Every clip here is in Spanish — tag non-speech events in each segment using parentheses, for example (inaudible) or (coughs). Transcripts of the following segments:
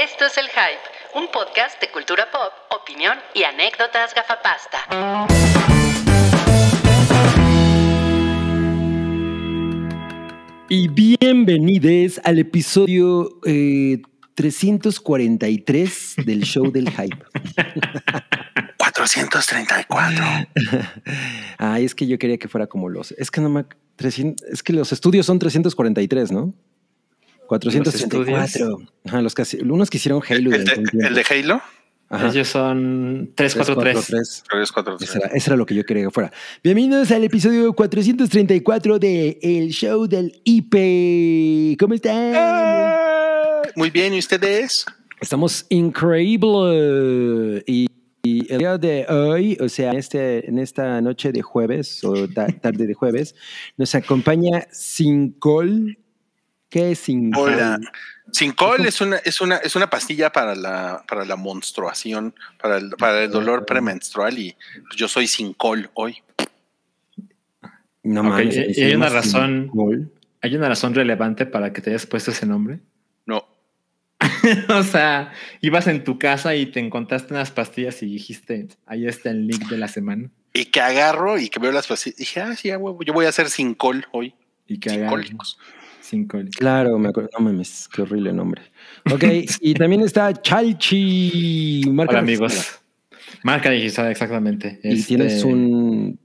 Esto es El Hype, un podcast de cultura pop, opinión y anécdotas gafapasta. Y bienvenidos al episodio eh, 343 del show del hype. (laughs) 434. Ay, es que yo quería que fuera como los. Es que no me. 300, es que los estudios son 343, ¿no? 434. Ajá, los que, unos que hicieron Halo. ¿El de, ¿el de Halo? Ajá. Ellos son 343. 343. Eso, era, eso era lo que yo quería que fuera. Bienvenidos al episodio 434 de El Show del IP. ¿Cómo están? Ah, muy bien, ¿y ustedes? Estamos increíble. Y, y el día de hoy, o sea, en, este, en esta noche de jueves o ta- tarde de jueves, nos acompaña Sincol. ¿Qué es Sincol? Hola. Sincol es una, es una, es una pastilla para la, para la menstruación, para el, para el dolor premenstrual y pues, yo soy Sincol hoy. No Ok, mames, y- hay una razón. Sincol. ¿Hay una razón relevante para que te hayas puesto ese nombre? No, (laughs) o sea, ibas en tu casa y te encontraste unas pastillas y dijiste, ahí está el link de la semana. y que agarro y que veo las pastillas. Dije, ah, sí, a huevo, yo voy a hacer Sincol hoy. Y que Sincólicos. Claro, me acuerdo. No mames, qué horrible nombre. Ok, y también está Chalchi. marca Hola registrada. amigos. Marca digital, exactamente. Y Este, tienes un.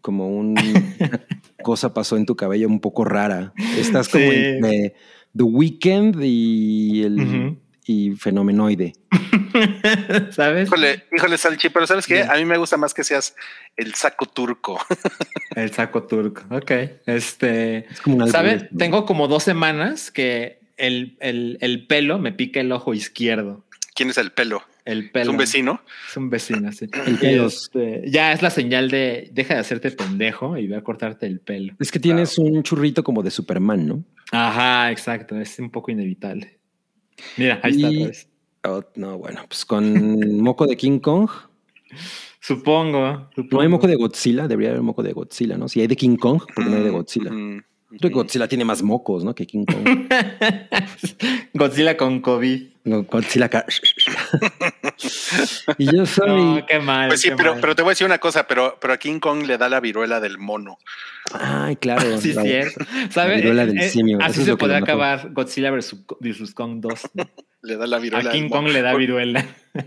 Como un. una (laughs) cosa pasó en tu cabello un poco rara. Estás como Sí. entre The Weeknd y el. Y Fenomenoide. (laughs) ¿Sabes? Híjole, híjole, Salchi, pero ¿sabes qué? A mí me gusta más que seas el saco turco. (laughs) El saco turco. Ok. Este. Es como ¿Sabes? Tengo como dos semanas que el, el, el pelo me pica el ojo izquierdo. ¿Quién es el pelo? El ¿Es pelo. un vecino? Es un vecino, sí. (clears throat) El Y, pelo. este, ya es la señal de deja de hacerte pendejo y ve a cortarte el pelo. Es que tienes un churrito como de Superman, ¿no? Ajá, exacto. Es un poco inevitable. Mira, ahí está otra vez. Oh, no, bueno, pues con (laughs) moco de King Kong. Supongo. No hay moco de Godzilla, debería haber moco de Godzilla, ¿no? Si hay de King Kong, porque no hay de Godzilla. Mm, Godzilla tiene más mocos, ¿no? Que King Kong. (laughs) Godzilla con COVID. No, Godzilla acá. (laughs) y yo soy. No, qué mal. Pues sí, qué pero, mal. pero te voy a decir una cosa, pero, pero a King Kong le da la viruela del mono. Ay, claro. (laughs) Sí, la- cierto. ¿Sabes? viruela del simio, eso Así es se podría acabar Godzilla versus, Kong 2. (laughs) Le da la viruela A King. Kong le da viruela.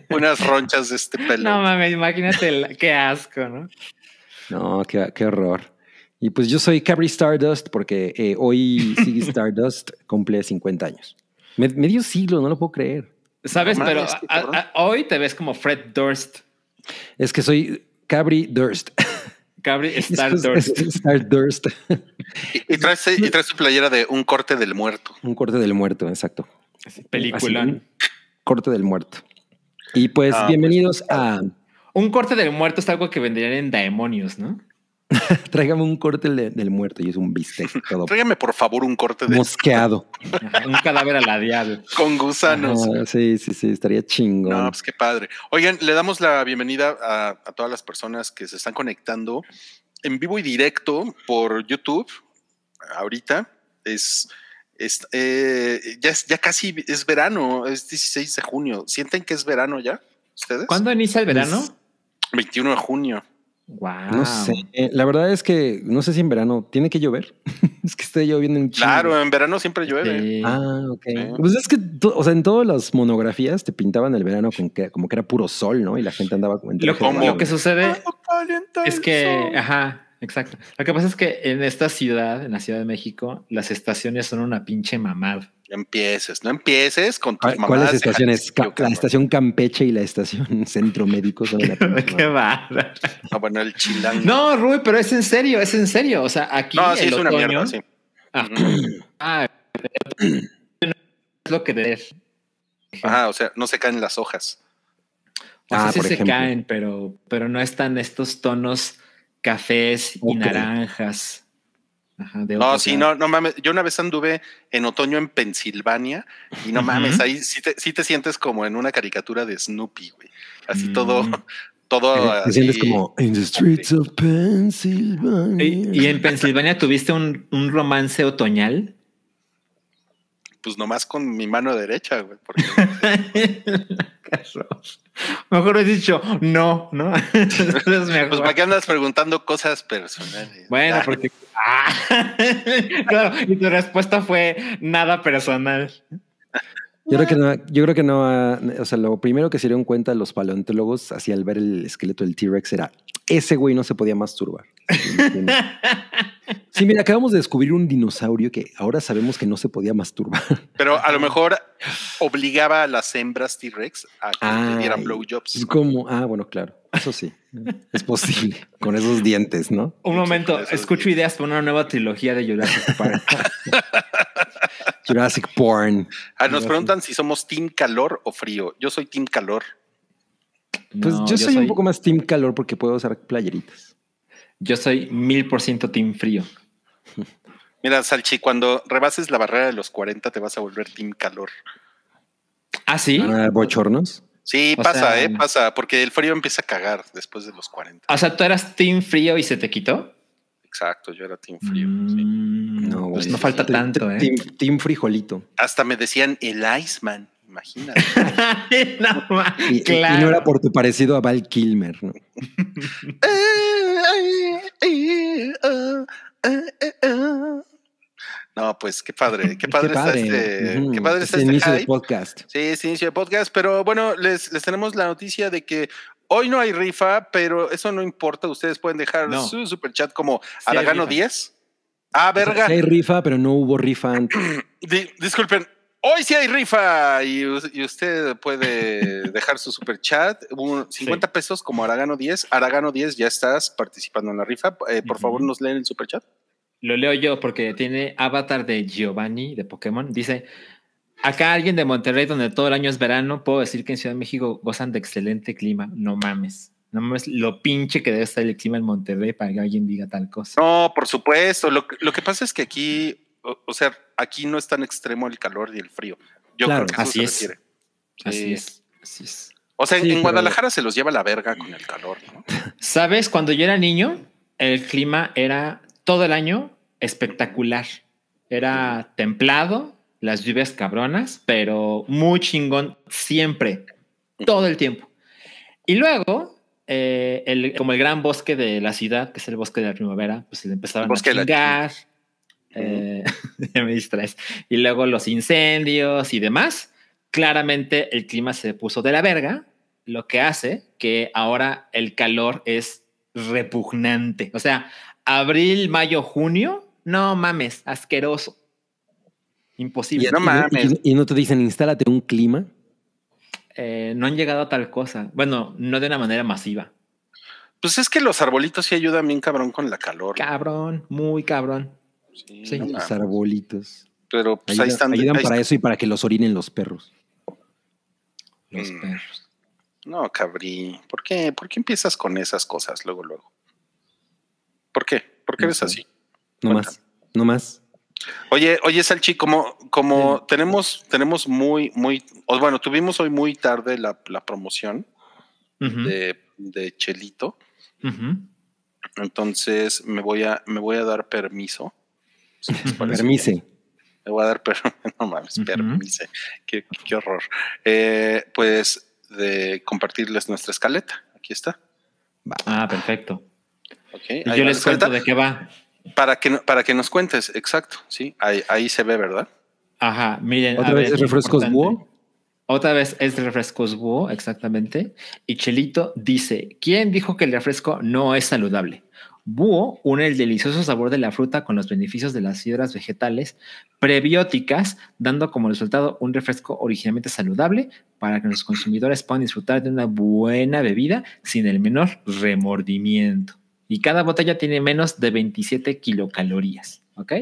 Unas ronchas de este pelo. No mames, imagínate el- qué asco, ¿no? No, qué, qué horror. Y pues yo soy Cabri Stardust porque eh, hoy Ziggy Stardust cumple 50 años. Me- medio siglo, no lo puedo creer. ¿Sabes? No pero a- a- hoy te ves como Fred Durst. Es que soy Cabri Durst. Cabri (laughs) (laughs) Star Durst. Stardust. Y, y traes, y traes tu playera de un corte del muerto. Un corte del muerto, exacto. Peliculón. Así, corte del muerto. Y pues Ah, bienvenidos a Un corte del muerto es algo que venderían en Daemonios, ¿no? (laughs) Tráigame un corte de- del muerto y es un bistec todo Tráigame por favor un corte de mosqueado. Un cadáver aladeado. con gusanos. Sí, sí, sí, estaría chingón. No, pues qué padre. Oigan, le damos la bienvenida a, a todas las personas que se están conectando en vivo y directo por YouTube. Ahorita es, es, eh, ya, es- ya casi es verano, es 16 de junio. ¿Sienten que es verano ya? ¿Ustedes? ¿Cuándo inicia el verano? Pues, 21 de junio. Wow. No sé. La verdad es que no sé si en verano tiene que llover. (laughs) es que está lloviendo un chingo. Claro, en verano siempre llueve. Sí. Ah, ok. Sí. Pues es que, to- o sea, en todas las monografías te pintaban el verano con que, como que era puro sol, ¿no? Y la gente andaba como en Lo, de lo que sucede es que, sol. ajá, exacto. Lo que pasa es que en esta ciudad, en la Ciudad de México, las estaciones son una pinche mamada. No empieces, no empieces con tus ¿Cuál- mamadas. ¿Cuáles estaciones? Ca- La cabrón. estación Campeche y la estación (laughs) Centro Médico (laughs) Qué bárbaro. Ah, bueno, el chilango. No, Rui, pero es en serio, es en serio. O sea, aquí No, sí, el es una mierda, sí. Ah, (clears throat) ah, es lo que debe. Ajá, o sea, no se caen las hojas. O sea, Ah, sí por se ejemplo. caen, pero, pero no están estos tonos cafés y naranjas. Ajá, de No, sí, no, no mames. Yo una vez anduve en otoño en Pensilvania y no mames, ahí sí te, sí te sientes como en una caricatura de Snoopy, güey. Así Mm. (laughs) todo, todo Eh, Te así. sientes como In the streets of Pennsylvania. ¿Y, y en Pensilvania tuviste un, un romance otoñal? Pues nomás con mi mano derecha, güey. porque- (laughs) (laughs) Mejor he dicho no, ¿no? (laughs) Es mejor. pues para qué andas preguntando cosas personales. Bueno, Ah, porque. Ah. claro, y tu respuesta fue nada personal. Yo creo que no, yo creo que no, o sea, lo primero que se dieron cuenta los paleontólogos así al ver el esqueleto del T-Rex era, ese güey no se podía masturbar. (laughs) Sí, mira, acabamos de descubrir un dinosaurio que ahora sabemos que no se podía masturbar. Pero a lo mejor obligaba a las hembras T-Rex a que le dieran Es blowjobs. como, ah, bueno, claro, eso sí, es posible, (laughs) con esos dientes, ¿no? Un momento, escucho dientes. ideas para una nueva trilogía de Jurassic Park. (laughs) Jurassic Porn. Ah, nos preguntan si somos team calor o frío. Yo soy team calor. Pues No, yo, soy, un poco más team calor porque puedo usar playeritas. Yo soy mil por ciento team frío. Mira, Salchi, cuando rebases la barrera de los 40 te vas a volver team calor. ¿Ah, sí? Ah, bochornos. Sí, O pasa, sea- eh, pasa, porque el frío empieza a cagar después de los 40. O sea, ¿tú eras team frío y se te quitó? Exacto, yo era team frío. sí. Mm, No, pues no falta tanto, ¿eh? Team, team frijolito. Hasta me decían el Iceman, imagínate. (laughs) no, Y, y- claro. y no era por tu parecido a Val Kilmer, ¿no? (laughs) No, pues qué padre, qué (laughs) padre, está este, qué padre está este inicio de podcast. Sí, es inicio de podcast, pero bueno, les, les tenemos la noticia de que hoy no hay rifa, pero eso no importa. Ustedes pueden dejar No. su super chat como Aragano rifa. 10. Ah, O sea, verga. sí hay rifa, pero no hubo rifa antes. (clears throat) Di- disculpen, hoy sí hay rifa y, us- y usted puede (laughs) dejar su super chat. Un 50 pesos como Aragano 10. Aragano 10, ya estás participando en la rifa. Eh, por favor, nos leen el super chat. Lo leo yo porque tiene avatar de Giovanni de Pokémon. Dice: Acá alguien de Monterrey, donde todo el año es verano, puedo decir que en Ciudad de México gozan de excelente clima. No mames. No mames lo pinche que debe estar el clima en Monterrey para que alguien diga tal cosa. No, por supuesto. Lo, lo que pasa es que aquí, o, o sea, aquí no es tan extremo el calor y el frío. Yo Claro, creo que eso así se es. refiere. Así Sí. es. Así es. O sea, en- Sí, en pero- Guadalajara se los lleva la verga con el calor, ¿no? (laughs) ¿Sabes? Cuando yo era niño, el clima era todo el año espectacular. Era templado, las lluvias cabronas, pero muy chingón siempre, todo el tiempo. Y luego, eh, el- como el gran bosque de la ciudad, que es el bosque de la primavera, pues se le empezaron a chingar. Eh, (laughs) me distraes. Y luego los incendios y demás. Claramente el clima se puso de la verga, lo que hace que ahora el calor es repugnante. O sea, abril, mayo, junio, no mames, asqueroso. Imposible. Y, No mames. y- y no te dicen, instálate un clima. Eh, no han llegado a tal cosa. Bueno, no de una manera masiva. Pues es que los arbolitos sí ayudan bien cabrón con la calor. Cabrón, muy cabrón. Sí, Sí. no Los arbolitos. Pero pues ahí Ayudan, están. ayudan ahí para eso y para que los orinen los perros. Los Mm. perros. No, cabrí. ¿Por qué? ¿Por qué empiezas con esas cosas luego, luego? ¿Por qué? ¿Por qué No eres sé. así? No Cuéntame. más, no más. Oye, oye, Salchi, como, como tenemos, tenemos muy, muy, o bueno, tuvimos hoy muy tarde la, la promoción de, de Chelito, entonces me voy a, me voy a dar permiso. (laughs) Permise. Me voy a dar permiso, (laughs) no mames, permise, qué, qué horror. Eh, pues de compartirles nuestra escaleta. Aquí está. Ah, perfecto. Y ahí yo les cuento de qué va. Para que, para que nos cuentes, exacto, sí, ahí, ahí se ve, ¿verdad? Ajá, miren. ¿Otra a vez ver, es refrescos búho? Otra vez es refrescos búho, exactamente. Y Chelito dice, ¿quién dijo que el refresco no es saludable? Búho une el delicioso sabor de la fruta con los beneficios de las fibras vegetales prebióticas, dando como resultado un refresco originalmente saludable para que los consumidores puedan disfrutar de una buena bebida sin el menor remordimiento. Y cada botella tiene menos de 27 kilocalorías, ¿ok?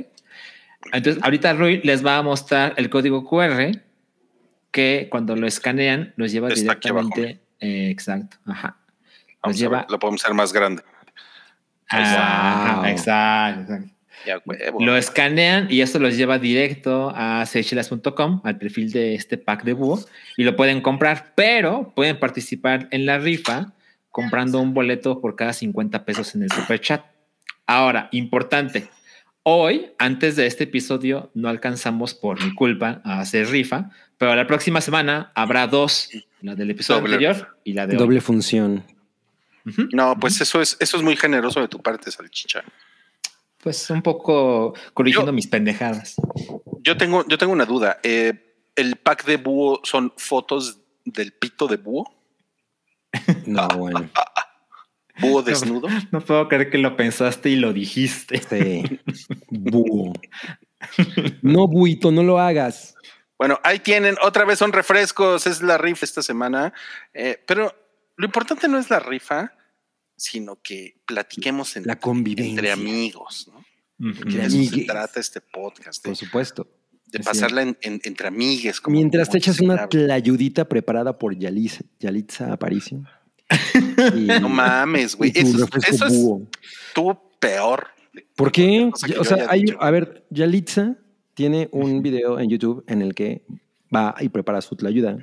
Entonces, ahorita Rui les va a mostrar el código QR que cuando lo escanean los lleva Está directamente. eh, exacto, ajá. Los Vamos a lleva. ver, lo podemos hacer más grande. Wow. exacto, exacto. Ya, huevo. Lo escanean y esto los lleva directo a seychelas.com, al perfil de este pack de búho, y lo pueden comprar, pero pueden participar en la rifa comprando un boleto por cada 50 pesos en el super chat. Ahora, importante, hoy, antes de este episodio, no alcanzamos por mi culpa a hacer rifa, pero la próxima semana habrá dos, la del episodio Doble. anterior y la de hoy. Doble No, pues eso es, eso es muy generoso de tu parte, Salchicha. Pues un poco corrigiendo Yo- mis pendejadas. Yo tengo, yo tengo una duda. Eh, ¿El pack de búho son fotos del pito de búho? (laughs) No, bueno. (laughs) ¿Búho desnudo? No puedo creer que lo pensaste y lo dijiste. Sí. Búho. No, buito, no lo hagas. Bueno, ahí tienen, otra vez son refrescos, es la rifa esta semana, Eh, pero lo importante no es la rifa, sino que platiquemos en- La convivencia. entre amigos, ¿no? De eso se trata este podcast, de, Por supuesto. de pasarla en- en- entre amigues. como- Mientras te echas una habla. tlayudita preparada por Yalis- Yalitza Aparicio. (laughs) Y- No mames, güey. tu Eso, eso es estuvo peor. ¿Por qué? O sea, hay, dicho. a ver, Yalitza tiene un video en YouTube en el que va y prepara su tlayuda.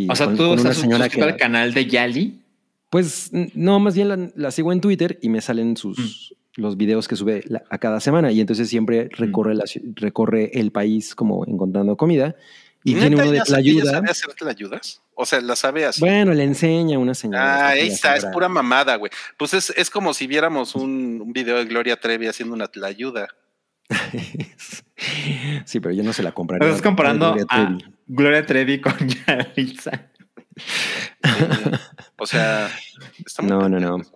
Y O sea, con- tú con una estás señora suscrito que al canal de Yali. Pues no, más bien la, la sigo en Twitter y me salen Mm. sus los videos que sube la- a cada semana y entonces siempre recorre la ci- recorre el país como encontrando comida y ¿Neta tiene uno de ella tlayuda. sabe hacer tlayudas? O sea, la sabe así. Bueno, le enseña a una señora. Ah, ahí la está, es pura mamada, güey. Pues es, es como si viéramos un, un video de Gloria Trevi haciendo una tlayuda. (laughs) sí, pero yo no se la compraría. Estás comparando Gloria a Trevi. Gloria Trevi con (laughs) Yalitza. Eh, o sea, está muy No, no, pendejo no. eso.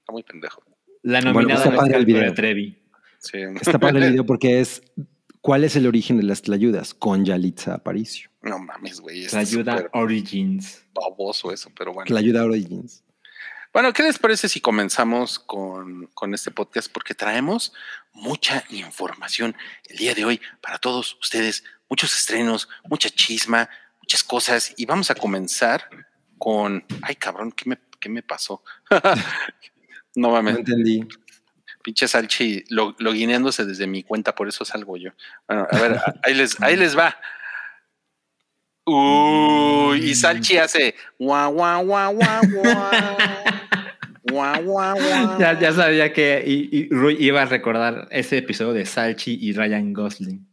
Está muy pendejo. La Bueno, nominada está padre Oscar el video. Gloria Trevi. Sí. Está padre el video (laughs) porque es ¿cuál es el origen de las tlayudas? Con Yalitza Aparicio. No mames, güey. La Es ayuda súper Origins. baboso eso, pero bueno. Tlayuda Origins. Bueno, ¿qué les parece si comenzamos con, con este podcast? Porque traemos mucha información el día de hoy para todos ustedes, muchos estrenos, mucha chisma, muchas cosas. Y vamos a comenzar con. Ay, cabrón, ¿qué me, qué me pasó? no (laughs) No mames, entendí. pinche Salchi lo, loguineándose desde mi cuenta, por eso salgo yo. Bueno, a ver, ahí les, ahí les va. Uy, y Salchi hace guau, guau, guau, guau, guau. (laughs) Guau, guau, guau. Ya, ya sabía que y, y Rui iba a recordar ese episodio de Salchi y Ryan Gosling.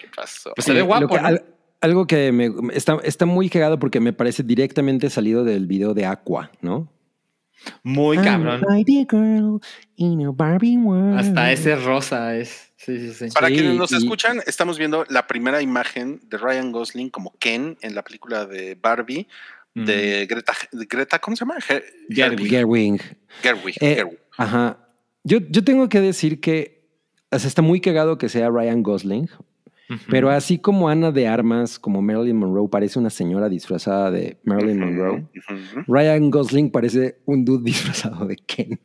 ¿Qué pasó? Pues se ve guapo, que- ¿no? al- algo que me está, está muy cagado porque me parece directamente salido del video de Aqua, ¿no? Muy I'm cabrón. a Barbie girl in a Barbie world. Hasta ese rosa es. Sí, sí, sí. Para Sí, quienes nos y- escuchan, estamos viendo la primera imagen de Ryan Gosling como Ken en la película de Barbie de Greta, Greta ¿cómo se llama? Her- Gerwig. Gerwig. Gerwig. Eh, Gerwig. Ajá. Yo, yo tengo que decir que o sea, está muy cagado que sea Ryan Gosling, pero así como Ana de Armas, como Marilyn Monroe, parece una señora disfrazada de Marilyn Monroe. Ryan Gosling parece un dude (laughs) disfrazado de Ken.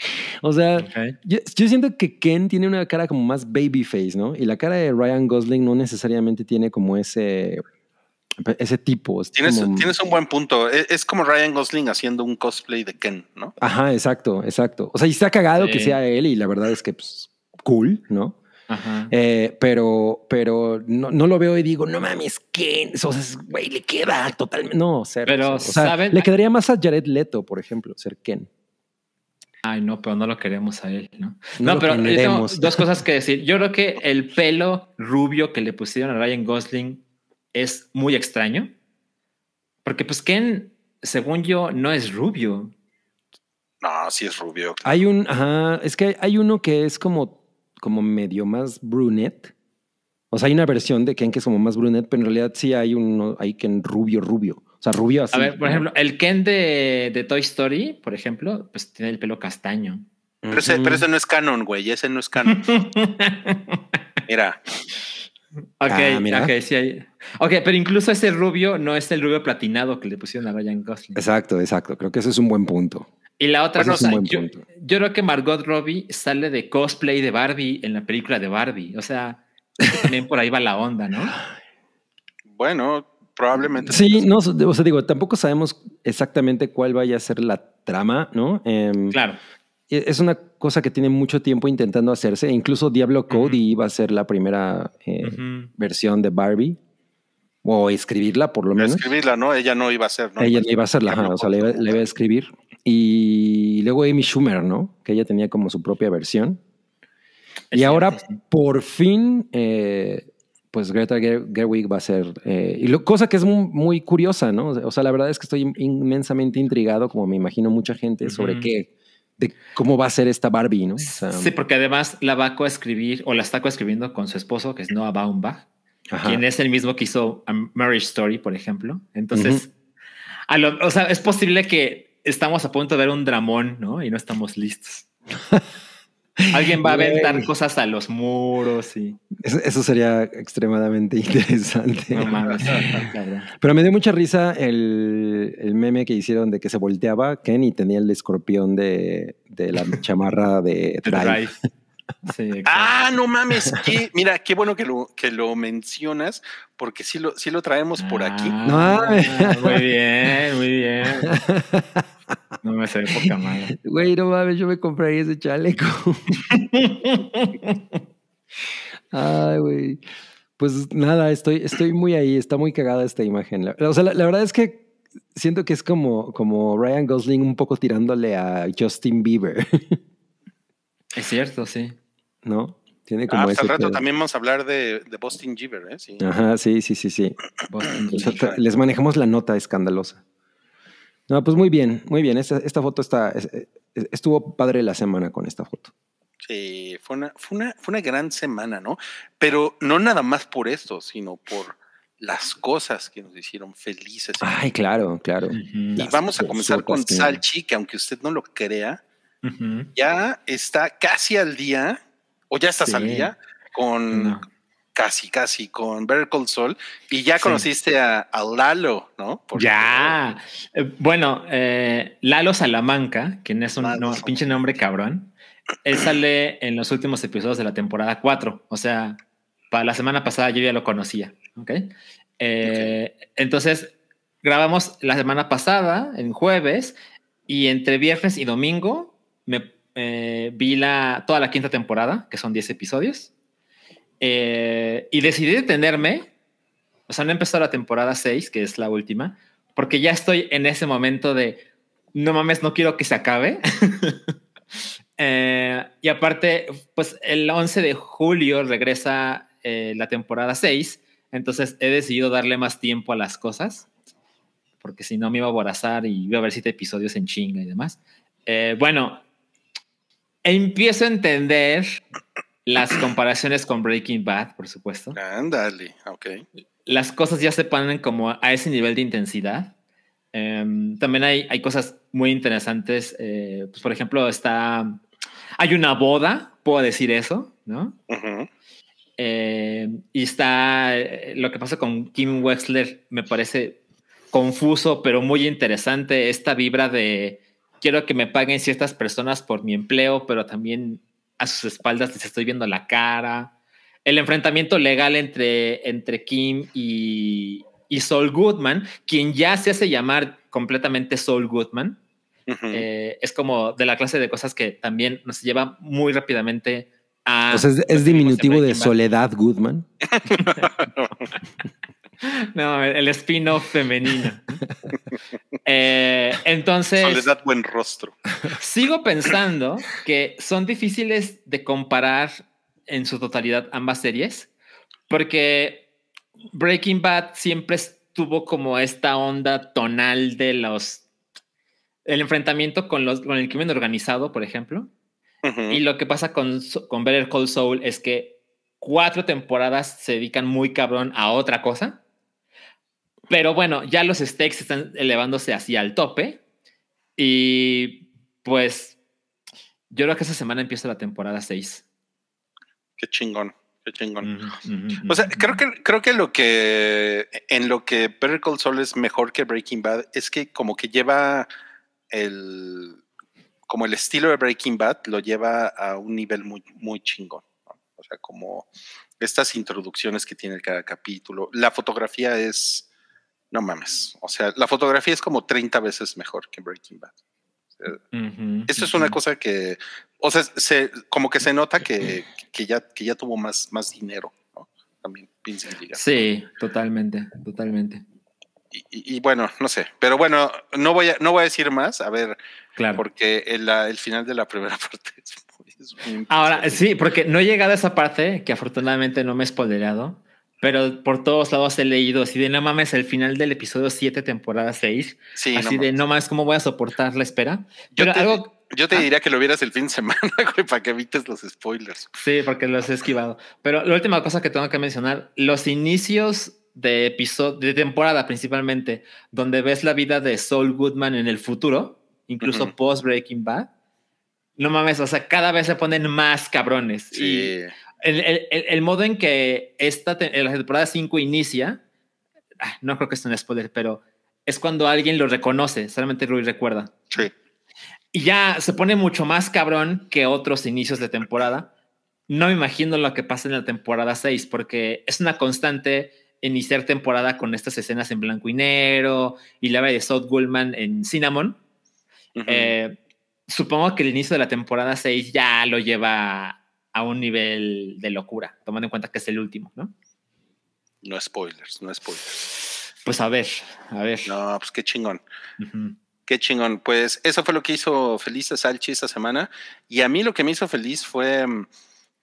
(laughs) O sea, yo, yo siento que Ken tiene una cara como más babyface, ¿no? Y la cara de Ryan Gosling no necesariamente tiene como ese, ese tipo. es Tienes, como- tienes un buen punto. E- Es, como Ryan Gosling haciendo un cosplay de Ken, ¿no? Ajá, exacto, exacto. O sea, y está cagado Sí. que sea él y la verdad es que, pues, cool, ¿no? Ajá. Eh, pero, pero no, no lo veo y digo, no mames, Ken, o sea, es- güey, le queda totalmente, no, cero, Pero. O sea, ¿saben? le quedaría más a Jared Leto, por ejemplo, ser Ken. Ay, no, pero no lo queremos a él, ¿no? No pero yo tengo dos cosas que decir. Yo creo que (laughs) el pelo rubio que le pusieron a Ryan Gosling es muy extraño. Porque, pues, Ken, según yo, no es rubio. No, sí es rubio. Hay un, ajá, es que hay uno que es como, como medio más brunette. O sea, hay una versión de Ken que es como más brunette, pero en realidad sí hay uno, hay Ken rubio, rubio. O sea, rubio así. A ver, por ejemplo, el Ken de, de Toy Story, por ejemplo, pues tiene el pelo castaño. Pero ese, pero ese no es canon, güey. Ese no es canon. (laughs) Mira, Ok, Ah, mira. ok, sí hay. Ok, pero incluso ese rubio no es el rubio platinado que le pusieron a Ryan Gosling. Exacto, exacto. Creo que ese es un buen punto. Y la otra Ese es un cosa, buen yo, punto. yo creo que Margot Robbie sale de cosplay de Barbie en la película de Barbie. O sea, también por ahí va la onda, ¿no? bueno, probablemente. Sí, no, o sea, digo, tampoco sabemos exactamente cuál vaya a ser la trama, ¿no? Em, Claro. Es una cosa que tiene mucho tiempo intentando hacerse. Incluso Diablo Cody iba a ser la primera eh, versión de Barbie. O escribirla, por lo menos. Escribirla, ¿no? Ella no iba a ser, ¿no? ella no iba a hacerla, ajá, o sea, le iba, le iba a escribir. Y luego Amy Schumer, ¿no? Que ella tenía como su propia versión. y ahora, por fin, eh, pues Greta Gerwig va a ser, eh, y lo, cosa que es muy, curiosa, ¿no? O sea, la verdad es que estoy inmensamente intrigado, como me imagino mucha gente, sobre qué, de cómo va a ser esta Barbie, ¿no? sí, porque además la va a coescribir, o la está coescribiendo con su esposo, que es Noah Baumbach, quien es el mismo que hizo a Marriage Story, por ejemplo. Entonces, o sea, es posible que estamos a punto de ver un dramón, ¿no? Y no estamos listos. (laughs) Alguien va a aventar cosas a los muros y. Eso, sería extremadamente (laughs) interesante. Pero me dio mucha risa el, el, meme que hicieron de que se volteaba Ken y tenía el escorpión de, de la (laughs) chamarra de Drive. (laughs) ah, no mames. mira, qué bueno que lo, que lo mencionas, porque sí lo, sí lo traemos por aquí. Ah, muy bien, muy bien. No me sé poca madre. Güey, no mames, yo me compraría ese chaleco. Ay, güey. Pues nada, estoy, estoy muy ahí, está muy cagada esta imagen. o sea, la, verdad es que siento que es como, como Ryan Gosling un poco tirándole a Justin Bieber. Es cierto, sí. ¿No? Tiene como ah, pues al rato también vamos a hablar de, de Boston Bieber, ¿eh? Sí. Ajá, sí, sí, sí, sí. les manejamos la nota escandalosa. No, pues muy bien, muy bien. Esta, esta foto está, estuvo padre la semana con esta foto. Sí, fue una, fue, una, fue una gran semana, ¿no? Pero no nada más por esto, sino por las cosas que nos hicieron felices. Ay, claro, claro. Y vamos a comenzar con Salchi, que aunque usted no lo crea, ya está casi al día, o ya estás al día, con, casi, casi con Better Call Saul y ya conociste a, Lalo, ¿no? ya. Eh, bueno, eh, Lalo Salamanca, quien es un pinche nombre cabrón, él sale en los últimos episodios de la temporada 4. O sea, para la semana pasada yo ya lo conocía. ¿ok? Eh, entonces, grabamos la semana pasada, en jueves, y entre viernes y domingo me vi la, toda la quinta temporada, que son 10 episodios. Eh, y decidí detenerme, o sea, no empezó la temporada 6, que es la última, porque ya estoy en ese momento de, no mames, no quiero que se acabe. (laughs) Eh, y aparte, pues el 11 de julio regresa eh, la temporada 6, entonces he decidido darle más tiempo a las cosas, porque si no me iba a aborazar y iba a ver siete episodios en chinga y demás. bueno, empiezo a entender las comparaciones con Breaking Bad, por supuesto. Ándale, ok. Las cosas ya se ponen como a ese nivel de intensidad. Em, también hay, hay cosas muy interesantes. Eh, pues, por ejemplo, está. Hay una boda, puedo decir eso, ¿no? Em, y está. Eh, lo que pasa con Kim Wexler me parece confuso, pero muy interesante. Esta vibra de quiero que me paguen ciertas personas por mi empleo, pero también a sus espaldas les estoy viendo la cara. El enfrentamiento legal entre, entre Kim y, y Saul Goodman, quien ya se hace llamar completamente Saul Goodman. Eh, es como de la clase de cosas que también nos lleva muy rápidamente a... O sea, es, diminutivo de Soledad Goodman. (laughs) (laughs) (laughs) no, (laughs) el spin-off femenino. Eh, entonces. Soledad buen rostro. Sigo pensando que son difíciles de comparar en su totalidad ambas series, porque Breaking Bad siempre estuvo como esta onda tonal de los. El enfrentamiento con, los, con el crimen organizado, por ejemplo. Y lo que pasa con, con Better Call Saul es que cuatro temporadas se dedican muy cabrón a otra cosa pero bueno, ya los stakes están elevándose hacia el tope. Y pues yo creo que esa semana empieza la temporada 6. Qué chingón, qué chingón. o sea, creo que, creo que lo que en lo que Better Call Saul es mejor que Breaking Bad es que como que lleva el como el estilo de Breaking Bad lo lleva a un nivel muy, muy chingón. O sea, como estas introducciones que tiene cada capítulo. La fotografía es no mames. O sea, la fotografía es como 30 veces mejor que Breaking Bad. Esto es una cosa que, o sea, se, como que se nota que, que, ya, que ya tuvo más, más dinero, ¿no? También Sí, totalmente, totalmente. Y, bueno, no sé, pero bueno, no voy a, no voy a decir más, a ver, claro. porque el, el final de la primera (laughs) parte es muy, Es Ahora, sí, porque no he llegado a esa parte que afortunadamente no me he spoilerado, pero por todos lados he leído así de no mames, el final del episodio 7, temporada 6. Sí, así no de no mames, ¿cómo voy a soportar la espera? Yo Pero te, algo. yo te Ah. diría que lo vieras el fin de semana, (laughs) güey, para que evites los spoilers. Sí, porque los he esquivado. Pero la última cosa que tengo que mencionar, los inicios de episodio, de temporada principalmente, donde ves la vida de Saul Goodman en el futuro, incluso post Breaking Bad. No mames, o sea, cada vez se ponen más cabrones. Sí. El- el- el modo en que esta la temporada 5 inicia, ah, no creo que sea un spoiler, pero es cuando alguien lo reconoce, solamente Rui recuerda. Sí. Y ya se pone mucho más cabrón que otros inicios de temporada. No me imagino lo que pasa en la temporada 6, porque es una constante iniciar temporada con estas escenas en blanco y negro y la de South Goldman en Cinnamon. Eh, supongo que el inicio de la temporada 6 ya lo lleva a un nivel de locura, tomando en cuenta que es el último, ¿no? No spoilers, no spoilers. Pues a ver, a ver. No, pues qué chingón. Qué chingón. Pues eso fue lo que hizo feliz a Salchi esta semana. Y a mí lo que me hizo feliz fue mm,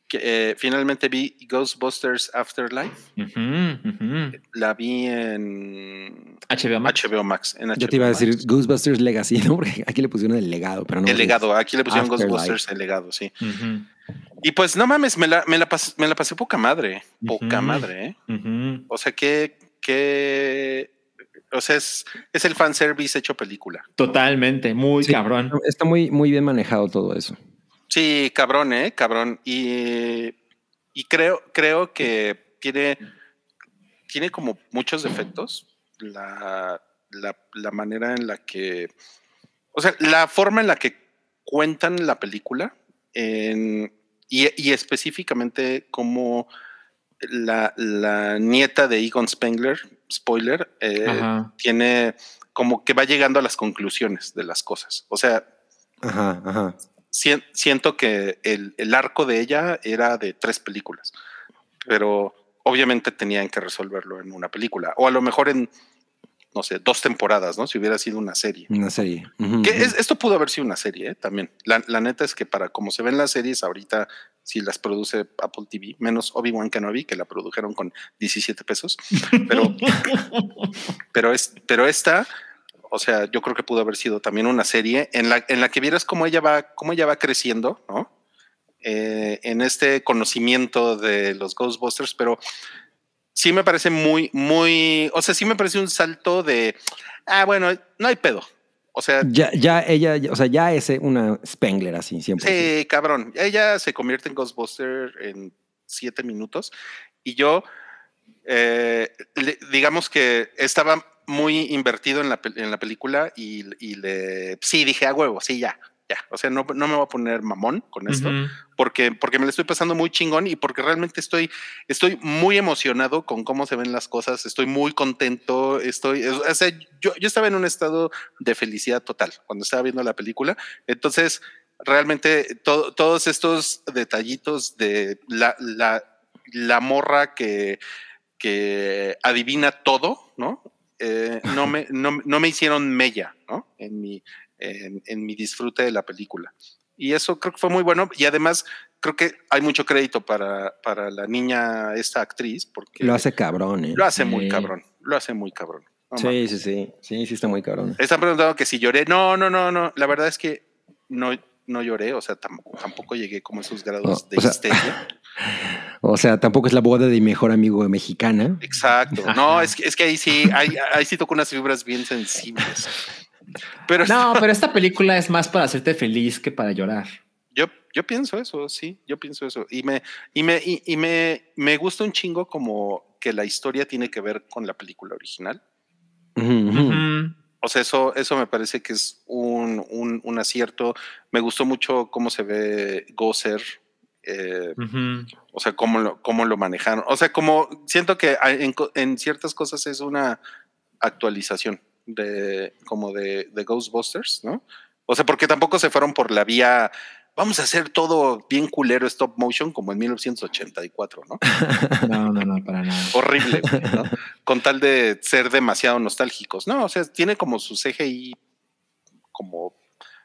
que eh, finalmente vi Ghostbusters Afterlife. La vi en HBO Max. HBO Max. En Yo te iba a decir Max. Ghostbusters Legacy, ¿no? (laughs) Porque aquí le pusieron el legado, pero no. El legado. Aquí le pusieron Afterlife. Ghostbusters el legado, sí. Y pues no mames, me la, me la, pas- me la pasé poca madre. Poca madre, ¿eh? O sea, que, que, o sea, es, es el fanservice hecho película. Totalmente, muy Sí. cabrón. Está muy, muy bien manejado todo eso. Sí, cabrón, ¿eh? Cabrón. Y, y creo, creo que tiene, tiene como muchos defectos la, la, la manera en la que, o sea, la forma en la que cuentan la película en- y, y específicamente cómo la, la nieta de Egon Spengler, spoiler, eh, tiene como que va llegando a las conclusiones de las cosas. O sea, Ajá, ajá. Sien- siento que el, el arco de ella era de tres películas, pero obviamente tenían que resolverlo en una película, o a lo mejor en, no sé, dos temporadas, ¿no? Si hubiera sido una serie. Una serie. Que es- esto pudo haber sido una serie ¿eh? también. La, la neta es que para como se ven las series ahorita, si las produce Apple TV, menos Obi-Wan Kenobi, que la produjeron con 17 pesos, pero, (laughs) pero, es, pero esta, o sea, yo creo que pudo haber sido también una serie en la, en la que vieras cómo ella va, cómo ella va creciendo, ¿no? Eh, en este conocimiento de los Ghostbusters, pero sí me parece muy, muy, o sea, sí me parece un salto de, ah, bueno, no hay pedo. O sea, Ya, ya ella, o sea, ya es una Spengler así, siempre. Sí, cabrón. Ella se convierte en Ghostbuster en siete minutos y yo, eh, digamos que estaba muy invertido en la, en la película y, y le, sí, dije a huevo, sí, ya, ya. O sea, no, no me voy a poner mamón con esto Ujú. porque, porque me lo estoy pasando muy chingón y porque realmente estoy, estoy muy emocionado con cómo se ven las cosas, estoy muy contento, estoy, o sea, yo, yo estaba en un estado de felicidad total cuando estaba viendo la película, entonces realmente to- todos estos detallitos de la, la, la morra que, que adivina todo, ¿no? Eh, no, me, no, no me hicieron mella, ¿no? En mi, en, en mi disfrute de la película. Y eso creo que fue muy bueno. Y además, creo que hay mucho crédito para, para la niña, esta actriz, porque Lo hace cabrón, ¿eh? lo hace muy Sí. cabrón. Lo hace muy cabrón. No. Sí, sí, sí. Sí, sí, está muy cabrón. Están preguntando que si lloré. No, no, no, no. La verdad es que no, no lloré. O sea, tam- tampoco llegué como a esos grados de o sea- histeria. (laughs) O sea, tampoco es la boda de mi mejor amigo mexicana. Exacto. No, es que, es que ahí sí, ahí, ahí sí tocó unas fibras bien sensibles. Pero No, pero esta película es más para hacerte feliz que para llorar. Yo, yo pienso eso, sí, yo pienso eso. Y me, y me, y, y me, me gusta un chingo como que la historia tiene que ver con la película original. O sea, eso, eso me parece que es un, un, un acierto. Me gustó mucho cómo se ve Gozer. Eh, o sea, cómo lo, cómo lo manejaron. O sea, como siento que en, ciertas cosas es una actualización de como de, de Ghostbusters, ¿no? O sea, porque tampoco se fueron por la vía, vamos a hacer todo bien culero stop motion como en 1984, ¿no? (laughs) No, no, no, para nada. Horrible, ¿no? (laughs) Con tal de ser demasiado nostálgicos. No, o sea, tiene como su CGI como,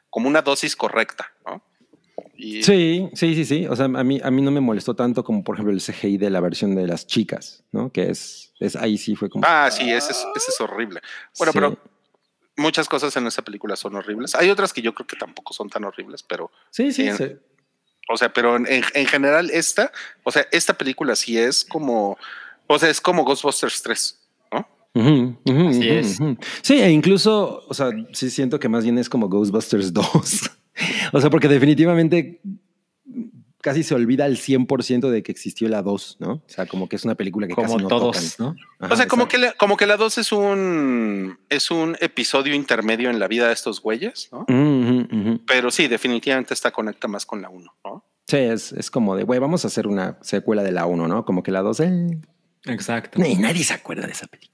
como una dosis correcta, ¿no? Y, Sí, sí, sí, sí. O sea, a mí, a mí no me molestó tanto como, por ejemplo, el CGI de la versión de las chicas, ¿no? Que es, es ahí sí fue como. Ah, sí, ese es, ese es horrible. Bueno, Sí. pero muchas cosas en esa película son horribles. Hay otras que yo creo que tampoco son tan horribles, pero, Sí, sí, sí. o sea, pero en, en general esta, o sea, esta película sí es como, o sea, es como Ghostbusters 3, ¿no? Así es. Sí, e incluso, o sea, sí siento que más bien es como Ghostbusters 2. (laughs) (laughs) o sea, porque definitivamente casi se olvida al 100% de que existió la 2, ¿no? O sea, como que es una película que casi Como no todos, tocan. ¿no? Ajá, o sea, como que, la, como que la 2 es un, es un episodio intermedio en la vida de estos güeyes, ¿no? Pero sí, definitivamente esta conecta más con la 1, ¿no? Sí, es, es como de, güey, vamos a hacer una secuela de la 1, ¿no? Como que la 2, eh, Exacto. ni- nadie se acuerda de esa película.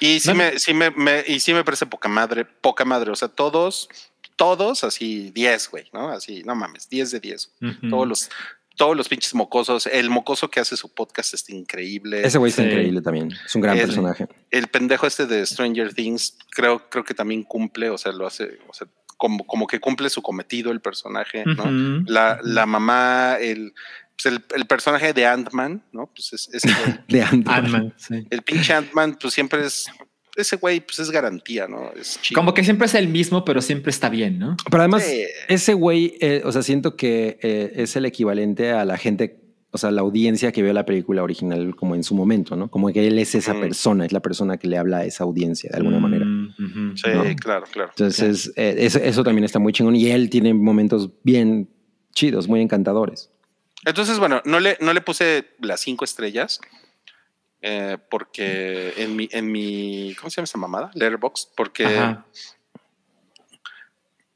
Y sí, No. me, sí me, me- y sí me parece poca madre, poca madre. O sea, todos, todos así 10, güey, ¿no? Así, no mames, 10 de 10. Ujú. Todos los, todos los pinches mocosos. El mocoso que hace su podcast está increíble. Ese güey está Sí. increíble también. Es un gran El- personaje. El pendejo este de Stranger Things, creo, creo que también cumple, o sea, lo hace, o sea, como, como que cumple su cometido el personaje, ¿no? La, la mamá, el, pues el, el personaje de Ant-Man, ¿no? Pues es, güey. (laughs) De Ant-Man. Ant-Man, sí. el pinche Ant-Man, pues siempre es, ese güey, pues es garantía, ¿no? Es chido. Como que siempre es el mismo, pero siempre está bien, ¿no? Pero además, Sí. ese güey, eh, o sea, siento que eh, es el equivalente a la gente, o sea, la audiencia que vio la película original como en su momento, ¿no? Como que él es esa persona, es la persona que le habla a esa audiencia de alguna manera. Mm. Sí, ¿no? claro, claro. Entonces, eh, eso, eso también está muy chingón y él tiene momentos bien chidos, muy encantadores. Entonces, bueno, no le, no le puse las cinco estrellas eh, porque en mi, en mi, ¿cómo se llama esa mamada? Letterboxd, porque, Ajá.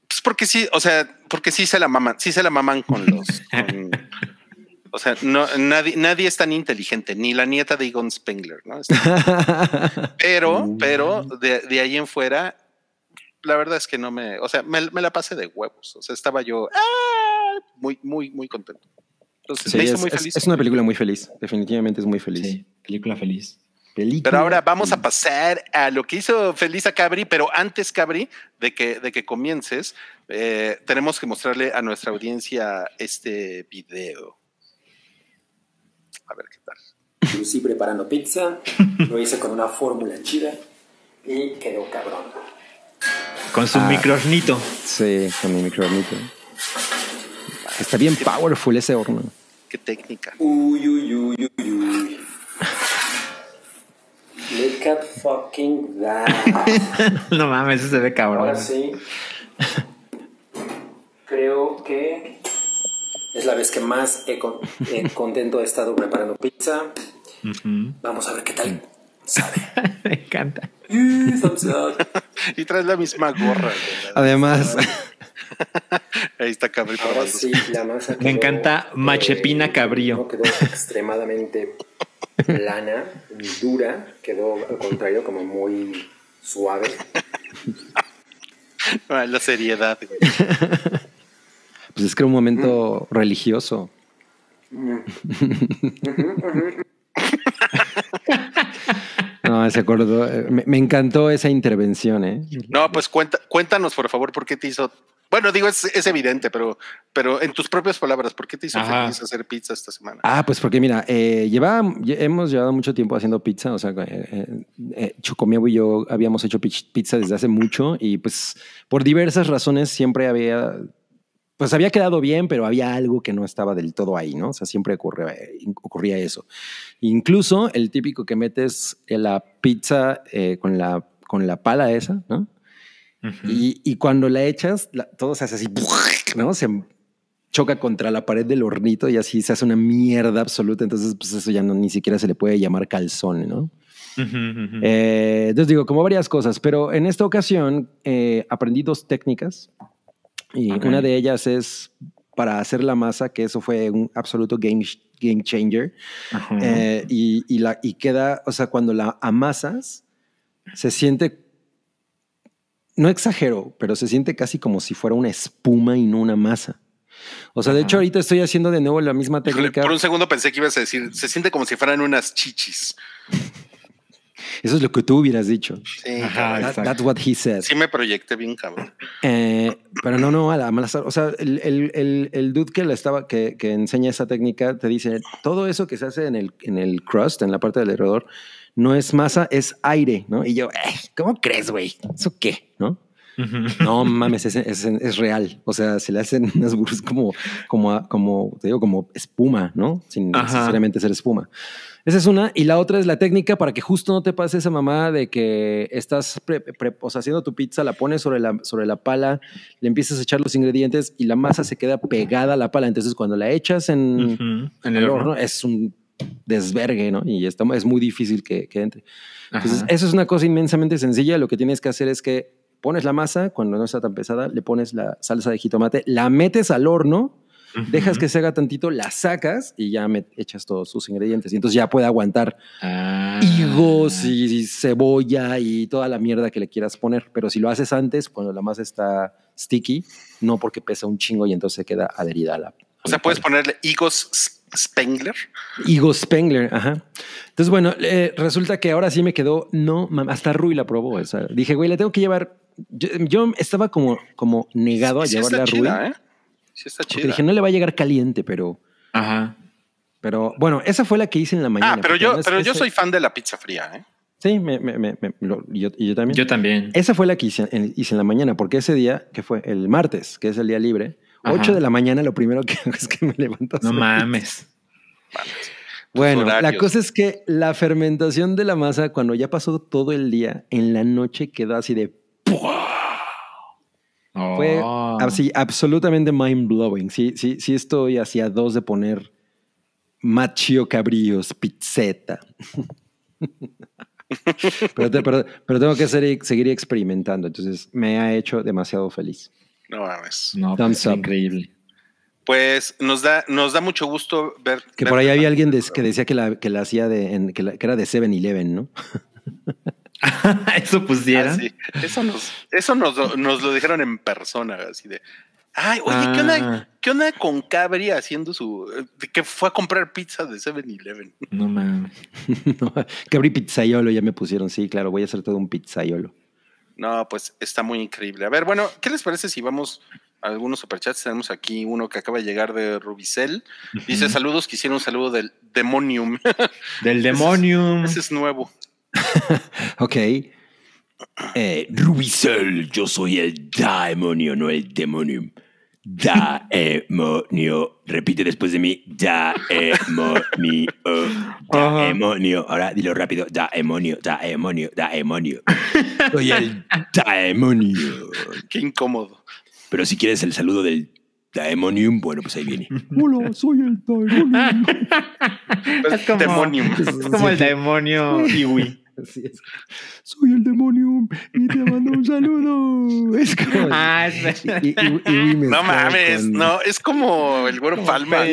pues porque sí, o sea, porque sí se la maman, sí se la maman con los, con- (laughs) o sea, no, nadie, nadie es tan inteligente, ni la nieta de Egon Spengler, ¿no? Está- Pero, Uh. (laughs) pero de, de ahí en fuera, la verdad es que no me, o sea, me, me la pasé de huevos. O sea, estaba yo ah, muy, muy, muy contento. Entonces Sí, me hizo es, muy feliz. es una película muy feliz, definitivamente es muy feliz. Sí, película feliz. Película Pero ahora vamos a pasar a lo que hizo feliz a Cabri, pero antes, Cabri, de que, de que comiences, eh, tenemos que mostrarle a nuestra audiencia este video. A ver qué tal. Lucí preparando pizza, lo hice con una fórmula chida y quedó cabrón. Con su Ah. microornito. Sí, con mi microornito. Está bien powerful ese horno. Qué técnica. Uy, uy, uy, uy, uy. Look at fucking that. (laughs) no mames, eso se ve cabrón. Ahora sí. Creo que es la vez que más he, con- he (laughs) contento he estado preparando pizza. Vamos a ver qué tal sabe. (laughs) Me encanta. Y traes la misma gorra. Además, Ahí está Cabri Ahora probando. sí, la masa Me encanta Machepina eh, Cabrío. No quedó extremadamente plana dura, quedó al contrario como muy suave. Ah, La seriedad. pues es que era un momento religioso. (laughs) No, se acordó. eh, Me, me encantó esa intervención, ¿eh? No, pues cuenta, cuéntanos, por favor, por qué te hizo. Bueno, digo, es, es evidente, pero, pero en tus propias palabras, ¿por qué te hizo Ajá. feliz hacer pizza esta semana? Ah, pues porque mira, eh, lleva, lle- hemos llevado mucho tiempo haciendo pizza, o sea, eh, eh, eh, Chocomiego y yo habíamos hecho pizza desde hace mucho y pues por diversas razones siempre había, pues había quedado bien, pero había algo que no estaba del todo ahí, ¿no? O sea, siempre ocurría, ocurría eso. Incluso el típico que metes en la pizza eh, con, la, con la pala esa, ¿no? Ujú. Y, y cuando la echas, la- todo se hace así, ¿no? Se choca contra la pared del hornito y así se hace una mierda absoluta. Entonces, pues eso ya no, ni siquiera se le puede llamar calzón, ¿no? Ujú, ujú. Eh, entonces digo, como varias cosas, pero en esta ocasión eh, aprendí dos técnicas y Ok. una de ellas es para hacer la masa, que eso fue un absoluto game, game changer. Eh, y, y la, y queda, o sea, cuando la amasas, se siente, no exagero, pero se siente casi como si fuera una espuma y no una masa. O sea, de Ajá. hecho, ahorita estoy haciendo de nuevo la misma técnica. por un segundo pensé que ibas a decir, se siente como si fueran unas chichis. Eso es lo que tú hubieras dicho. Sí, Ajá. That- that's what he said. sí me proyecté bien, cabrón. Eh, Pero no, no, a la mala O sea, el, el, el, el dude que, la estaba, que, que, enseña esa técnica te dice, todo eso que se hace en el, en el crust, en la parte del alrededor, no es masa, es aire, ¿no? Y yo, eh, ¿cómo crees, güey? ¿Eso qué? ¿No? No mames, es, es, es, real. O sea, se le hacen unas burbujas como, como, como, te digo, como espuma, ¿no? Sin Ajá. necesariamente ser espuma. Esa es una. Y la otra es la técnica para que justo no te pase esa mamá de que estás pre, pre, o sea, haciendo tu pizza, la pones sobre la, sobre la pala, le empiezas a echar los ingredientes y la masa se queda pegada a la pala. Entonces, cuando la echas en, uh -huh. en el horno, es un desvergue, ¿no? Y está, es muy difícil que, que entre. Entonces, Ajá. eso es una cosa inmensamente sencilla. Lo que tienes que hacer es que pones la masa, cuando no está tan pesada, le pones la salsa de jitomate, la metes al horno, uh -huh. dejas que se haga tantito, la sacas y ya me echas todos sus ingredientes. Y entonces ya puede aguantar ah. higos y, y, cebolla y toda la mierda que le quieras poner. Pero si lo haces antes, cuando la masa está sticky, no porque pesa un chingo y entonces queda adherida a la. O sea, puedes ponerle higos Spengler. Higos Spengler, ajá. Entonces, bueno, eh, resulta que ahora sí me quedó, no, hasta Rui la probó. O sea, dije, güey, le tengo que llevar. Yo, yo estaba como, como negado sí, a llevarle a Rui. Chida, ¿eh? Sí, está chida. Dije, no le va a llegar caliente, pero. Ajá. Pero bueno, esa fue la que hice en la mañana. Ah, pero yo, pero yo soy fan de la pizza fría, ¿eh? Sí, me, me, me, lo, yo, yo, también. Yo también. Esa fue la que hice en, hice en la mañana, porque ese día, que fue el martes, que es el día libre. 8 de la mañana, lo primero que (laughs) hago es que me levanto. No mames. (laughs) Bueno, la cosa es que la fermentación de la masa, cuando ya pasó todo el día, en la noche quedó así de. Oh. Fue así absolutamente mind blowing. Sí, sí, sí estoy hacia dos de poner machio cabrillos, pizzeta. (laughs) pero, te, pero, pero, tengo que seguir experimentando. Entonces me ha hecho demasiado feliz. No mames. No, pues, increíble pues nos da, nos da mucho gusto ver. Que ver por ahí había alguien de, que decía que la, que la hacía de, en, que, la, que, era de 7-Eleven, ¿no? (laughs) eso pusieron. Ah, sí. Eso, nos, eso nos, nos, lo dijeron en persona, así de. Ay, oye, ah. ¿qué, onda, ¿qué onda con Cabri haciendo su. que fue a comprar pizza de 7-Eleven? No mames. (laughs) no, Cabri pizzaiolo, ya me pusieron, sí, claro, voy a hacer todo un pizzaiolo. No, pues está muy increíble. A ver, bueno, ¿qué les parece si vamos algunos superchats. Tenemos aquí uno que acaba de llegar de Rubicel. Dice: uh -huh. Saludos, quisiera un saludo del Demonium. (laughs) Del Demonium. Ese, ese es nuevo. (laughs) ok. Eh, Rubicel, yo soy el demonio, no el Demonium. Daemonio. Repite después de mí. Daemonio. (laughs) Daemonio. Ahora dilo rápido. Daemonio. Daemonio. Daemonio. Soy el demonio. Qué incómodo. Pero si quieres el saludo del Daemonium, bueno, pues ahí viene. (laughs) Hola, soy el Daemonium. es como, Demonium. Es como el demonio Iwi. Así es. Soy el Demonium y te mando un saludo. Es como. Ah, es y, y, y, no mames, con... no, es como el güero Palma.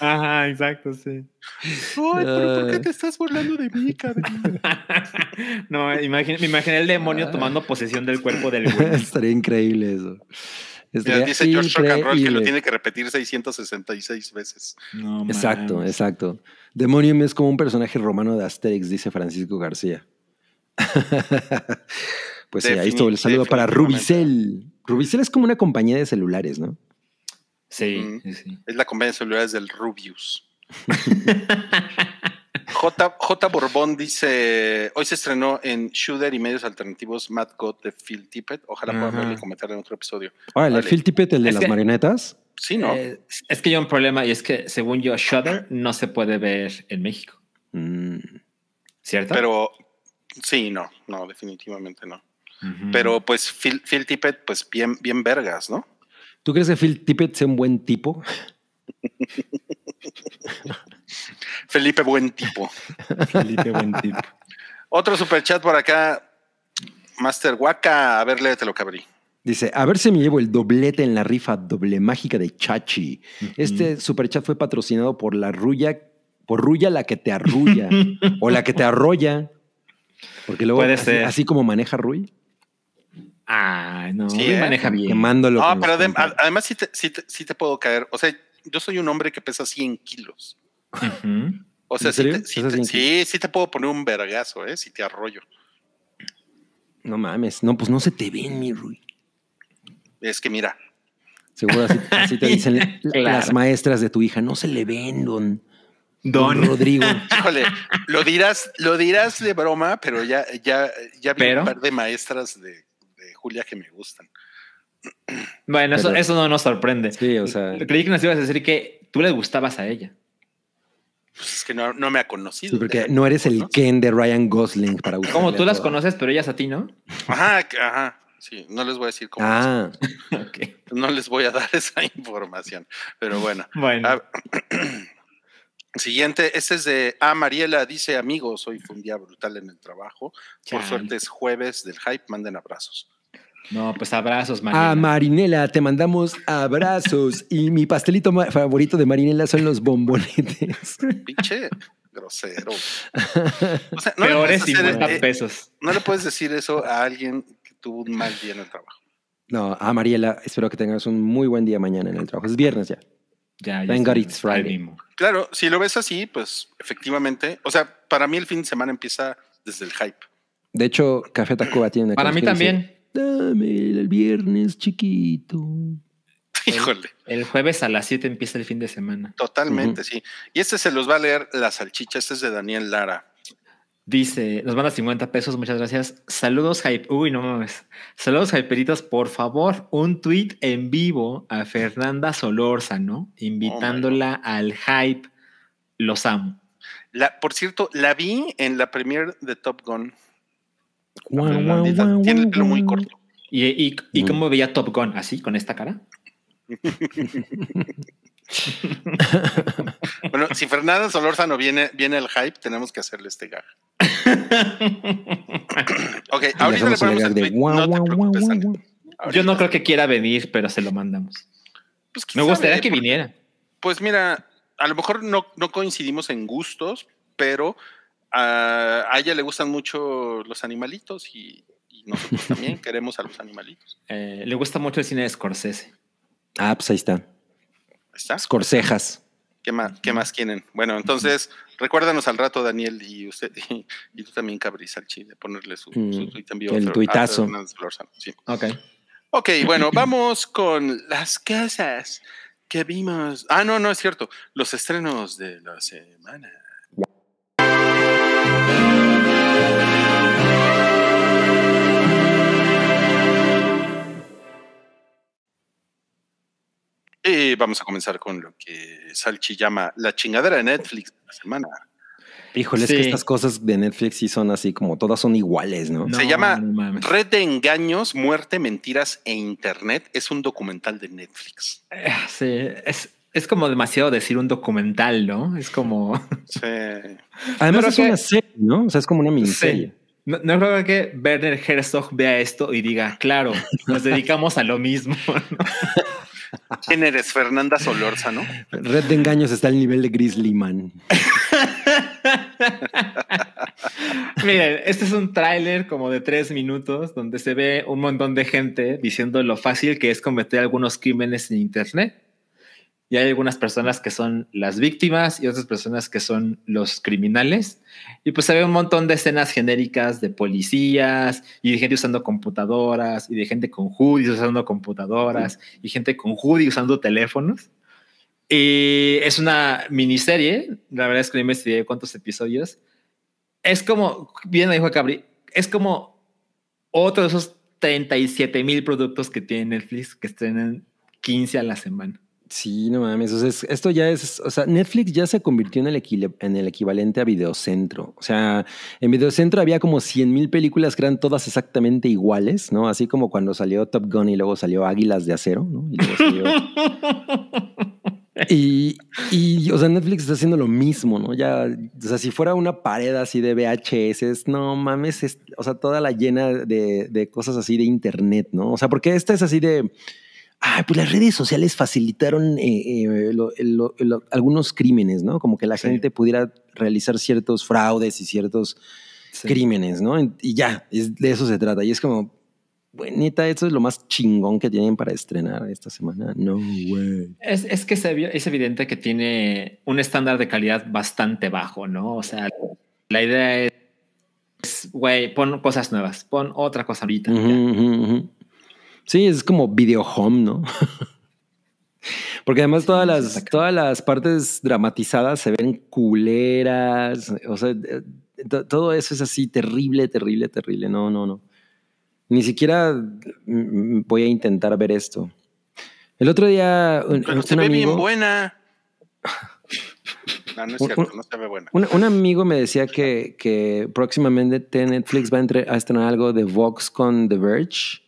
Ajá, exacto, sí. Ay, pero ¿por qué te estás burlando de mí, cabrón? (laughs) no, imagine, me imaginé el demonio tomando posesión del cuerpo del güey. (laughs) Estaría increíble eso. Mira, dice George Rock and Roll que lo tiene que repetir 666 veces. No, exacto, exacto. Demonium es como un personaje romano de Asterix, dice Francisco García. (laughs) pues sí, ahí estuvo el saludo para Rubicel. Rubicel es como una compañía de celulares, ¿no? Sí, mm. sí, sí. Es la compañía de celulares del Rubius. (laughs) J, J. Borbón dice: Hoy se estrenó en Shooter y medios alternativos Mad God de Phil Tippett. Ojalá puedan verlo y comentar en otro episodio. Órale, vale. Phil Tippett, el de es las que, marionetas. Sí, ¿no? Eh, es que hay un problema y es que, según yo, Shudder no se puede ver en México. Mm. ¿Cierto? Pero sí, no, no, definitivamente no. Uh -huh. Pero pues Phil, Phil Tippett, pues bien, bien vergas, ¿no? ¿Tú crees que Phil Tippett sea un buen tipo? (laughs) Felipe Buen Tipo. Felipe Buen Tipo. Otro superchat por acá. Master Waka, a ver, léetelo, cabrí. Dice, a ver si me llevo el doblete en la rifa doble mágica de Chachi. Uh -huh. Este superchat fue patrocinado por la Ruya, por Ruya la que te arrulla, (laughs) o la que te arrolla. Porque luego, Puede así, ser. así como maneja Rui. Ah, no, Sí, ¿eh? maneja bien. Quemándolo. No, pero adem- además sí te, sí, te, sí te puedo caer. O sea, yo soy un hombre que pesa 100 kilos. O sea, ¿En sí te, sí, ¿Pesas te- 100 sí, sí te puedo poner un vergazo, ¿eh? Si te arroyo. No mames, no, pues no se te ven, mi Rui. Es que mira, Seguro así, así te dicen (laughs) Claro. las maestras de tu hija. No se le ven, don, Don. Rodrigo. (laughs) híjole, lo dirás, lo dirás de broma, pero ya, ya, ya vi Pero- un par de maestras de, de Julia que me gustan. Bueno, eso, eso no nos sorprende. Sí, o sea. Creí que nos ibas a decir que tú le gustabas a ella. Pues es que no, no me ha conocido. Sí, porque no eres el. Ken de Ryan Gosling para Como gustarle tú las conoces, pero ellas a ti, ¿no? Ajá, que- ajá. Sí, no les voy a decir cómo. Ah, (laughs) Ok. es. No les voy a dar (laughs) esa información. Pero bueno. Bueno. Ah, (clears throat) Siguiente, este es de A. Mariela, dice amigos, hoy fue un día brutal en el trabajo. Por Chale. suerte es jueves del hype, manden abrazos. No, pues abrazos, Mariela. a Marinela, te mandamos abrazos. (laughs) Y mi pastelito favorito de Marinela son los bombonetes. Pinche grosero. O sea, no le, Peores 50 eh, pesos. no le puedes decir eso a alguien que tuvo un mal día en el trabajo. No, a Mariela, espero que tengas un muy buen día mañana en el trabajo. Es viernes ya. Ya, ya está. it's Friday. Claro, si lo ves así, pues efectivamente, o sea, para mí el fin de semana empieza desde el hype. De hecho, Café Tacuba tiene una Para mí también. Dame el viernes chiquito. (laughs) Híjole, El jueves a las 7 empieza el fin de semana. totalmente, sí. Y este se los va a leer la salchicha, este es de Daniel Lara. Dice, nos manda 50 pesos, muchas gracias. Saludos, hype. Uy, no mames. Saludos, hyperitos. Por favor, un tweet en vivo a Fernanda Solórzano, invitándola al hype. Los amo. La, por cierto, la vi en la premiere de Top Gun. Tiene el pelo muy corto. ¿Y, y, y Mm. cómo veía Top Gun? ¿Así, con esta cara? (laughs) Bueno, si Fernanda Solórzano viene, viene al hype, tenemos que hacerle este gag. (coughs) Ok, ahorita le el ponemos el tweet. guau, No te preocupes, guau. Yo no creo que quiera venir, pero se lo mandamos. Pues, Me gustaría sabe, que porque- viniera. Pues mira, a lo mejor no, no coincidimos en gustos, pero a, a ella le gustan mucho los animalitos y, y nosotros también (laughs) queremos a los animalitos. Eh, le gusta mucho el cine de Scorsese. Ah, pues ahí está. Ahí ¿Está? Corcejas. ¿Qué más, ¿Qué más quieren? Bueno, entonces, recuérdanos al rato, Daniel, y usted, y, y tú también, Cabri, Salchi, de ponerle su, Mm, su tuit en vivo. el tuitazo. Sí. Ok. Ok, bueno, vamos con las cosas que vimos. Ah, no, no es cierto. Los estrenos de la semana. Y vamos a comenzar con lo que Salchi llama la chingadera de Netflix de la semana. Híjole, es que estas cosas de Netflix sí son así como todas son iguales, ¿no? Se llama no. Red de Engaños, Muerte, Mentiras e Internet. Es un documental de Netflix. Eh, Sí, es, es como demasiado decir un documental, ¿no? Es como... (laughs) Sí. Además es que- una serie, ¿no? O sea, es como una miniserie. Sí. No, no creo que Werner Herzog vea esto y diga, claro, nos (laughs) dedicamos a lo mismo. ¿no? (laughs) ¿Quién eres? Fernanda Solórzano. Red de engaños está al nivel de Grizzly Man. (laughs) Miren, este es un tráiler como de tres minutos donde se ve un montón de gente diciendo lo fácil que es cometer algunos crímenes en Internet. Y hay algunas personas que son las víctimas y otras personas que son los criminales. Y pues se ve un montón de escenas genéricas de policías y de gente usando computadoras y de gente con hoodies usando computadoras y gente con hoodies usando teléfonos. Y es una miniserie. La verdad es que no investigué cuántos episodios. Es como, bien dijo Cabri, es como otro de esos 37 mil productos que tiene Netflix que estrenan 15 a la semana. Sí, no mames. O sea, es- esto ya es. O sea, Netflix ya se convirtió en el, equile- en el equivalente a Videocentro. O sea, en Videocentro había como 100 mil películas que eran todas exactamente iguales, ¿no? Así como cuando salió Top Gun y luego salió Águilas de Acero, ¿no? Y luego salió. (laughs) Y, y, o sea, Netflix está haciendo lo mismo, ¿no? Ya, o sea, si fuera una pared así de VHS, no mames, es- o sea, toda la llena de, de cosas así de internet, ¿no? O sea, porque esta es así de, ah, pues las redes sociales facilitaron eh, eh, lo- lo- lo- algunos crímenes, ¿no? Como que la Sí. gente pudiera realizar ciertos fraudes y ciertos Sí. crímenes, ¿no? Y ya, es, de eso se trata. Y es como, bueno, neta, esto es lo más chingón que tienen para estrenar esta semana. No, güey. Es, es que se es evidente que tiene un estándar de calidad bastante bajo, ¿no? O sea, la idea es, güey, pon cosas nuevas, pon otra cosa ahorita. Sí, es como video home, ¿no? (laughs) Porque además todas, las, todas las partes dramatizadas se ven culeras. O sea, eh, to- todo eso es así terrible, terrible, terrible. No, no, no. Ni siquiera voy a intentar ver esto. El otro día, un, Pero un se ve bien amigo, buena. (laughs) No, no es Un- cierto, un- no se ve buena. un, un amigo me decía que, que próximamente Netflix va a, entre- a estrenar algo de Vox con The Verge,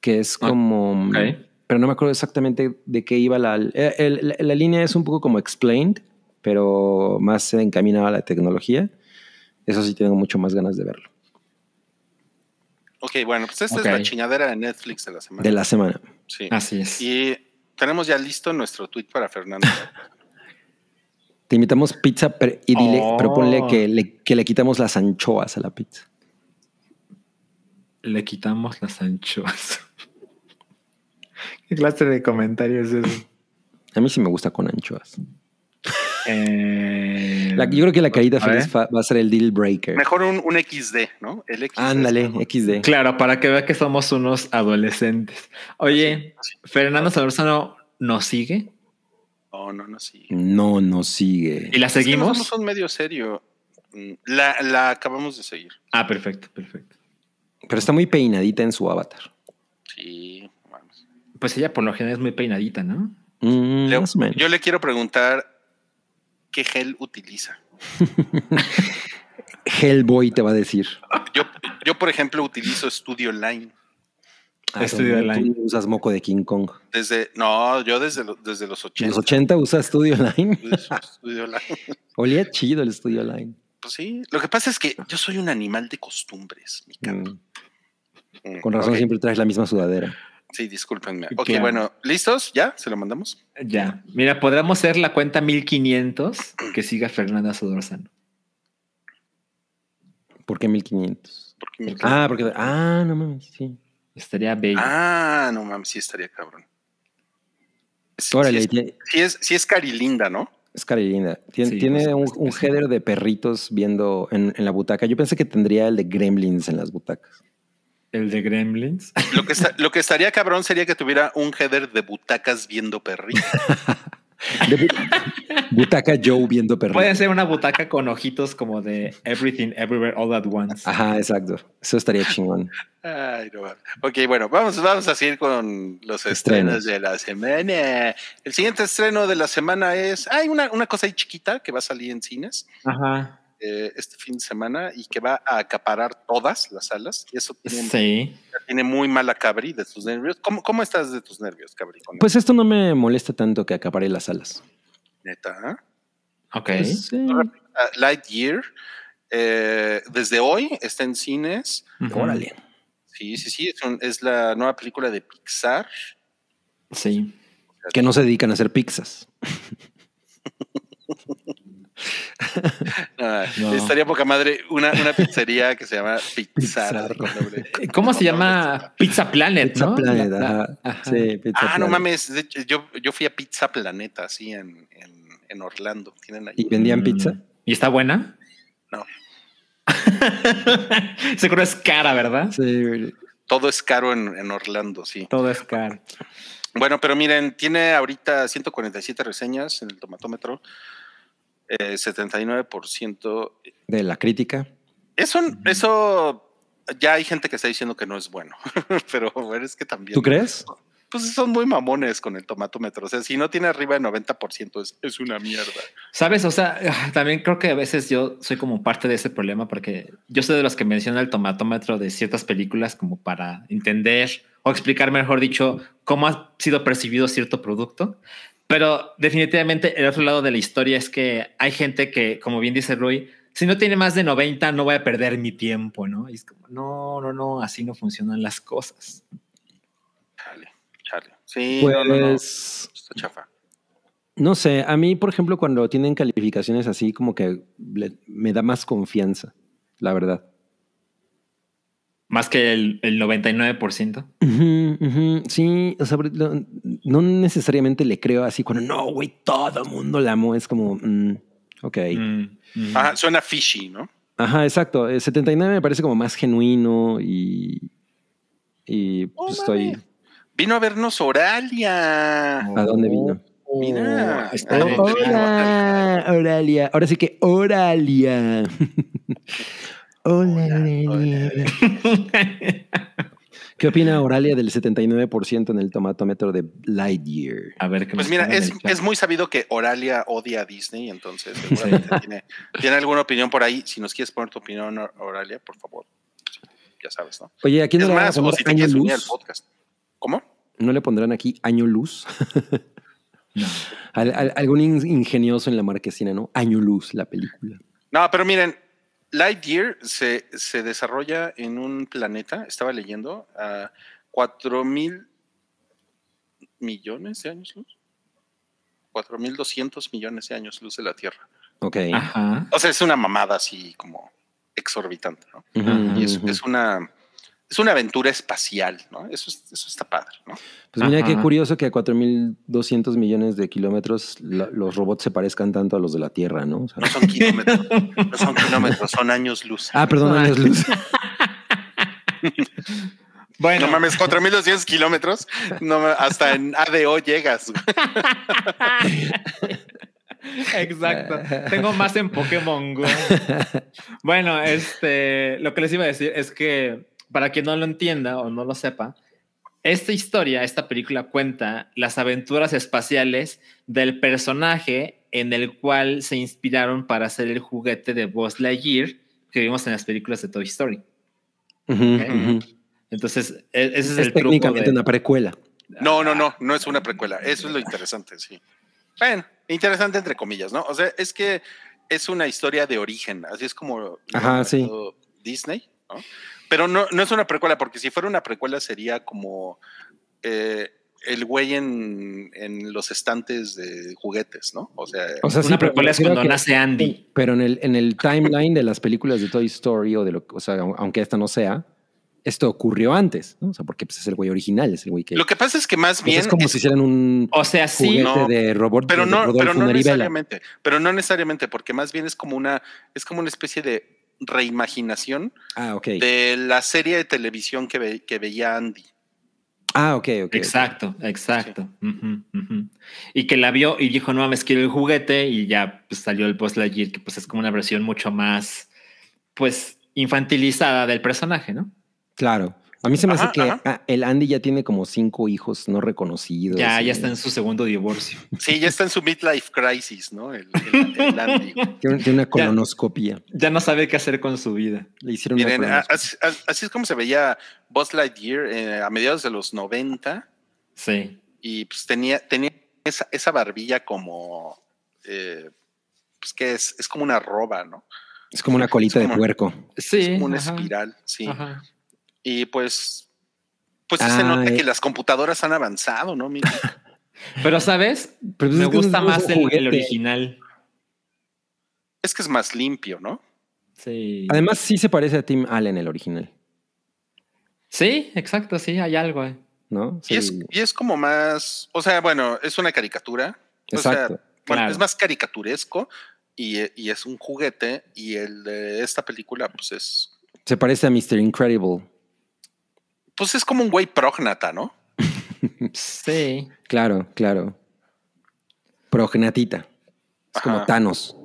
que es Ah, como... Pero no me acuerdo exactamente de qué iba la... el- el- la, la línea es un poco como explained, pero más encaminada a la tecnología. Eso sí tengo mucho más ganas de verlo. Ok, bueno, pues esta es la chingadera de Netflix de la semana. De la semana. Sí. Así es. Y tenemos ya listo nuestro tweet para Fernando. (laughs) Te invitamos pizza pero- y dile, Oh. pero ponle que le, que le quitamos las anchoas a la pizza. Le quitamos las anchoas. (laughs) ¿Qué clase de comentario es eso? A mí sí me gusta con anchoas. Eh, La- yo creo que la carita a feliz va a ser el deal breaker. Mejor un, un XD, ¿no? El XD. Ándale, XD. Claro, para que vea que somos unos adolescentes. Oye, Fernando Solorzano nos sigue No, no, no, sí. No nos sigue. y la Es que no seguimos. somos un medio serio. Mm, La, la acabamos de seguir. Ah, perfecto, perfecto. Pero está muy peinadita en su avatar. Sí. Pues ella por lo general es muy peinadita, ¿no? Mm, Leo, más o menos. yo le quiero preguntar qué gel utiliza. (laughs) Hellboy te va a decir. Yo, yo por ejemplo, utilizo Studio Line. Ah, Studio tú Line. usas moco de King Kong. Desde, no, yo desde, lo- desde los En 80. los 80 usas Studio Line. Studio Line. (laughs) Olía chido el Studio Line. Pues sí, lo que pasa es que yo soy un animal de costumbres, mi. Mm, Mm, Con razón siempre traes la misma sudadera. Sí, discúlpenme. Ok, bueno, ¿listos? ¿Ya? ¿Se lo mandamos? Ya. Mira, podríamos ser la cuenta 1500 (clears throat) que siga Fernanda Solorzano. ¿Por qué 1500? Porque me- Ah, porque. Ah, no mames, sí. Estaría bello. Ah, no mames, sí estaría cabrón. Sí, Órale, sí, es, sí es, sí es carilinda, ¿no? es cara linda. Tiene, Sí, tiene por un, un header de perritos viendo en, en la butaca. Yo pensé que tendría el de Gremlins en las butacas. El de Gremlins. (laughs) Lo que, está- lo que estaría cabrón sería que tuviera un header de butacas viendo perritos. De bu- butaca Joe viendo. Puede ser una butaca con ojitos como de Everything Everywhere All at Once. Ajá, exacto. Eso estaría chingón. Ay, no. Ok, bueno, vamos, vamos a seguir con los Estrenos. estrenos de la semana. El siguiente estreno de la semana es. Hay una, una cosa ahí chiquita que va a salir en cines Ajá. Eh, este fin de semana y que va a acaparar todas las salas. Y eso tiene, Sí. tiene muy mala Cabri de tus nervios. ¿Cómo, cómo estás de tus nervios, Cabri? con Pues esto no me molesta tanto que acapare las alas. neta? Ok. Pues, sí. Ah, Lightyear, eh, desde hoy está en cines. Órale. Sí, sí, sí, es, un- es la nueva película de Pixar. Sí. Que no se dedican a hacer pizzas. (laughs) (laughs) No. Estaría poca madre una, una pizzería que se llama con doble- (laughs) ¿Cómo se llama? Pizza Planet, Pizza ¿no? Planet, La- la- ajá. ajá. Sí, Pizza Ah, no mames. De hecho, yo, yo fui a Pizza Planeta, así en, en, en Orlando. ¿Tienen ahí? ¿Y vendían Mm. pizza? ¿Y está buena? No. (laughs) Seguro es cara, ¿verdad? Sí. Todo es caro en, en Orlando, sí. Todo es caro. Bueno, pero miren, tiene ahorita 147 reseñas en el tomatómetro. Eh, 79%. De la crítica. Eso, eso ya hay gente que está diciendo que no es bueno, (laughs) pero es que también. ¿Tú crees? Pues son muy mamones con el tomatómetro. O sea, si no tiene arriba de 90%, es, es una mierda. Sabes, o sea, (sighs) también creo que a veces yo soy como parte de ese problema porque yo soy de los que menciona el tomatómetro de ciertas películas como para entender o explicar, mejor dicho, cómo ha sido percibido cierto producto. Pero definitivamente el otro lado de la historia es que hay gente que, como bien dice Rui, si no tiene más de 90 no voy a perder mi tiempo, ¿no? Y es como, no, no, no, así no funcionan las cosas. Chale, chale. Sí, no, no, no. Pues Está chafa. no sé, a mí, por ejemplo, cuando tienen calificaciones así, como que le- me da más confianza, la verdad. Más que el, el 99%. Ujú, ujú, Sí, o sea, no, no necesariamente le creo así cuando no, güey, todo el mundo la amó. Es como, mm, ok. Mm, mm. Ajá, suena fishy, ¿no? Ajá, exacto. El 79 me parece como más genuino y. Y Oh, pues estoy. Vino a vernos Oralia. ¿A dónde vino? Mira. está Oh, bien. hola, Oralia. Ahora sí que Oralia. (laughs) Hola, Oralia. (laughs) ¿Qué opina Oralia del 79% en el tomatómetro de Lightyear? A ver qué Pues nos mira, es, muy sabido que Oralia odia a Disney, entonces seguramente tiene, tiene alguna opinión por ahí. Si nos quieres poner tu opinión, Or- Oralia, por favor. Ya sabes, ¿no? Oye, aquí no Es le más, o poner si te año quieres unir al luz. podcast. ¿Cómo? ¿No le pondrán aquí año luz? (laughs) No. (laughs) Al- al- algún in- ingenioso en la marquesina, ¿no? Año luz, la película. No, pero miren, Lightyear se, se desarrolla en un planeta, estaba leyendo, a 4 mil millones de años luz. 4 mil 200 millones de años luz de la Tierra. Ok. Ajá. O sea, es una mamada así como exorbitante, ¿no? Y es una es una aventura espacial, ¿no? Eso, es- eso está padre, ¿no? Pues mira qué curioso que a 4.200 millones de kilómetros la- los robots se parezcan tanto a los de la Tierra, ¿no? O sea- No son kilómetros, no son kilómetros, son años luz. ah, perdón, años luz. (laughs) Bueno, No mames, 4200 kilómetros, no, hasta en ADO llegas. Exacto. Tengo más en Pokémon Go. Bueno, este, lo que les iba a decir es que para quien no lo entienda o no lo sepa, esta historia, esta película cuenta las aventuras espaciales del personaje en el cual se inspiraron para hacer el juguete de Buzz Lightyear que vimos en las películas de Toy Story. Ujú, Ok. ujú. Entonces, e- ese es, Es, el truco técnicamente de- una precuela. No, no, no, no es una precuela. Eso es lo interesante, sí. Bueno, interesante entre comillas, ¿no? O sea, es que es una historia de origen, así es como Ajá, sí. Disney, ¿no? Pero no, no es una precuela, porque si fuera una precuela sería como eh, el güey en, en los estantes de juguetes, ¿no? O sea, O sea, Una precuela es cuando que- nace Andy. Pero en el, en el timeline de las películas de Toy Story, o de lo o sea, aunque esta no sea, esto ocurrió antes, ¿no? O sea, porque pues, es el güey original, es el güey que. lo que pasa es que más pues, bien es como es- si hicieran un O sea, sí, juguete no, de robot pero de no, Rodolfo pero no necesariamente, pero no necesariamente, porque más bien es como una, es como una especie de reimaginación Ah, de la serie de televisión que, ve- que veía Andy. Ah, ok, ok. Exacto, exacto. Y que la vio y dijo, no mames, quiero el juguete y ya pues, salió el Buzz Lightyear, que pues es como una versión mucho más, pues, infantilizada del personaje, ¿no? Claro. A mí se me hace que ajá. ah, el Andy ya tiene como cinco hijos no reconocidos. Ya, y- ya está en su segundo divorcio. Sí, ya está en su midlife crisis, ¿no? El, el- el Andy. (laughs) Tiene, tiene una colonoscopia. Ya no sabe qué hacer con su vida. Le hicieron Miren, una a- así, así- es como se veía Buzz Lightyear eh, a mediados de los 90 Sí. y pues tenía, tenía esa, esa barbilla como, eh, pues que es, es como una roba, ¿no? Es como una colita de puerco. Sí. Es como una ajá, espiral, sí. ajá. Y pues, pues sí se nota eh. que las computadoras han avanzado, ¿no? Mira. (laughs) Pero, ¿sabes? Pero pues Me gusta más el, original. es que es más limpio, ¿no? Sí. Además, sí se parece a Tim Allen, el original, Sí, exacto, sí, hay algo. eh. ¿no? Y, es, Sí. y es como más, o sea, bueno, es una caricatura. O sea, Exacto. bueno, Claro. es más caricaturesco y, y es un juguete. Y el de esta película, pues es, Se parece a Mr. Incredible. Pues es como un güey prógnata, ¿no? Sí. Claro, claro. Prognatita. Es como Ajá. Thanos. (laughs)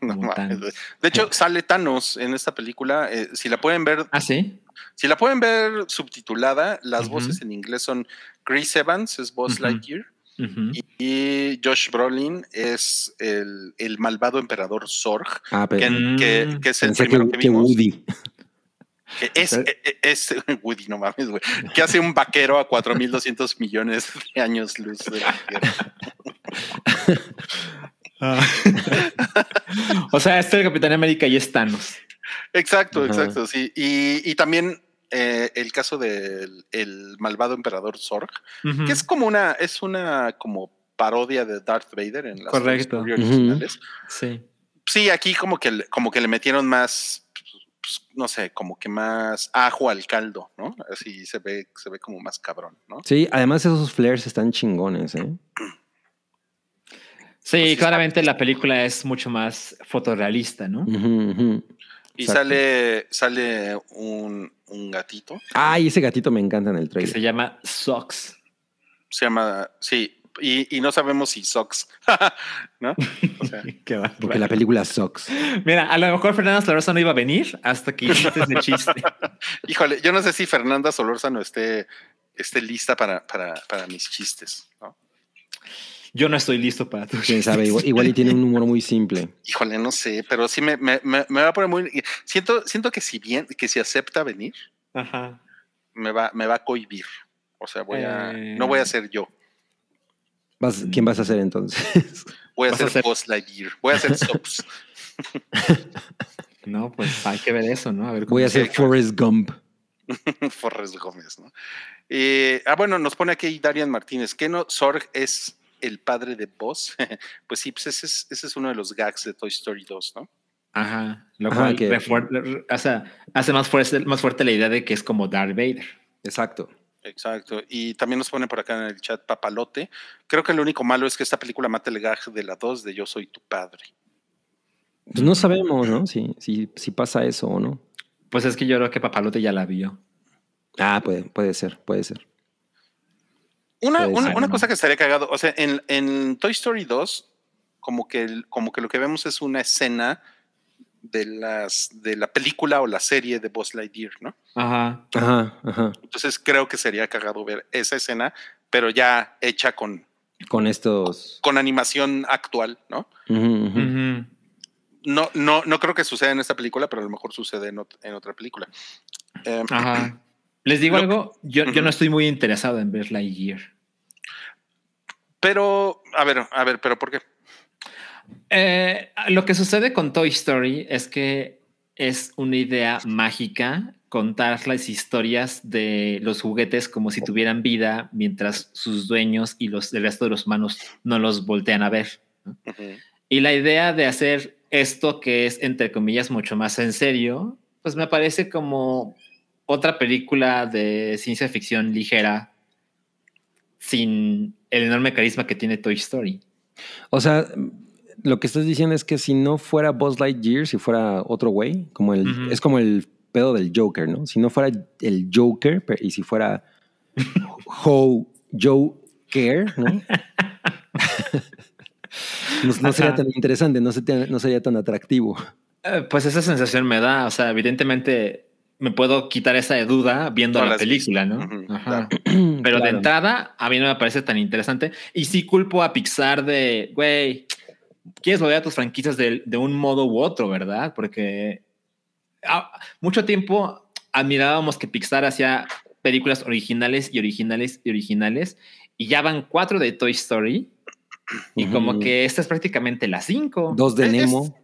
No Como mames, Thanos. güey. De hecho, sale Thanos en esta película. eh, si la pueden ver, Ah, sí. si la pueden ver subtitulada, las voces en inglés son Chris Evans, es Buzz Ujú. Lightyear, Ujú. y, y Josh Brolin es el, el malvado emperador Zorg, Ah, pero que, Mm. que- que es el primero que, que vimos. Woody. Que es, e- e- es (laughs) Woody, no mames, güey. Que hace un vaquero a 4.200 millones de años luz de la Tierra. (laughs) o sea, este es el Capitán América y es Thanos. Exacto, Ajá. exacto, sí. Y, y también eh, el caso del el malvado emperador Zorg, que es como una, es una como parodia de Darth Vader en las Correcto. Originales. Sí. Sí, aquí como que, le- como que le metieron más, no sé, como que más ajo al caldo, ¿no? Así se ve, se ve como más cabrón, ¿no? Sí, además esos flares están chingones, ¿eh? (clears throat) Sí, Pues sí, claramente la película es mucho más fotorrealista, ¿no? Y Exacto. sale, sale un, un gatito. Ay, ese gatito me encanta en el Que trailer. se llama Socks. Se llama, sí, y, y no sabemos si Socks, (laughs) ¿no? O sea, (laughs) Qué bárbaro. Porque la película sucks. Mira, a lo mejor Fernanda Solorosa no iba a venir hasta que hiciste ese chiste. (laughs) híjole, yo no sé si Fernanda Solórzano esté, esté lista para, para, para mis chistes, ¿no? Yo no estoy listo para tu Quién sabe, igual, igual y tiene un humor muy simple. Híjole, no sé, pero sí me, me, me, me va a poner muy... Siento, siento que si bien, que si acepta venir, Ajá. me va, me va a cohibir. O sea, voy a, Eh. no voy a ser yo. Vas- ¿Quién vas a ser entonces? (laughs) Voy a ser ser- Buzz Lightyear. Voy a ser Sops. (laughs) No, pues hay que ver eso, ¿no? A ver cómo Voy a ser Sí. Forrest Gump. (laughs) Forrest Gómez, ¿no? Eh, ah, bueno, nos pone aquí Darian Martínez. ¿Qué no? Sorg es el padre de Buzz. pues sí, pues ese es, ese es uno de los gags de Toy Story 2, ¿no? Ajá. Lo Ajá, cual que- o sea, hace más fuerte, más fuerte la idea de que es como Darth Vader. Exacto. Exacto. Y también nos pone por acá en el chat Papalote. Creo que lo único malo es que esta película mata el gag de la 2 de Yo soy tu padre. Pues no sabemos, ¿no? Si, si, si pasa eso o no. Pues es que yo creo que Papalote ya la vio. Ah, puede, puede ser, puede ser. Una, Puede una, ser, una ¿no? cosa que estaría cagado, o sea, en, en Toy Story 2, como que, el- como que lo que vemos es una escena de, las, de la película o la serie de Buzz Lightyear, ¿no? Ajá. Ajá, ajá. Entonces creo que sería cagado ver esa escena, pero ya hecha con, Con estos. con animación actual, ¿no? Ujú. No, no, no creo que suceda en esta película, pero a lo mejor sucede en, ot- en otra película. Eh, Ajá. (clears throat) Les digo algo, yo, yo no estoy muy interesado en ver Lightyear. Pero, a ver, a ver, pero ¿por qué? Eh, lo que sucede con Toy Story es que es una idea mágica contar las historias de los juguetes como si tuvieran vida mientras sus dueños y los, el resto de los humanos no los voltean a ver. Y la idea de hacer esto que es, entre comillas, mucho más en serio, pues me parece como otra película de ciencia ficción ligera sin el enorme carisma que tiene Toy Story. O sea, lo que estás diciendo es que si no fuera Buzz Lightyear, si fuera otro güey, como el, es como el pedo del Joker, ¿no? Si no fuera el Joker y si fuera Ho Joker, ¿no? (laughs) no, no sería Ajá. tan interesante, no sería, no sería tan atractivo. Eh, Pues esa sensación me da, o sea, evidentemente me puedo quitar esa duda viendo la película. ¿no? Ujú, Ajá. claro. (clears throat) Pero de entrada, a mí no me parece tan interesante. Y sí culpo a Pixar de, güey, quieres volver a tus franquicias de, de un modo u otro, ¿verdad? Porque ah, mucho tiempo admirábamos que Pixar hacía películas originales y originales y originales. Y ya van cuatro de Toy Story. Y como Ujú. que esta es prácticamente la cinco. Dos de Es- Nemo.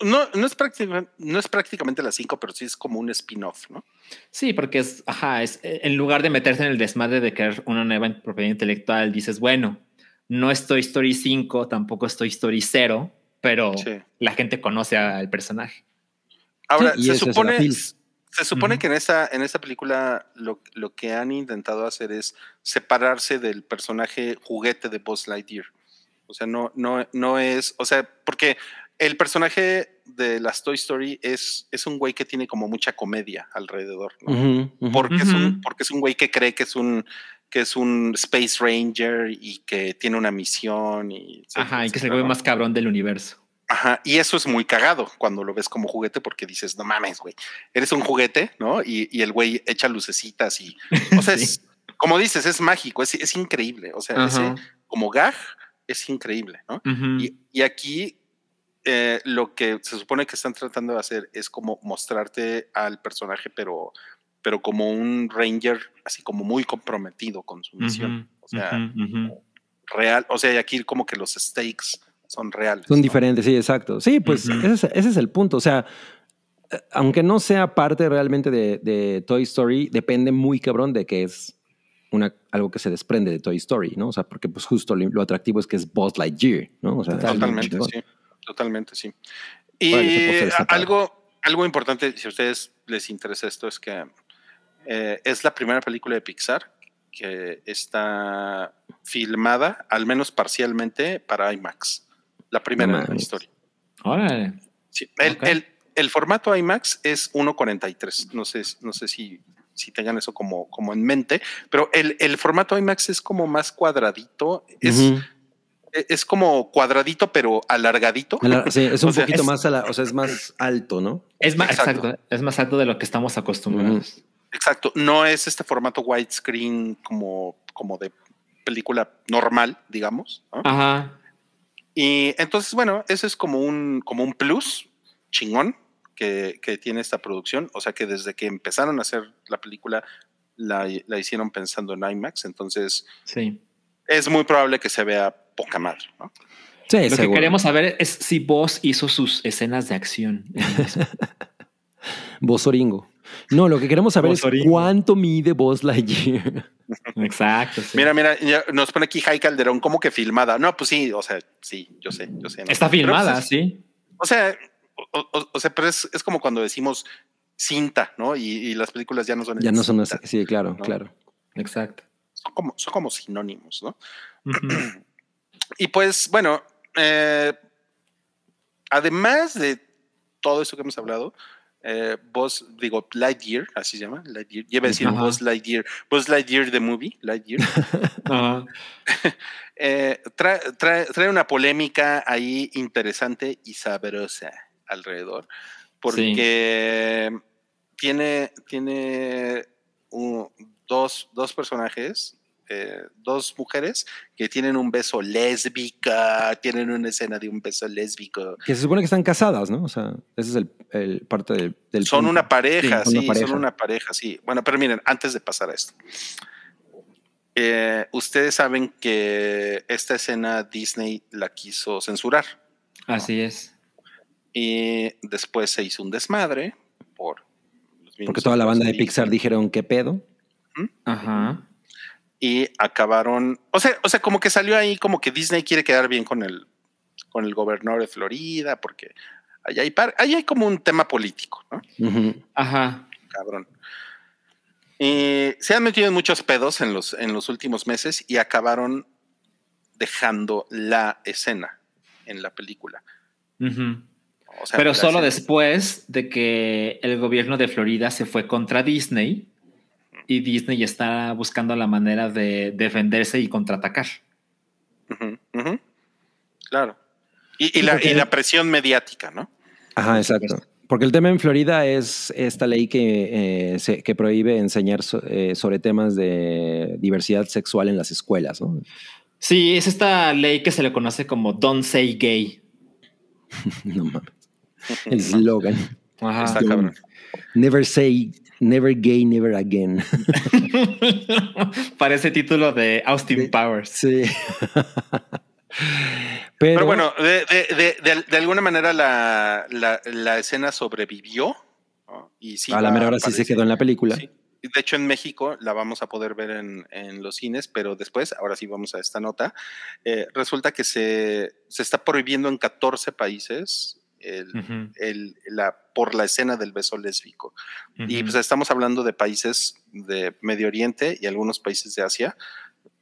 No, no, es prácticamente, no es prácticamente las 5, pero sí es como un spin-off, ¿no? Sí, porque es, ajá, es, en lugar de meterse en el desmadre de crear una nueva propiedad intelectual, dices, bueno, no es Toy Story 5, tampoco es Toy Story 0, pero Sí. la gente conoce al personaje. Ahora, Sí, se supone, se que en esta, en esta película lo, lo que han intentado hacer es separarse del personaje juguete de Buzz Lightyear. O sea, no, no, no es, o sea, porque el personaje de las Toy Story es, es un güey que tiene como mucha comedia alrededor, porque, es un, porque es un güey que cree que es un que es un Space Ranger y que tiene una misión y Ajá, y que se vuelve más cabrón del universo. Ajá, y eso es muy cagado cuando lo ves como juguete porque dices, no mames, güey, eres un juguete, ¿no? Y, y el güey echa lucecitas y, o sea, (laughs) Sí. es, como dices, es mágico, es, es increíble, o sea, ese como gag es increíble, ¿no? Y, y aquí eh, lo que se supone que están tratando de hacer es como mostrarte al personaje, pero, pero como un ranger, así como muy comprometido con su misión. Ujú, O sea, ujú, ujú. real. O sea, y aquí como que los stakes son reales. Son ¿no? diferentes, sí, exacto. Sí, pues ese, es, ese es el punto. O sea, aunque no sea parte realmente de, de Toy Story, depende muy cabrón de que es una, algo que se desprende de Toy Story, ¿no? O sea, porque pues justo lo, lo atractivo es que es Buzz Lightyear, ¿no? O sea, Totalmente, chingón. sí. Totalmente, sí. Y padre. algo, algo importante, si a ustedes les interesa esto, es que eh, es la primera película de Pixar que está filmada, al menos parcialmente, para IMAX. La primera No en la historia. Órale. Sí. El, Ok. el- el formato IMAX es 1.43. No sé, no sé si, si tengan eso como, como en mente, pero el, el formato IMAX es como más cuadradito. Es, e- es como cuadradito, pero alargadito. Sí, es (laughs) un O sea, poquito es- más, a la- o sea, es más alto, ¿no? Es más, Exacto. exacto. es más alto de lo que estamos acostumbrados. Exacto. No es este formato widescreen como, como de película normal, digamos. ¿no? Ajá. Y entonces, bueno, eso es como un, como un plus chingón que, que tiene esta producción. O sea que desde que empezaron a hacer la película, la, la hicieron pensando en IMAX. Entonces, Sí. es muy probable que se vea poca madre. ¿no? Sí, Lo que queremos saber es si Voss hizo sus escenas de acción. (laughs) Bosoringo. No, lo que queremos saber es cuánto mide Buzz Lightyear. (laughs) Exacto. sí. Mira, mira, nos pone aquí Jai Calderón, como que filmada. No, pues sí, o sea, sí, yo sé, yo sé. ¿no? Está filmada, pues, es- sí. O sea, o, o- o sea, pero es, es como cuando decimos cinta, ¿no? Y, y las películas ya no son. ya no son cinta. así. Sí, claro, ¿no? claro. Exacto. Son como, son como sinónimos, ¿no? (clears throat) Y pues, bueno, eh, además de todo eso que hemos hablado, eh, Buzz, digo, Lightyear, así se llama, Lightyear, iba a decir Ajá. Buzz Lightyear, Buzz Lightyear the movie, Lightyear, (laughs) Ajá. (laughs) eh, trae, trae- trae una polémica ahí interesante y sabrosa alrededor, porque tiene, tiene un- dos, dos personajes, eh, dos mujeres que tienen un beso lésbica, tienen una escena de un beso lésbico. Que se supone que están casadas, ¿no? O sea, ese es el, el parte del, del Son punto. una pareja, Sí, sí, son una pareja. son una pareja, sí. Bueno, pero miren, antes de pasar a esto, eh, ustedes saben que esta escena Disney la quiso censurar Así es. y después se hizo un desmadre por los mismos Porque toda la banda de. Pixar dijeron, ¿qué pedo? Ajá. Y acabaron, o sea, o sea, como que salió ahí como que Disney quiere quedar bien con el con el gobernador de Florida porque allá hay par- ahí hay como un tema político, ¿no? Ajá. cabrón. Y se han metido en muchos pedos en los, en los últimos meses y acabaron dejando la escena en la película. Ujú. O sea, Pero solo escena- después de que el gobierno de Florida se fue contra Disney y Disney está buscando la manera de defenderse y contraatacar. Claro. Y, y la, porque- y la presión mediática, ¿no? Ajá, exacto. Porque el tema en Florida es esta ley que, eh, se- que prohíbe enseñar so- eh, sobre temas de diversidad sexual en las escuelas, ¿no? Sí, es esta ley que se le conoce como Don't Say Gay. (laughs) No mames. (laughs) El slogan. Ajá. Está cabrón. Never say, never gay, never again. (laughs) Parece título de Austin. Powers. Sí. (laughs) Pero, Pero bueno, de, alguna manera la, la- la escena sobrevivió. ¿no? Y sí a la mera hora sí se quedó en la película. Sí. De hecho, en México la vamos a poder ver en, en los cines, pero después, ahora sí vamos a esta nota, eh, resulta que se, se está prohibiendo en 14 países el- el- la, por la escena del beso lésbico. Y pues estamos hablando de países de Medio Oriente y algunos países de Asia,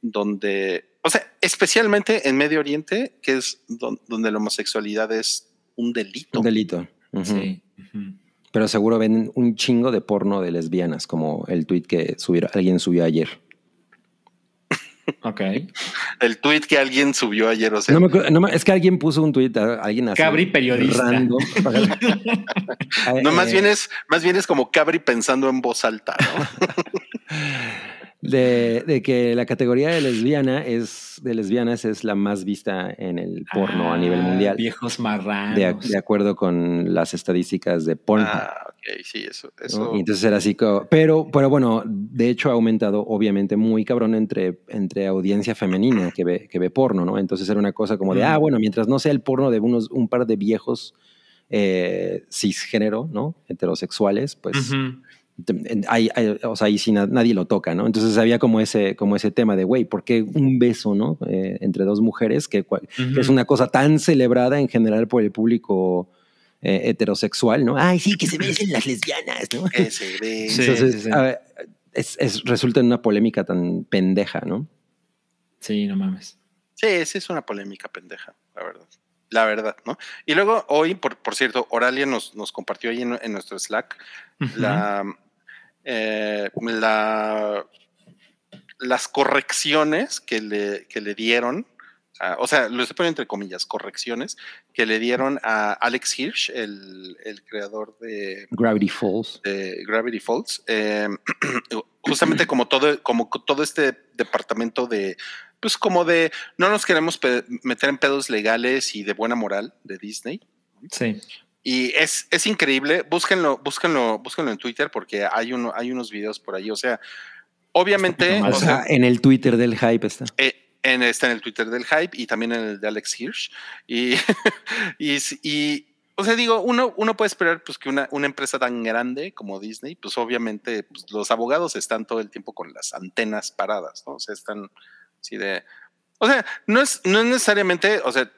donde, o sea, especialmente en Medio Oriente, que es don- donde la homosexualidad es un delito. Un delito. Sí. Pero seguro ven un chingo de porno de lesbianas, como el tweet que subieron, alguien subió ayer. Ok. El tweet que alguien subió ayer, o sea, No me acuerdo- no me- es que alguien puso un tweet, a- alguien así. Cabri periodista. random. (laughs) (laughs) No, más eh, bien es, más bien es como Cabri pensando en voz alta, ¿no? (laughs) de, de que la categoría de lesbiana es de lesbianas es la más vista en el porno a nivel Ah, mundial. Viejos marranos. De, de acuerdo con las estadísticas de Pornhub. ah, ok, sí, eso, ¿no? eso. Y entonces era así, como- pero, pero bueno, de hecho ha aumentado obviamente muy cabrón entre, entre audiencia femenina que ve, que ve porno, ¿no? Entonces era una cosa como de, Mm. ah, bueno, mientras no sea el porno de unos, un par de viejos eh, cisgénero, ¿no? Heterosexuales, pues hay- o sea, ahí sí na- nadie lo toca, ¿no? Entonces había como ese, como ese tema de, güey, ¿por qué un beso, ¿no? Eh, entre dos mujeres, que, es una cosa tan celebrada en general por el público eh, heterosexual, ¿no? Ay, sí, que se besen las lesbianas, ¿no? que se. Sí, Entonces, sí, sí. a ver, es, es- resulta en una polémica tan pendeja, ¿no? Sí, no mames. Sí, sí, es una polémica pendeja, la verdad. la verdad, ¿no? Y luego hoy, por, por cierto, Oralia nos, nos compartió ahí en, en nuestro Slack la, eh, la, las correcciones que le, que le dieron, a- o sea, lo estoy poniendo entre comillas, correcciones que le dieron a Alex Hirsch, el, el creador de, Gravity Falls. de Gravity Falls, eh, (clears throat) justamente como todo, como todo este departamento de, pues como de, no nos queremos meter en pedos legales y de buena moral de Disney. Sí. Y es, es increíble, búsquenlo, búsquenlo, búsquenlo en Twitter porque hay, uno, hay unos videos por ahí, o sea, obviamente, o sea, en el Twitter del hype está. eh, en, está en el Twitter del Hype y también en el de Alex Hirsch. Y, (laughs) y, y, o sea, digo, uno, uno puede esperar pues, que una, una empresa tan grande como Disney, pues obviamente pues, los abogados están todo el tiempo con las antenas paradas, ¿no? O sea, están así de... O sea, no es, no es necesariamente, o sea,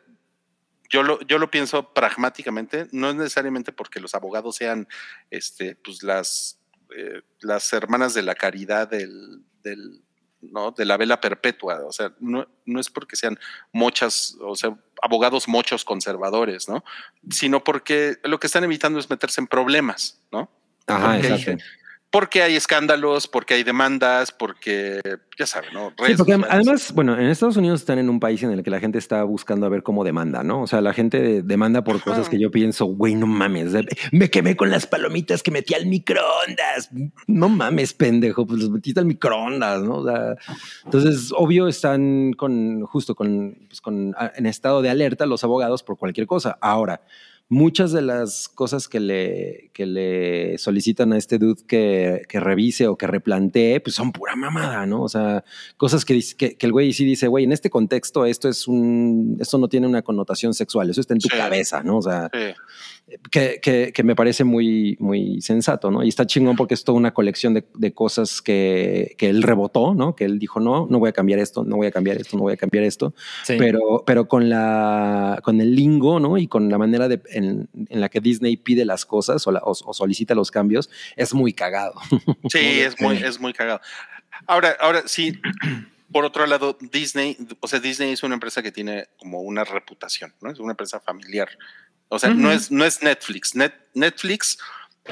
yo lo, yo lo pienso pragmáticamente, no es necesariamente porque los abogados sean este, pues las, eh, las hermanas de la caridad del, del, ¿no? de la vela perpetua. O sea, no, no es porque sean muchas, o sea, abogados muchos conservadores, ¿no? Sino porque lo que están evitando es meterse en problemas, ¿no? Ajá, exacto. Porque hay escándalos, porque hay demandas, porque, ya saben, ¿no? Sí, porque además, bueno, en Estados Unidos están en un país en el que la gente está buscando a ver cómo demanda, ¿no? O sea, la gente demanda por cosas que yo pienso, güey, no mames, me quemé con las palomitas que metí al microondas. No mames, pendejo, pues los metiste al microondas, ¿no? O sea, entonces, obvio, están con, justo con, pues, con, a- en estado de alerta los abogados por cualquier cosa. Ahora, muchas de las cosas que le, que le solicitan a este dude que, que revise o que replantee, pues son pura mamada, ¿no? O sea, cosas que, dice- que, que el güey sí dice, güey, en este contexto esto es un, esto no tiene una connotación sexual, eso está en tu Sí. cabeza, ¿no? O sea, Sí. Que, que, que me parece muy, muy sensato, ¿no? Y está chingón porque es toda una colección de, de cosas que, que él rebotó, ¿no? Que él dijo, no, no voy a cambiar esto, no voy a cambiar esto, no voy a cambiar esto, Sí. pero, pero con, la, con el lingo, ¿no? Y con la manera de, en, en la que Disney pide las cosas o, la- o- o solicita los cambios, es muy cagado. (laughs) Sí, es muy, es muy cagado. Ahora, ahora sí, por otro lado, Disney, o sea, Disney es una empresa que tiene como una reputación, ¿no? Es una empresa familiar. O sea, no, es, no es Netflix. Net- Netflix,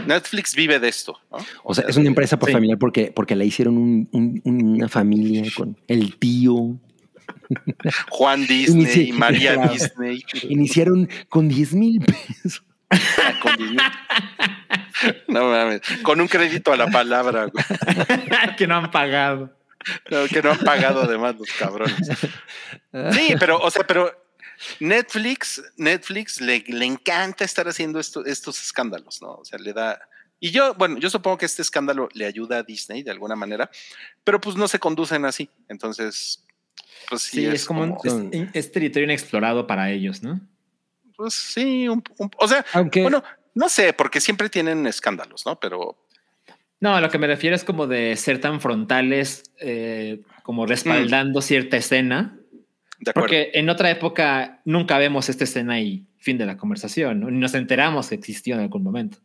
Netflix vive de esto, ¿no? O sea, es una empresa por Sí. familiar porque, porque la hicieron un- un- una familia con el tío. (laughs) Juan Disney, Inici- María Claro. (laughs) Disney. Iniciaron con 10 mil pesos. (laughs) con Disney. No mames, con un crédito a la palabra, güey. que no han pagado. No, que no han pagado además los cabrones. Sí, pero, o sea, pero Netflix, Netflix le, le encanta estar haciendo esto- estos escándalos, ¿no? O sea, le da. Y yo, bueno, yo supongo que este escándalo le ayuda a Disney de alguna manera, pero pues no se conducen así. Entonces, pues sí, Sí, es, como, un- como- es, es territorio inexplorado para ellos, ¿no? pues sí, un- un- o sea, Aunque, bueno, no sé, porque siempre tienen escándalos, ¿no? Pero No, a lo que me refiero es como de ser tan frontales, eh, como respaldando cierta escena, de acuerdo. porque en otra época nunca vemos esta escena y fin de la conversación, ¿no? Ni nos enteramos que existió en algún momento.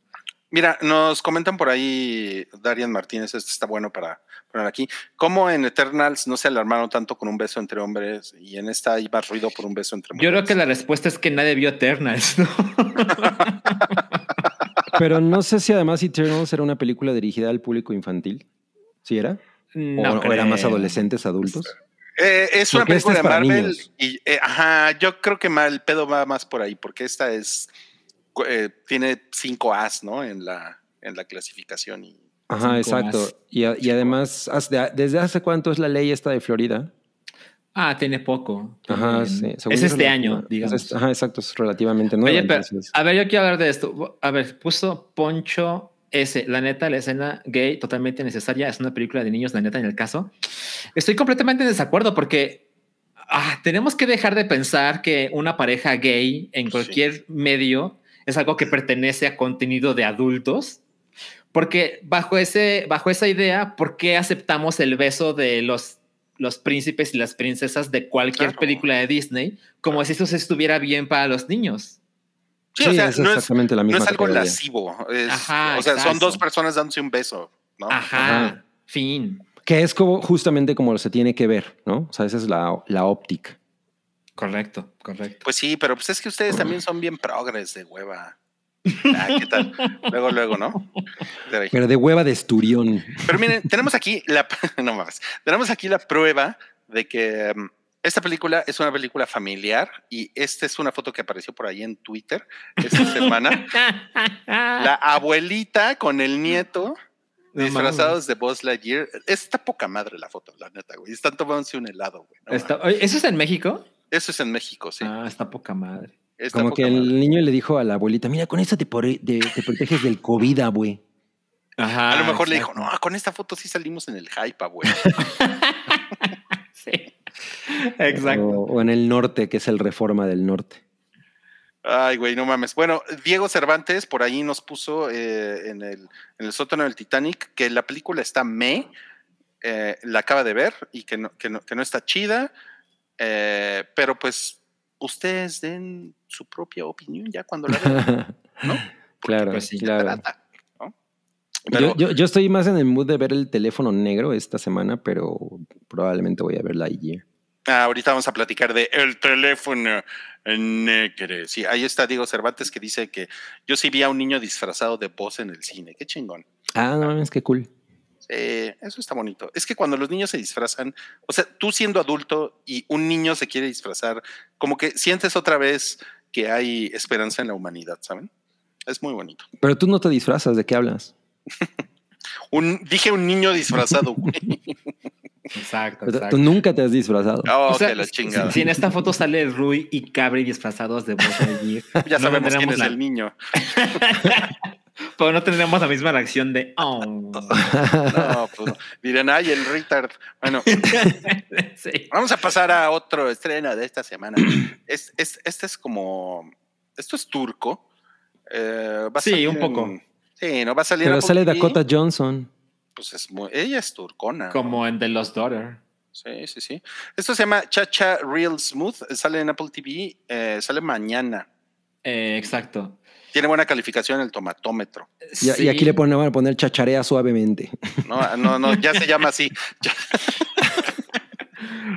Mira, nos comentan por ahí, Darian Martínez, esto está bueno para poner aquí, cómo en Eternals no se alarmaron tanto con un beso entre hombres y en esta hay más ruido por un beso entre Yo mujeres. creo que la respuesta es que nadie vio Eternals, ¿no? (laughs) pero no sé si además Eternals era una película dirigida al público infantil. ¿Sí era? No o, o era más adolescentes, adultos. Eh, es una esta película es de Marvel niños. y, eh, ajá, yo creo que el pedo va más por ahí, porque esta es, eh, tiene cinco As, ¿no? En la, en la clasificación y Ajá, exacto. Y, a- y además, ¿desde hace cuánto es la ley esta de Florida? Ah, tiene poco. Ajá, sí. según Es este año, digamos. es- ajá, exacto, es relativamente nuevo. Oye, pero, entonces- a ver, yo quiero hablar de esto. A ver, puso Poncho S. La neta, la escena gay totalmente necesaria. Es una película de niños, la neta, en el caso. Estoy completamente en desacuerdo porque ah, tenemos que dejar de pensar que una pareja gay en cualquier medio es algo que pertenece a contenido de adultos. Porque bajo, ese, bajo esa idea, ¿por qué aceptamos el beso de los, los príncipes y las princesas de cualquier Claro. película de Disney como si eso se estuviera bien para los niños? Sí, Sí, o sea, es no es, la no misma es algo categoría. lascivo. es- Ajá, o sea, son dos personas dándose un beso, ¿no? Ajá, Ajá. fin. Que es como justamente como se tiene que ver, ¿no? O sea, esa es la, la óptica. Correcto, correcto. Pues sí, pero pues es que ustedes también son bien progres de hueva. Ah, ¿qué tal? Luego, luego, ¿no? Pero de hueva de esturión. Pero miren, tenemos aquí la (laughs) no mames, tenemos aquí la prueba de que um, esta película es una película familiar y esta es una foto que apareció por ahí en Twitter esta semana. (laughs) La abuelita con el nieto No disfrazados de Buzz Lightyear. Está poca madre la foto, la neta, güey. Están tomándose un helado, güey. No Está- ¿Eso es en México? Eso es en México, sí. Ah, está poca madre. Está Como poca que el niño le dijo a la abuelita, mira, con esto te, por- te- te proteges del COVID, güey. Ajá. A lo mejor le dijo, no, con esta foto sí salimos en el hype, güey. (laughs) (laughs) Exacto. O, o en el norte, que es el Reforma del Norte. Ay, güey, no mames. Bueno, Diego Cervantes por ahí nos puso eh, en, el, en el sótano del Titanic que la película está me, eh, la acaba de ver y que no, que no, que no está chida, eh, pero pues ustedes den su propia opinión ya cuando la vean, (laughs) ¿no? claro, pues claro. trata, ¿no? Pero, Yo, yo, yo estoy más en el mood de ver el teléfono negro esta semana, pero probablemente voy a ver Lightyear. ah, ahorita vamos a platicar de el teléfono negro. Sí, ahí está Diego Cervantes que dice que yo sí vi a un niño disfrazado de voz en el cine. Qué chingón. Ah, no mames, qué cool. Eso está bonito. Es que cuando los niños se disfrazan, o sea, tú siendo adulto y un niño se quiere disfrazar, como que sientes otra vez que hay esperanza en la humanidad, ¿saben? Es muy bonito. Pero tú no te disfrazas, ¿de qué hablas? (laughs) Un, dije un niño disfrazado, güey. (laughs) Exacto, exacto. Tú nunca te has disfrazado. Oh, O sea, que la si- chingada. Si en esta foto sale Rui y Cabri disfrazados de Buzz Lightyear, (laughs) ya no sabemos quién es la- el niño. (laughs) pero no tendremos la misma reacción de oh. (laughs) No, pues no. dirán, ay, el retard. Bueno, Sí. vamos a pasar a otro estreno de esta semana. Es, es- este es como, esto es turco. Eh, va a Sí, salir un poco. en- sí, no va a salir. Pero sale. Dakota Johnson. Pues es muy, ella es turcona. ¿no? Como en The Lost Daughter. Sí, sí, sí. Esto se llama Chacha Real Smooth. Sale en Apple TV. eh, sale mañana. Eh, exacto. Tiene buena calificación en el tomatómetro. Y, y Sí. aquí le ponen, van a poner chacharea suavemente. No, no, no, ya se llama así. (laughs)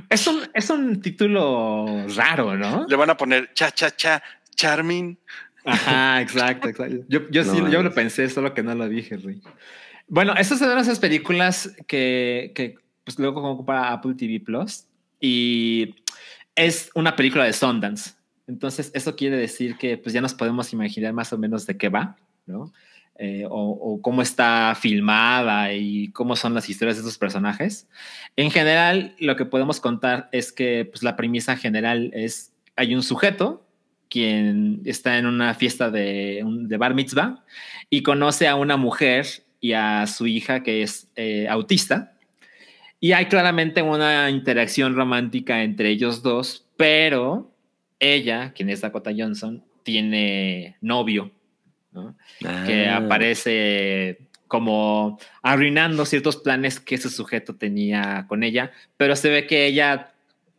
Es un, es un título raro, ¿no? le van a poner cha, cha, cha, Charming. Ajá, exacto, exacto. Yo, yo sí, yo lo pensé, solo que no lo dije, Rui. Bueno, estas son esas películas que, que pues, luego para Apple TV Plus y es una película de Sundance. Entonces, eso quiere decir que pues ya nos podemos imaginar más o menos de qué va, ¿no? Eh, o, cómo está filmada y cómo son las historias de estos personajes. En general, lo que podemos contar es que pues, la premisa general es, hay un sujeto quien está en una fiesta de, de bar mitzvah y conoce a una mujer y a su hija que es eh, autista. Y hay claramente una interacción romántica entre ellos dos, pero ella, quien es Dakota Johnson, tiene novio, ¿no? que Ah. aparece como arruinando ciertos planes que ese sujeto tenía con ella, pero se ve que ella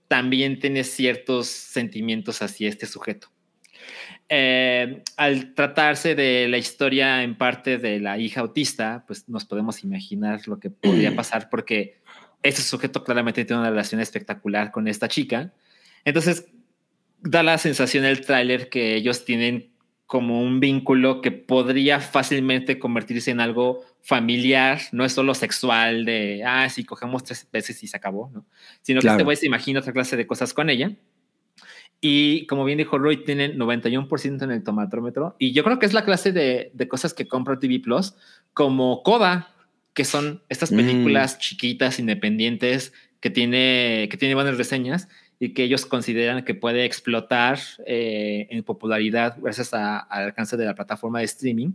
también tiene ciertos sentimientos hacia este sujeto. Eh, al tratarse de la historia en parte de la hija autista, pues nos podemos imaginar lo que podría pasar porque ese sujeto claramente tiene una relación espectacular con esta chica. Entonces, da la sensación el tráiler que ellos tienen como un vínculo que podría fácilmente convertirse en algo familiar, no es solo sexual de, ah, si cogemos tres veces y se acabó, ¿no? Sino que este güey se imagina otra clase de cosas con ella. Y como bien dijo Roy, tienen 91% en el tomatrómetro. Y yo creo que es la clase de, de cosas que compra TV Plus, como Coda, que son estas Mm. películas chiquitas, independientes, que tiene, que tiene buenas reseñas y que ellos consideran que puede explotar eh, en popularidad gracias a- al alcance de la plataforma de streaming.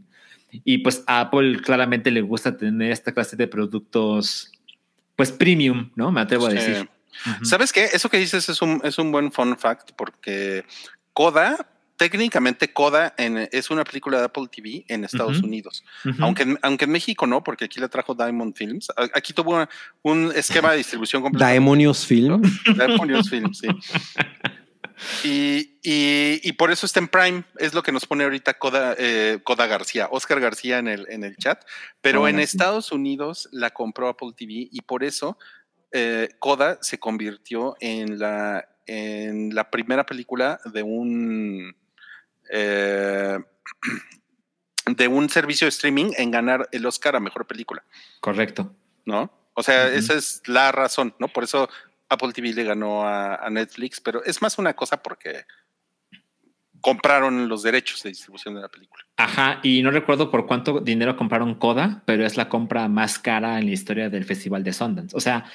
Y pues a Apple claramente le gusta tener esta clase de productos, pues premium, ¿no? Me atrevo a Sí. ¿Sabes qué? Eso que dices es un, es un buen fun fact porque Coda, técnicamente Coda en- es una película de Apple TV en Estados. Unidos. Aunque, en- aunque en México no, porque aquí la trajo Diamond Films. Aquí tuvo una- un esquema de distribución completo. Daemonios Film. Diamond Films, sí. (laughs) Y, y- y por eso está en Prime, es lo que nos pone ahorita Coda, eh, Coda García, Oscar García en el, en el chat. Pero en sí. Estados Unidos la compró Apple TV y por eso eh, Coda se convirtió en la, en la primera película de un eh, (clears throat) de un servicio de streaming en ganar el Oscar a mejor película, Correcto. ¿no? O sea, esa es la razón, ¿no? Por eso Apple TV le ganó a, a Netflix, pero es más una cosa porque compraron los derechos de distribución de la película. Ajá, y no recuerdo por cuánto dinero compraron Coda, pero es la compra más cara en la historia del Festival de Sundance. O sea,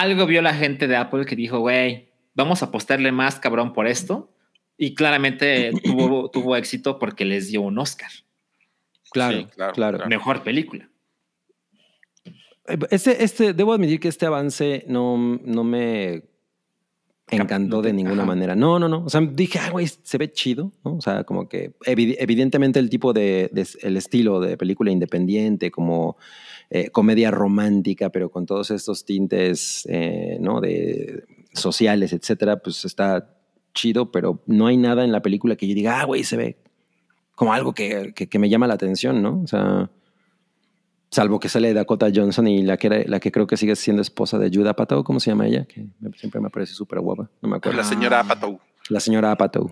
algo vio la gente de Apple que dijo, güey, vamos a apostarle más cabrón por esto. Y claramente tuvo, (laughs) tuvo éxito porque les dio un Oscar. Claro, Sí, claro, claro. Mejor película. Este, este, debo admitir que este avance no, no me encantó de ninguna ajá. manera. No, no, no. O sea, dije, ah, güey, se ve chido, ¿no? O sea, como que evi- evidentemente el tipo de, de- el estilo de película independiente, como eh, comedia romántica, pero con todos estos tintes, eh, ¿no? De sociales, etcétera, pues está chido, pero no hay nada en la película que yo diga, ah, güey, se ve como algo que, que- que me llama la atención, ¿no? O sea, salvo que sale Dakota Johnson y la que, era- la que creo que sigue siendo esposa de Judah Apatow, ¿cómo se llama ella? Que me- siempre me parece súper guapa, no me acuerdo. La señora Apatow. La señora Apatow.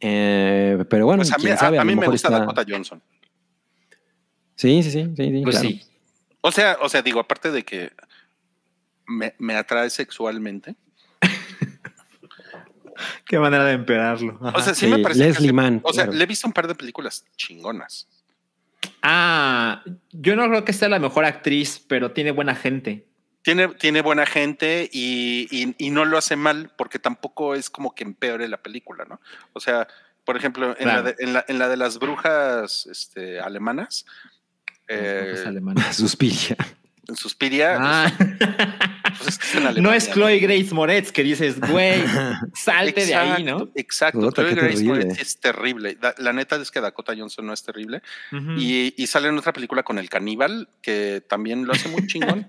Eh, pero bueno, Pues a mí, quién a- sabe, a a lo mí me gusta está- Dakota Johnson. Sí, sí, sí, sí, sí, Pues claro. sí. O sea, o sea, digo, aparte de que me, me atrae sexualmente. (laughs) Qué manera de empeorarlo. O sea, sí, Sí, me parece. que Leslie Mann, O sea, claro. le he visto un par de películas chingonas. ah, yo no creo que sea la mejor actriz, pero tiene buena gente. Tiene, tiene buena gente y, y- y no lo hace mal porque tampoco es como que empeore la película, ¿no? O sea, por ejemplo, en, Claro. la, de, en, la, en la de las brujas este, alemanas, eh. (laughs) Suspiria. en Suspiria, Ah. pues es que es en (laughs) no Alemania, es Chloe Grace Moretz que dices, güey, (laughs) salte de ahí, ¿no? Exacto, Chloe Grace terrible. Moretz es terrible. La neta es que Dakota Johnson no es terrible. Y, y sale en otra película con el caníbal, que también lo hace muy chingón.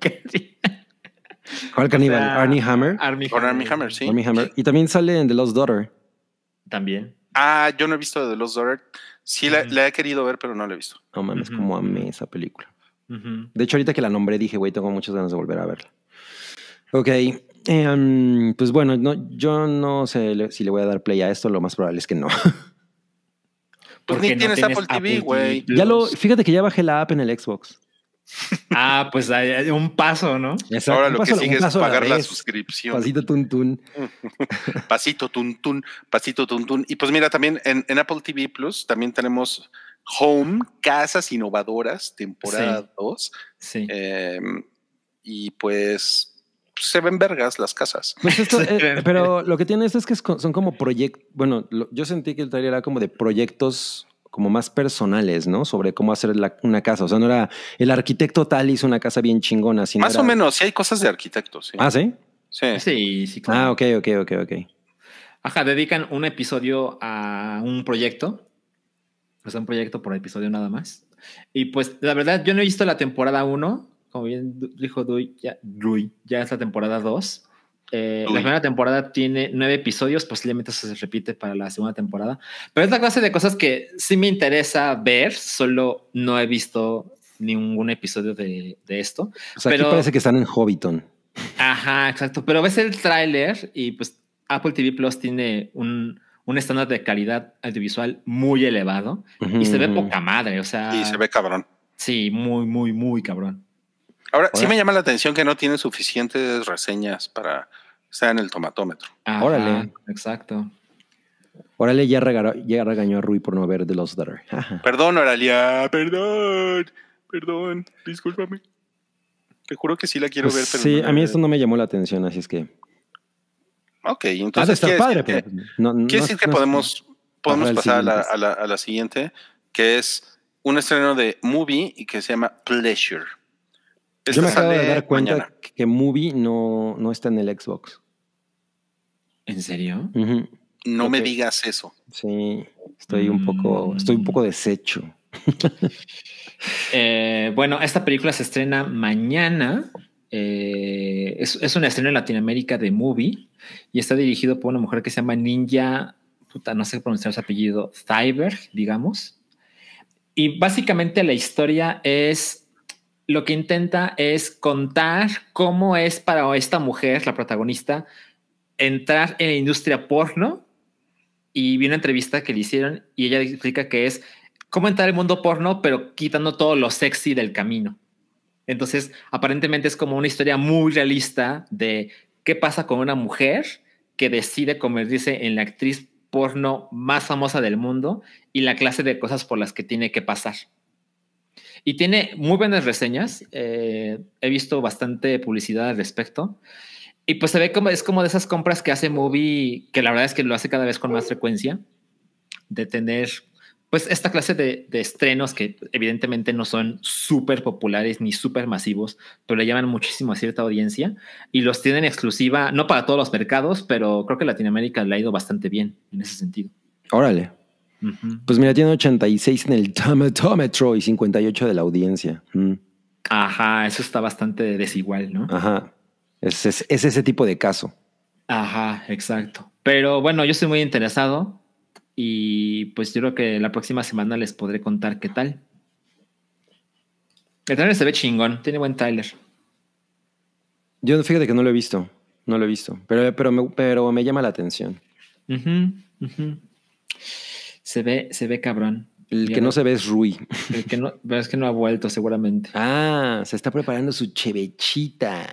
¿Cuál caníbal? O sea, Arnie Hammer. Con Armie Hammer, sí. Armie Hammer. Y también sale en The Lost Daughter. También. Ah, yo no he visto The Lost Daughter. Sí, la, he querido ver, pero no la he visto. No mames, Ujú. como amé esa película. De hecho, ahorita que la nombré dije, güey, tengo muchas ganas de volver a verla. Ok, em, pues bueno, no, yo no sé si le voy a dar play a esto, lo más probable es que no. Pues Porque ni no tienes Apple TV, güey. Ya lo, fíjate que ya bajé la app en el Xbox. Ah, pues hay, un paso, ¿no? Ahora lo que sigue es pagar la suscripción. Pasito tun tun. (laughs) Pasito tun tun, pasito tun tun. Y pues mira, también en, en Apple TV Plus también tenemos Home, Casas Innovadoras, temporada Sí. 2. Sí. Eh, y pues se ven vergas las casas. Pues esto, (laughs) eh, pero lo que tiene esto es que son como proyectos, bueno, lo- yo sentí que el trailer era como de proyectos como más personales, ¿no? Sobre cómo hacer la- una casa. O sea, no era el arquitecto tal hizo una casa bien chingona. Sino Más era- o menos, sí hay cosas de arquitectos. Sí. Ah, ¿sí? Sí. Sí, sí, claro. Ah, ok, ok, ok, ok. Ajá, dedican un episodio a un proyecto. O sea, un proyecto por episodio nada más. Y pues, la verdad, yo no he visto la temporada 1. Como bien dijo Dui, ya, ya es la temporada 2. Eh, la primera temporada tiene nueve episodios, posiblemente eso se repite para la segunda temporada. Pero es la clase de cosas que sí me interesa ver, solo no he visto ningún episodio de, de esto. O sea, Pero- aquí parece que están en Hobbiton. Ajá, exacto. Pero ves el tráiler y pues Apple TV Plus tiene un, un estándar de calidad audiovisual muy elevado y se ve poca madre. O sea, Y se ve cabrón. Sí, muy, muy, muy cabrón. Ahora, sí Ahora- me llama la atención que no tiene suficientes reseñas para estar en el tomatómetro. Ajá, Órale. Exacto. Órale, ya, regaró- ya regañó a Rui por no ver The Lost Daughter. (laughs) Perdón, Oralia, perdón, perdón, discúlpame. Te juro que sí la quiero ver, Pues pero sí, no a mí esto no me llamó la atención, así es que. Ok, Ha de entonces estar quiere padre, decir pero. que, No, no quiere decir que podemos, podemos pasar a la, a la- a la siguiente, que es un estreno de movie y que se llama Pleasure. Yo me acabo de dar cuenta mañana. que- Movie no, no está en el Xbox. ¿En serio? No me digas eso. Sí, estoy un poco, Mm. estoy un poco deshecho. (laughs) Eh, bueno, esta película se estrena mañana. Eh, es, es un estreno en Latinoamérica de movie y está dirigido por una mujer que se llama Ninja, puta, no sé pronunciar su apellido, Thyberg, digamos. Y básicamente la historia es lo que intenta es contar cómo es para esta mujer, la protagonista, entrar en la industria porno y vi una entrevista que le hicieron y ella explica que es cómo entrar al mundo porno, pero quitando todo lo sexy del camino. Entonces, aparentemente es como una historia muy realista de qué pasa con una mujer que decide convertirse en la actriz porno más famosa del mundo y la clase de cosas por las que tiene que pasar. Y tiene muy buenas reseñas. eh, he visto bastante publicidad al respecto. Y pues se ve como es como de esas compras que hace Movie, que la verdad es que lo hace cada vez con más frecuencia, de tener pues esta clase de, de estrenos que evidentemente no son súper populares ni súper masivos, pero le llaman muchísimo a cierta audiencia y los tienen exclusiva, no para todos los mercados, pero creo que Latinoamérica le ha ido bastante bien en ese sentido. Órale. Pues mira, tiene 86 en el tomatómetro y 58 de la audiencia. Mm, Ajá, eso está bastante desigual, ¿no? Ajá. Es, es- es ese tipo de caso. Ajá, exacto. Pero bueno, yo estoy muy interesado y pues yo creo que la próxima semana les podré contar qué tal. El trailer se ve chingón, tiene buen trailer. Yo fíjate que no lo he visto. No lo he visto. Pero, pero, me, pero me llama la atención. Ujú, ujú. Se ve, se ve cabrón. El que no se ve es Rui. el que no, pero es que no ha vuelto seguramente. Ah, se está preparando su chevechita.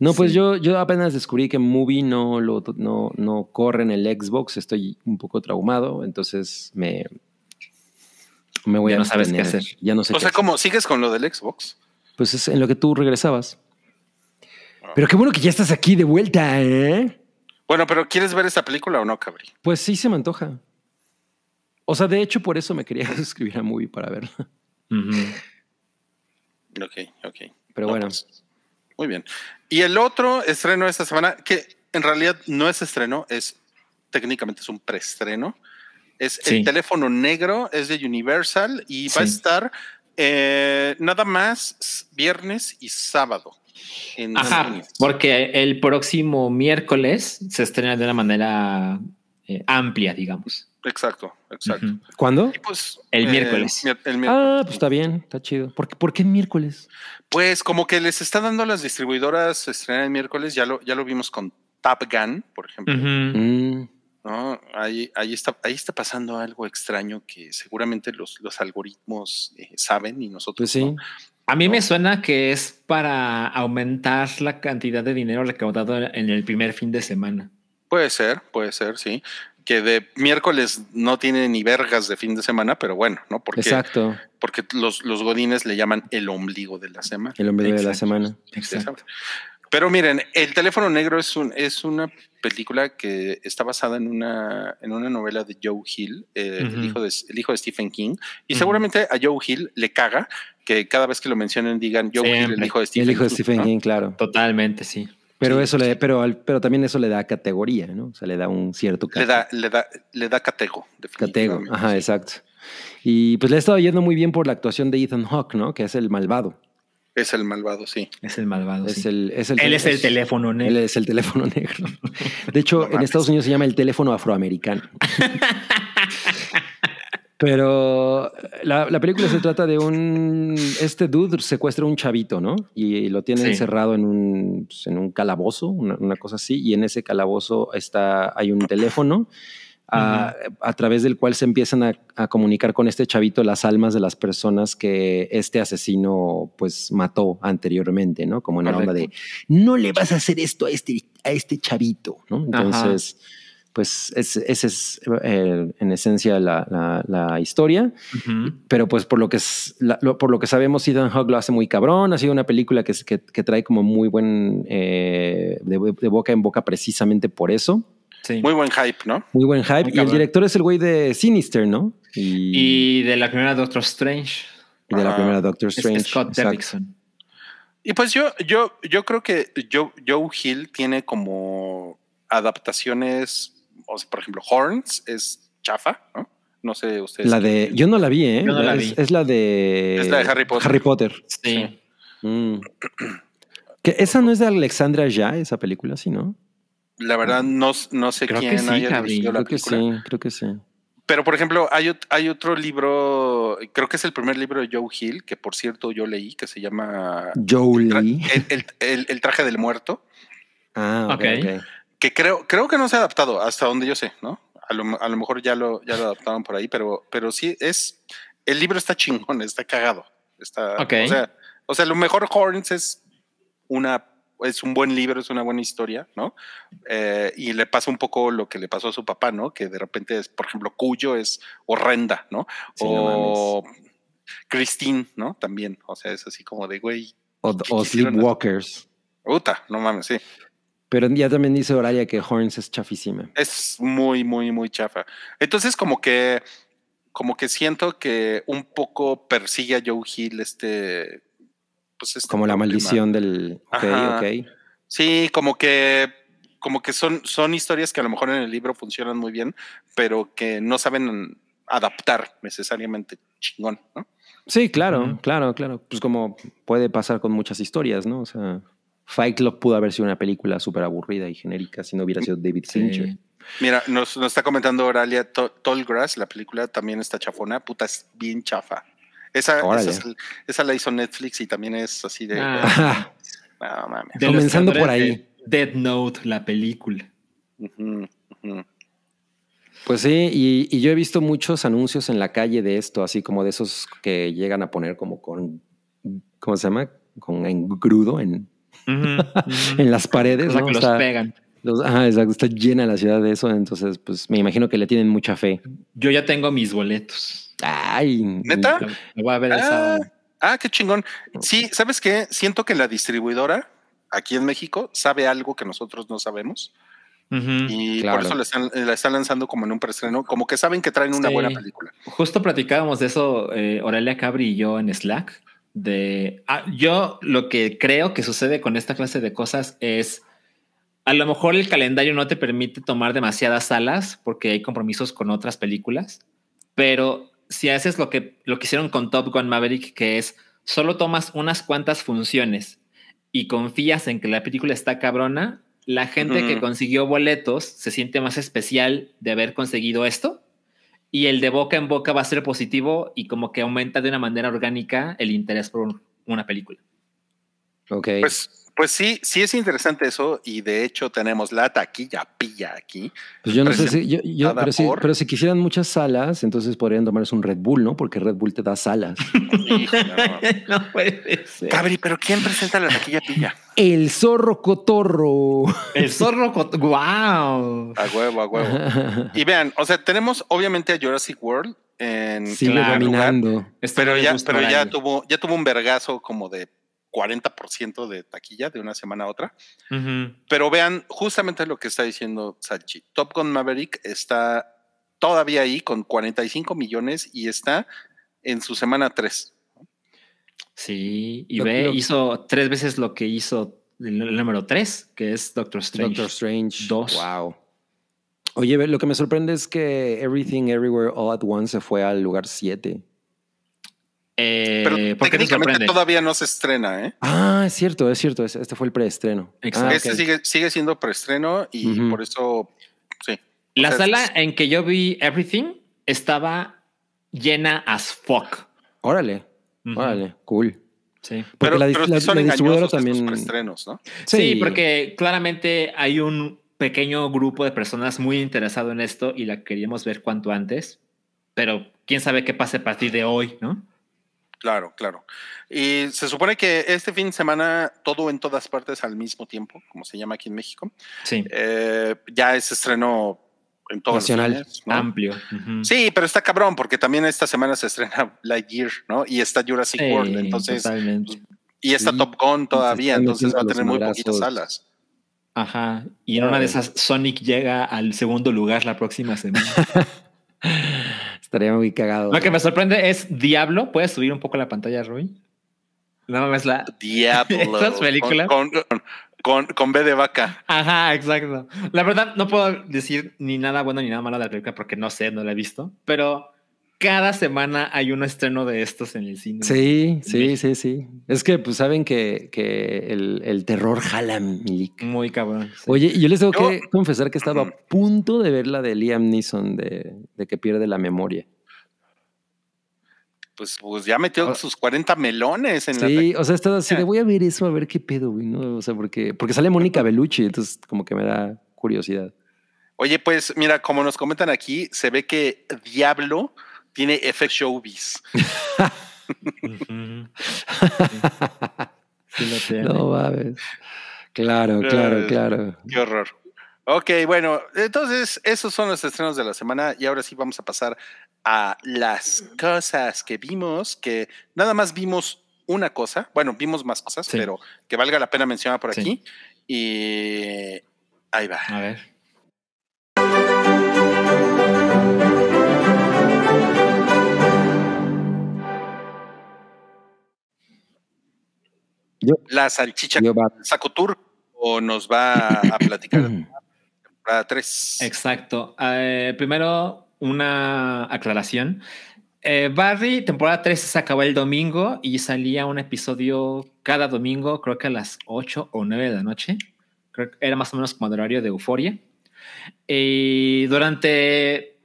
No, pues yo, yo apenas descubrí que Movie no, lo, no, no corre en el Xbox. Estoy un poco traumado, entonces me, me voy Ya a no sabes qué hacer. Ya no sé O qué sea, hacer. ¿cómo sigues con lo del Xbox? Pues es en lo que tú regresabas. Ah. Pero qué bueno que ya estás aquí de vuelta, ¿eh? Bueno, pero ¿quieres ver esta película o no, Cabri? Pues sí se me antoja. O sea, de hecho, por eso me quería (laughs) suscribir a Movie para verla. Ujú. Ok, ok. Pero No, bueno. pues, muy bien. Y el otro estreno esta semana, que en realidad no es estreno, es técnicamente es un preestreno. Es Sí. el teléfono negro, es de Universal y va a estar eh, nada más viernes y sábado. En Ajá, porque el próximo miércoles se estrena de una manera eh, amplia, digamos. Exacto, exacto. ¿Cuándo? Y pues, El miércoles. el miércoles. Ah, pues está bien, está chido. ¿Por qué, por qué miércoles? Pues como que les está dando a las distribuidoras estrenar el miércoles, ya lo, ya lo vimos con Top Gun, por ejemplo. Mm, ¿no? Ahí, ahí, está, ahí está pasando algo extraño que seguramente los, los algoritmos eh, saben y nosotros pues sí. no. A mí No. me suena que es para aumentar la cantidad de dinero recaudado en el primer fin de semana. Puede ser, puede ser, sí. Que de miércoles no tiene ni vergas de fin de semana, pero bueno, ¿no? Porque, Exacto. porque los, los godines le llaman el ombligo de la semana. El hombre de la semana. Exacto. Pero miren, El teléfono negro es, un, es una película que está basada en una, en una novela de Joe Hill, eh, el, hijo de, el hijo de Stephen King. Y seguramente a Joe Hill le caga que cada vez que lo mencionen digan Joe Hill, el hijo de Stephen el hijo de King, Stephen ¿no? King, claro. Totalmente, sí. Pero Sí, eso sí. le, pero, al- pero también eso le da categoría, ¿no? O sea, le da un cierto Le da, le da, le da catego, catego. definitivamente. Ajá, exacto. Y pues le ha estado yendo muy bien por la actuación de Ethan Hawke, ¿no? Que es el malvado. Es el malvado, sí. Es el malvado. Es sí. el, es el, Él es el teléfono Él negro. es (laughs) el teléfono negro. De (laughs) hecho, No en mames. Estados Unidos se llama el teléfono afroamericano. (laughs) Pero la, la película se trata de un... Este dude secuestra a un chavito, ¿no? Y lo tiene Sí. encerrado en un, pues, en un calabozo, una, una cosa así. Y en ese calabozo está, hay un teléfono a, a través del cual se empiezan a, a comunicar con este chavito las almas de las personas que este asesino pues mató anteriormente, ¿no? Como en la onda de no le vas a hacer esto a este, a este chavito, ¿no? Ajá. Pues esa es, es, eh, en esencia la, la- la historia, pero pues por lo que es, la- lo- por lo que sabemos, Ethan Hawke lo hace muy cabrón, ha sido una película que, es- que, que trae como muy buen, eh, de, de boca en boca precisamente por eso, Sí. Muy buen hype, ¿no? muy buen hype, Muy y el director es el güey de Sinister, ¿no? Y, Y de la primera Doctor Strange. y de la Ajá. primera Doctor Es Strange. Scott. Derrickson. Y pues yo, yo, yo creo que Joe, Joe Hill tiene como adaptaciones, o sea, por ejemplo, Horns es chafa, ¿no? No sé ustedes. La de, yo no la vi, ¿eh? Yo no la es, vi. es la de... Es la de Harry Potter. Harry Potter. Sí. Mm. Que esa no es de Alexandra ya, esa película, sí, ¿no? La verdad, no, no sé Creo que quién sí, haya Gabriel. dirigido la Creo que sí, creo que sí. Pero, por ejemplo, hay, ot- hay otro libro, creo que es el primer libro de Joe Hill, que por cierto yo leí, que se llama Joe el, el- el- el traje del muerto, Ah, ok. Ok. ok. Que creo, creo que no se ha adaptado hasta donde yo sé, ¿no? A lo, a lo mejor ya lo, ya lo adaptaron por ahí, pero, pero sí es, el libro está chingón, está cagado. Está, o, sea, o sea, lo mejor Horns es una, es un buen libro, es una buena historia, ¿no? Eh, y le pasa un poco lo que le pasó a su papá, ¿no? Que de repente es, por ejemplo, Cuyo es horrenda, ¿no? Sí, no o Christine, ¿no? También, o sea, es así como de, güey, O, ¿Qué o? Sleepwalkers. puta, no mames, sí. Pero ya también dice Oralia que Horns es chafísima. Es muy, muy, muy chafa. Entonces, como que, como que siento que un poco persigue a Joe Hill este, pues este Como la maldición del. Ok, Ajá. ok. Sí, como que, como que son, son historias que a lo mejor en el libro funcionan muy bien, pero que no saben adaptar necesariamente chingón, ¿no? Sí, claro, claro, claro. Pues como puede pasar con muchas historias, ¿no? O sea, Fight Club pudo haber sido una película súper aburrida y genérica si no hubiera sido David Fincher. Sí. Mira, nos, nos está comentando Oralia To- Tall Grass, la película también está chafona, puta, es bien chafa. Esa, esa, es- esa la hizo Netflix y también es así de. Ah. (laughs) No mames. De Comenzando por ahí. de Dead Note, la película. Pues sí, y, y yo he visto muchos anuncios en la calle de esto, así como de esos que llegan a poner como con, ¿cómo se llama? Con engrudo en, (laughs) en las paredes. O sea, ¿no? que los Está- pegan. los- ajá, exacto, está llena la ciudad de eso, entonces pues me imagino que le tienen mucha fe. Yo ya tengo mis boletos. Ay, ¿Neta? Lo, lo voy a ver el Ah, sábado. ah, qué chingón. Sí, ¿sabes qué? Siento que la distribuidora aquí en México sabe algo que nosotros no sabemos y Claro. por eso la están, la están lanzando como en un preestreno, como que saben que traen una Sí. buena película. Justo platicábamos de eso, eh, Aurelia Cabri y yo en Slack. De ah, yo lo que creo que sucede con esta clase de cosas es a lo mejor el calendario no te permite tomar demasiadas salas porque hay compromisos con otras películas, pero si haces lo que lo que hicieron con Top Gun Maverick, que es solo tomas unas cuantas funciones y confías en que la película está cabrona, la gente que consiguió boletos se siente más especial de haber conseguido esto y el de boca en boca va a ser positivo y como que aumenta de una manera orgánica el interés por un- una película. ok. Pues, pues sí, sí es interesante eso y de hecho tenemos la taquilla pilla aquí. Pues yo no sé si, yo, yo- pero, si, por- pero si quisieran muchas salas, entonces podrían tomarse un Red Bull, ¿no? Porque Red Bull te da salas. (laughs) Híjole, no. (laughs) no puede ser. Cabri, pero ¿quién presenta la taquilla pilla? El zorro cotorro. El zorro, wow. A huevo, a huevo. Y vean, o sea, tenemos obviamente a Jurassic World en Sigue Claro. dominando. pero ya, pero ya tuvo, ya tuvo un vergazo como de 40% de taquilla de una semana a otra. Pero vean justamente lo que está diciendo Salchi. Top Gun Maverick está todavía ahí con 45 millones y está en su semana 3. Sí, y Lo- ve, lo- hizo tres veces lo que hizo el, el número tres, que es Doctor Strange. Doctor Strange. Dos. Wow. Oye, ve, lo que me sorprende es que Everything Everywhere All at Once se fue al lugar 7. Eh, Pero ¿Por qué te técnicamente todavía no se estrena, ¿eh? Ah, es cierto, es cierto. es- Este fue el preestreno. Exacto. Ah, Este sigue, sigue siendo preestreno y Ujú. por eso, sí. La O sea, sala es- en que yo vi Everything estaba llena as fuck. Órale, Ujú. órale, cool. Sí. Porque Pero, la, pero la- sí son la distribuidora también. ¿no? Sí, porque claramente hay un pequeño grupo de personas muy interesado en esto y la queríamos ver cuanto antes, pero quién sabe qué pase a partir de hoy, ¿no? Claro, claro. Y se supone que este fin de semana, todo en todas partes al mismo tiempo, como se llama aquí en México, Sí, eh, ya es estreno en todos Nacional. los cines, ¿no? amplio. Ujú. Sí, pero está cabrón, porque también esta semana se estrena (laughs) Lightyear, ¿no? Y está Jurassic Sí, World, entonces, totalmente. y está Sí, Top Gun todavía, están entonces va a tener muy poquitas salas. Ajá. Y en una de esas, Sonic llega al segundo lugar la próxima semana. (laughs) Estaría muy cagado. Lo que me sorprende es Diablo. ¿Puedes subir un poco la pantalla, Rui? No mames la. Diablo. (laughs) Estas películas. Con, con, con, con B de vaca. Ajá, exacto. La verdad, no puedo decir ni nada bueno ni nada malo de la película porque no sé, no la he visto. Pero cada semana hay un estreno de estos en el cine. Sí, sí, México. sí, sí. Es que pues saben que, que el, el terror jala, Milik. Muy cabrón. sí. Oye, yo les tengo Yo- que confesar que estaba a punto de ver la de Liam Neeson de, de que pierde la memoria. Pues, pues ya metió Ah. sus 40 melones en la Sí, o sea, estaba así de voy a ver eso, a ver qué pedo, güey, ¿no? O sea, porque, porque sale Mónica Bellucci, entonces como que me da, curiosidad. Oye, pues mira, como nos comentan aquí, se ve que Diablo tiene efecto showbiz. (laughs) Sí. No mames. Claro, claro, Eh, claro. Qué horror. Ok, bueno, entonces esos son los estrenos de la semana y ahora sí vamos a pasar a las cosas que vimos, que nada más vimos una cosa, bueno, vimos más cosas, Sí. pero que valga la pena mencionar por Sí. aquí. Y ahí va. A ver. La salchicha Yo va- Saco Tour o nos va a platicar de (clears throat) la temporada 3. Exacto. Eh, primero, una aclaración. Eh, Barry, temporada 3 se acabó el domingo y salía un episodio cada domingo, creo que a las 8 o 9 de la noche. Creo que era más o menos como el horario de Euforia. Y durante.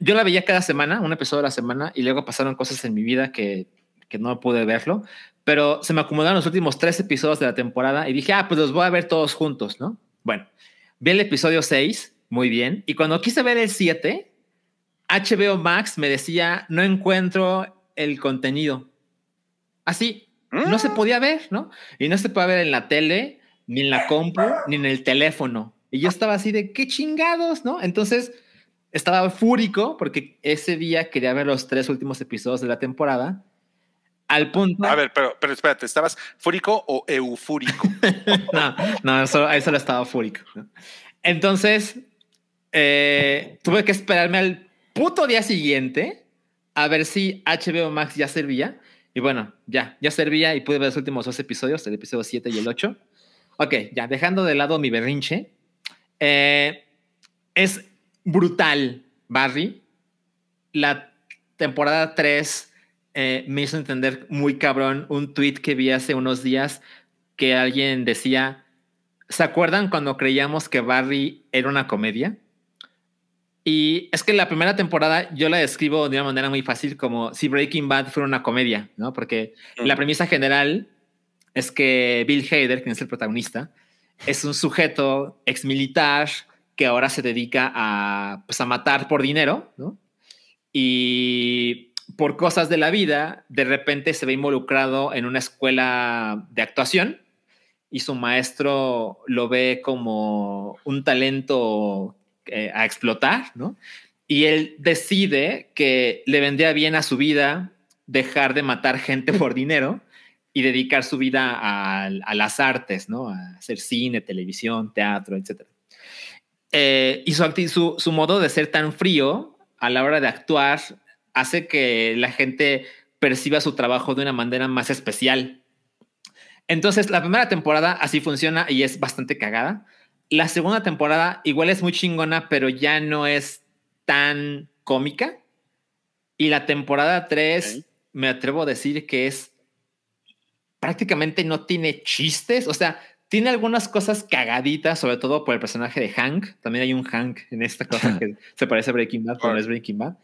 Yo la veía cada semana, un episodio a la semana, y luego pasaron cosas en mi vida que, que no pude verlo. Pero se me acumularon los últimos tres episodios de la temporada y dije, ah, pues los voy a ver todos juntos, ¿no? Bueno, vi el episodio 6, muy bien. Y cuando quise ver el 7, HBO Max me decía, no encuentro el contenido. Así, no se podía ver, ¿no? Y no se puede ver en la tele, ni en la compu, ni en el teléfono. Y yo estaba así de, qué chingados, ¿no? Entonces, estaba fúrico porque ese día quería ver los tres últimos episodios de la temporada. Al punto... A ver, pero, pero espérate, ¿estabas fúrico o eufúrico? (laughs) no, no, eso, ahí solo estaba fúrico. Entonces, eh, tuve que esperarme al puto día siguiente a ver si HBO Max ya servía. Y bueno, ya, ya servía y pude ver los últimos dos episodios, el episodio 7 y el 8. Ok, ya, dejando de lado mi berrinche. eh, es brutal, Barry. La temporada 3 eh, me hizo entender muy cabrón un tweet que vi hace unos días que alguien decía, ¿se acuerdan cuando creíamos que Barry era una comedia? Y es que la primera temporada yo la describo de una manera muy fácil como si Breaking Bad fuera una comedia, ¿no? Porque la premisa general es que Bill Hader, quien es el protagonista, es un sujeto exmilitar que ahora se dedica a, pues, a matar por dinero, ¿no? Y por cosas de la vida, de repente se ve involucrado en una escuela de actuación y su maestro lo ve como un talento eh, a explotar, ¿no? Y él decide que le vendría bien a su vida dejar de matar gente por dinero y dedicar su vida a, las artes, ¿no? A hacer cine, televisión, teatro, etc. Eh, y su, su, su modo de ser tan frío a la hora de actuar hace que la gente perciba su trabajo de una manera más especial. Entonces, la primera temporada así funciona y es bastante cagada. La segunda temporada igual es muy chingona, pero ya no es tan cómica. Y la temporada 3, Ok. me atrevo a decir que es prácticamente no tiene chistes. O sea, tiene algunas cosas cagaditas, sobre todo por el personaje de Hank. También hay un Hank en esta cosa (laughs) que se parece a Breaking Bad, pero no es Breaking Bad.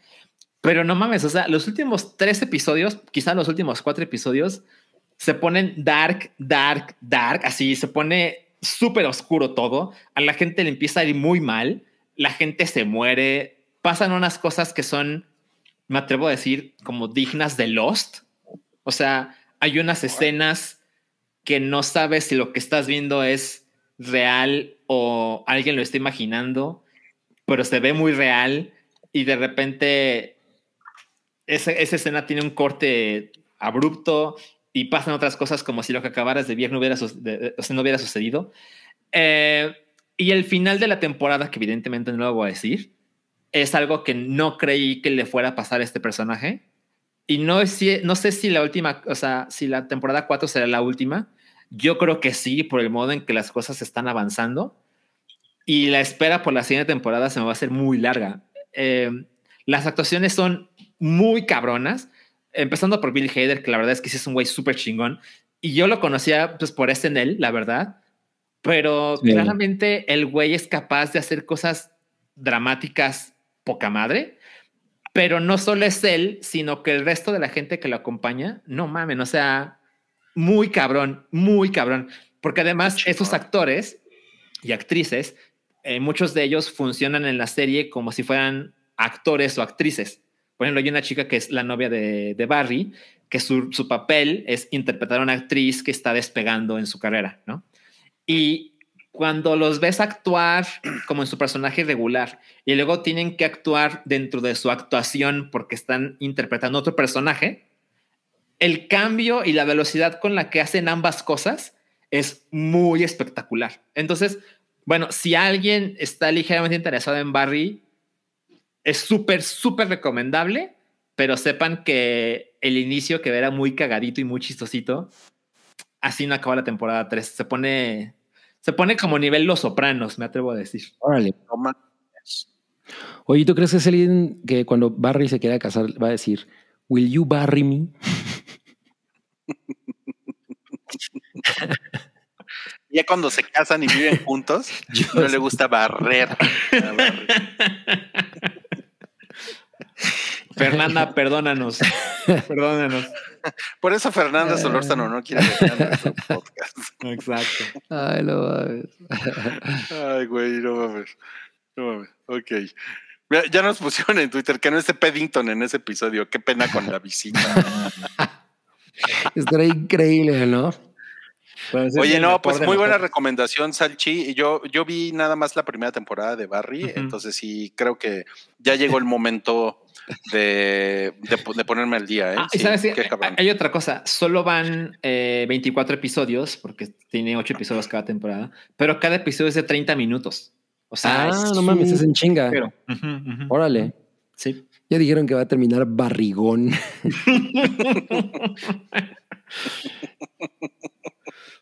Pero no mames, o sea, los últimos tres episodios, quizá los últimos cuatro episodios, se ponen dark, dark, dark, así se pone súper oscuro todo. A la gente le empieza a ir muy mal, la gente se muere, pasan unas cosas que son, me atrevo a decir, como dignas de Lost. O sea, hay unas escenas que no sabes si lo que estás viendo es real o alguien lo está imaginando, pero se ve muy real y de repente esa, esa escena tiene un corte abrupto y pasan otras cosas como si lo que acabaras de ver no hubiera, no hubiera sucedido. Eh, y el final de la temporada, que evidentemente no lo voy a decir, es algo que no creí que le fuera a pasar a este personaje. Y no, es no sé si la última, o sea, si la temporada 4 será la última. Yo creo que sí, por el modo en que las cosas están avanzando. Y la espera por la siguiente temporada se me va a hacer muy larga. Eh, las actuaciones son muy cabronas, empezando por Bill Hader, que la verdad es que sí es un güey súper chingón. Y yo lo conocía pues por SNL, la verdad. Pero Sí. claramente el güey es capaz de hacer cosas dramáticas poca madre. Pero no solo es él, sino que el resto de la gente que lo acompaña, no mamen, o sea, muy cabrón, muy cabrón. Porque además esos actores y actrices eh, muchos de ellos funcionan en la serie como si fueran actores o actrices. Por ejemplo, hay una chica que es la novia de, Barry, que su, su, papel es interpretar a una actriz que está despegando en su carrera, ¿no? Y cuando los ves actuar como en su personaje regular y luego tienen que actuar dentro de su actuación porque están interpretando otro personaje, el cambio y la velocidad con la que hacen ambas cosas es muy espectacular. Entonces, bueno, si alguien está ligeramente interesado en Barry, es súper, súper recomendable, pero sepan que el inicio, que era muy cagadito y muy chistosito, así no acaba la temporada 3. Se pone, se pone como nivel Los Sopranos, me atrevo a decir. Órale. Oye, ¿tú crees que es alguien que cuando Barry se quiera casar va a decir, ¿Will you barry me? (laughs) ya cuando se casan y viven juntos, (laughs) no le gusta barrer. (laughs) Fernanda, (laughs) perdónanos. Perdónanos. Por eso Fernanda Solórzano no quiere dejar nuestro (laughs) podcast. Exacto. Ay, no mames. Ay, güey, no mames. No mames. Ok. Ya nos pusieron en Twitter que no esté Peddington en ese episodio. Qué pena con la visita. (laughs) Estaría increíble, ¿no? Oye, no, pues muy buena recomendación, Salchi. Yo, yo vi nada más la primera temporada de Barry, entonces sí creo que ya llegó el momento de, de, ponerme al día. ¿eh? Ah, ¿sabes? hay otra cosa, solo van 24 eh, episodios, porque tiene 8 episodios cada temporada, pero cada episodio es de 30 minutos. O sea, ah, no mames, es en chinga. Órale. Sí. Ya dijeron que va a terminar barrigón. (laughs)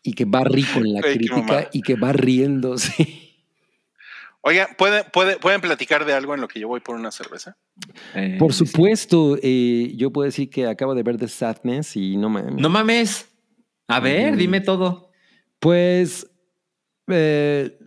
y que va rico en la crítica y que va riéndose. Oiga, ¿pueden, pueden platicar de algo en lo que yo voy por una cerveza? Eh, por supuesto, eh, yo puedo decir que acabo de ver The Sadness y no mames. No mames. A ver, dime todo. Pues. Eh,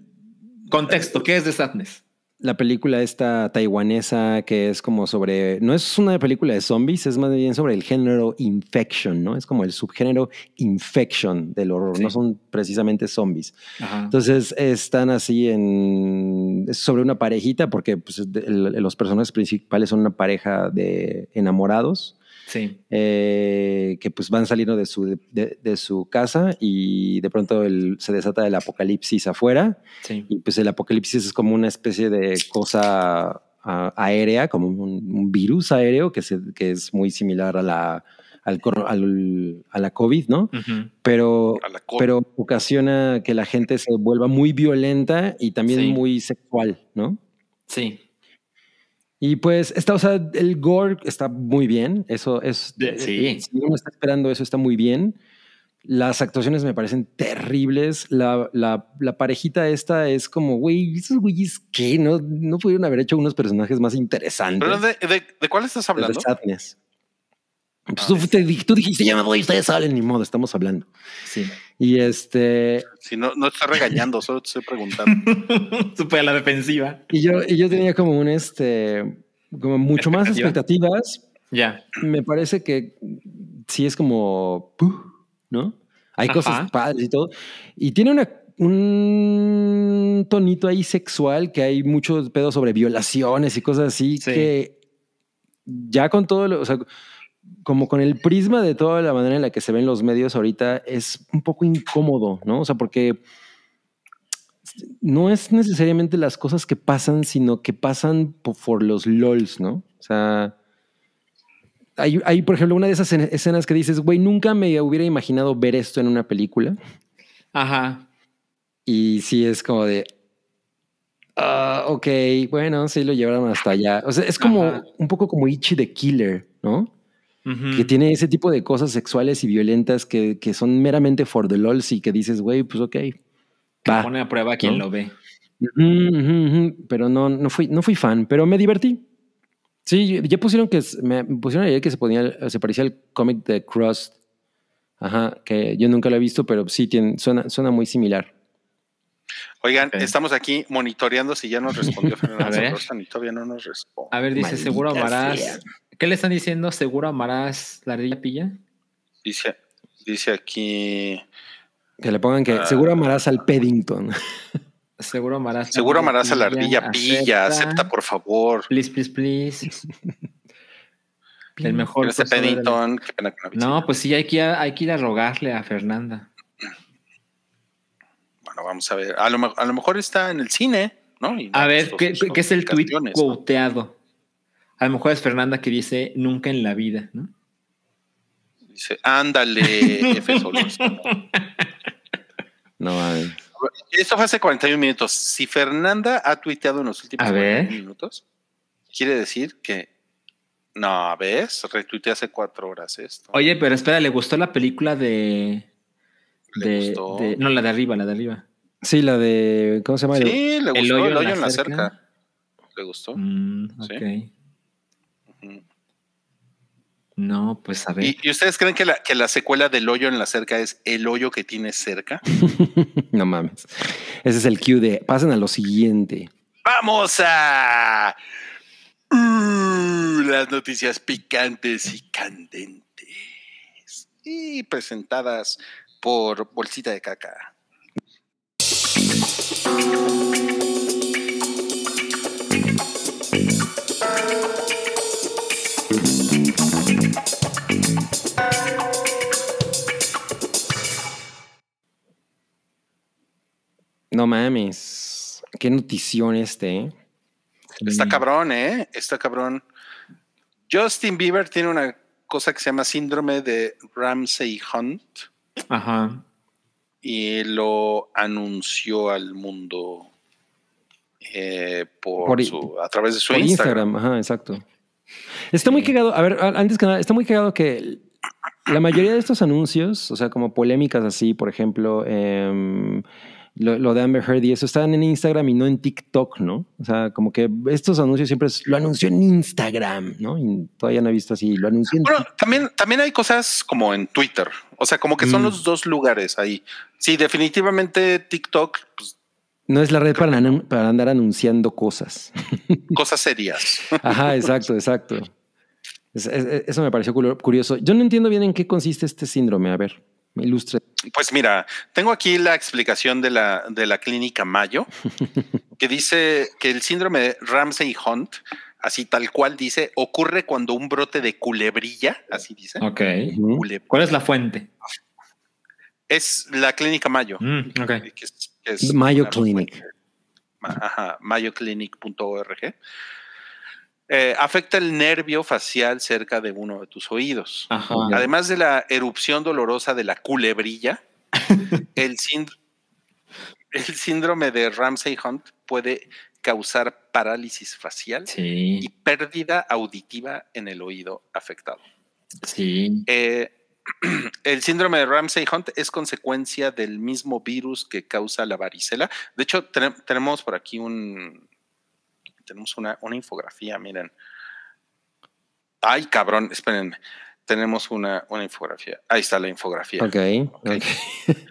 Contexto, ¿qué es The Sadness? La película esta taiwanesa que es como sobre, no es una película de zombies, es más bien sobre el género infection, ¿no? Es como el subgénero infection del horror, no son precisamente zombies. Entonces están así en, es sobre una parejita porque pues, los personajes principales son una pareja de enamorados Sí. Eh, que pues van saliendo de su, de, su casa y de pronto el, se desata el apocalipsis afuera. Sí. Y pues el apocalipsis es como una especie de cosa aérea, como un, virus aéreo que, se, que es muy similar a la, al, a la COVID, ¿no? pero, pero ocasiona que la gente se vuelva muy violenta y también muy sexual, ¿no? Sí. Y pues está, o sea, el gore está muy bien. Eso es. Sí. Si uno está esperando eso, está muy bien. Las actuaciones me parecen terribles. La, la, la parejita esta es como, güey, esos güeyes que no, no pudieron haber hecho unos personajes más interesantes. ¿Pero de, de, de cuál estás hablando? De. Pues tú, tú, dijiste, ya me voy, ustedes salen, ni modo, estamos hablando. Sí. Y este. Si no, no te estoy regañando, solo te estoy preguntando. (laughs) Supe a la defensiva. Y yo, y yo tenía como un este, como mucho más expectativas. Ya. Me parece que sí es como, ¿no? Hay cosas padres y todo. Y tiene una, un tonito ahí sexual que hay muchos pedos sobre violaciones y cosas así que ya con todo lo, o sea, como con el prisma de toda la manera en la que se ven los medios ahorita, es un poco incómodo, ¿no? O sea, porque no es necesariamente las cosas que pasan, sino que pasan por, los LOLs, ¿no? O sea, hay, hay, por ejemplo, una de esas escenas que dices, güey, nunca me hubiera imaginado ver esto en una película. Ajá. Y sí es como de, ah, ok, bueno, sí lo llevaron hasta allá. O sea, es como un poco como Ichi the Killer, ¿no? Que tiene ese tipo de cosas sexuales y violentas que, que son meramente for the lols y que dices, güey, pues ok. Va, pone a prueba quien lo ve. pero no, no, fui, no fui fan, pero me divertí. Sí, ya pusieron que me pusieron ayer que se ponía, se parecía al cómic de Crust. Ajá, que yo nunca lo he visto, pero sí tiene, suena, suena muy similar. Oigan, estamos aquí monitoreando si ya nos respondió (laughs) Fernando y todavía no nos responde. A ver, dice, seguro amarás. ¿Qué le están diciendo? ¿Seguro amarás la ardilla pilla? Dice, dice aquí. Que le pongan que ah. seguro amarás al Peddington. (laughs) Seguro amarás. Seguro amarás a la ardilla. Pilla, acepta, por favor. Please, please, please. El mejor. Este de la-. No, pues sí, hay que, ir a, hay que ir a rogarle a Fernanda. Bueno, vamos a ver. A lo, me- a lo mejor está en el cine, ¿no? Y no A ver, ¿qué, es el tweet quoteado? A lo mejor es Fernanda que dice nunca en la vida, ¿no? Dice, ándale, (laughs) F solos. No mames. Esto fue hace 41 minutos. Si Fernanda ha tuiteado en los últimos A ver. 41 minutos, quiere decir que. No, ¿ves? Retuiteé hace cuatro horas esto. Oye, pero espera, ¿le gustó la película de. ¿Le de- gustó? de- no, la de arriba, la de arriba. Sí, la de. ¿Cómo se llama? Sí, le gustó el hoyo, en la cerca. cerca. Le gustó. Mm, Sí. No, pues a ver. ¿Y, y ustedes creen que la, que la secuela del hoyo en la cerca es el hoyo que tiene cerca? (laughs) no mames. Ese es el cue de. Pasen a lo siguiente. Vamos a Uh, las noticias picantes y candentes y presentadas por Bolsita de Caca. No mames. Qué notición este, ¿eh? Está Mm. cabrón, ¿eh? Está cabrón. Justin Bieber tiene una cosa que se llama síndrome de Ramsey Hunt Ajá. y lo anunció al mundo eh, por, su, a través de su Por Instagram. Instagram. ajá, exacto. Está muy cagado. A ver, antes que nada, está muy cagado que la mayoría de estos anuncios, o sea, como polémicas así, por ejemplo, em, lo, lo de Amber Heard y eso, están en Instagram y no en TikTok, ¿no? O sea, como que estos anuncios siempre es, lo anunció en Instagram, ¿no? Y todavía no he visto así, lo anunció en Bueno, también, también hay cosas como en Twitter. O sea, como que son Mm. los dos lugares ahí. Sí, definitivamente TikTok, pues, No es la red para, para andar anunciando cosas. (laughs) cosas serias. Ajá, exacto, exacto. Es- es- eso me pareció curioso. Yo no entiendo bien en qué consiste este síndrome. A ver, me ilustre. Pues mira, tengo aquí la explicación de la, de la clínica Mayo, (laughs) que dice que el síndrome de Ramsey Hunt, así tal cual dice, ocurre cuando un brote de culebrilla, así dice, Ok. ¿Cuál es la fuente? es la clínica Mayo. Mm, ok. que es- que es Mayo Clinic. fuente. Ajá, mayoclinic.org. Eh, afecta el nervio facial cerca de uno de tus oídos. Ajá. Además de la erupción dolorosa de la culebrilla, (laughs) el, sínd- el síndrome de Ramsey Hunt puede causar parálisis facial y pérdida auditiva en el oído afectado. sí. Eh, (clears throat) el síndrome de Ramsey Hunt es consecuencia del mismo virus que causa la varicela. De hecho, tenem- tenemos por aquí un. Tenemos una, una infografía, miren. Ay, cabrón, espérenme. Tenemos una, una infografía. Ahí está la infografía. Ok, ok. (laughs)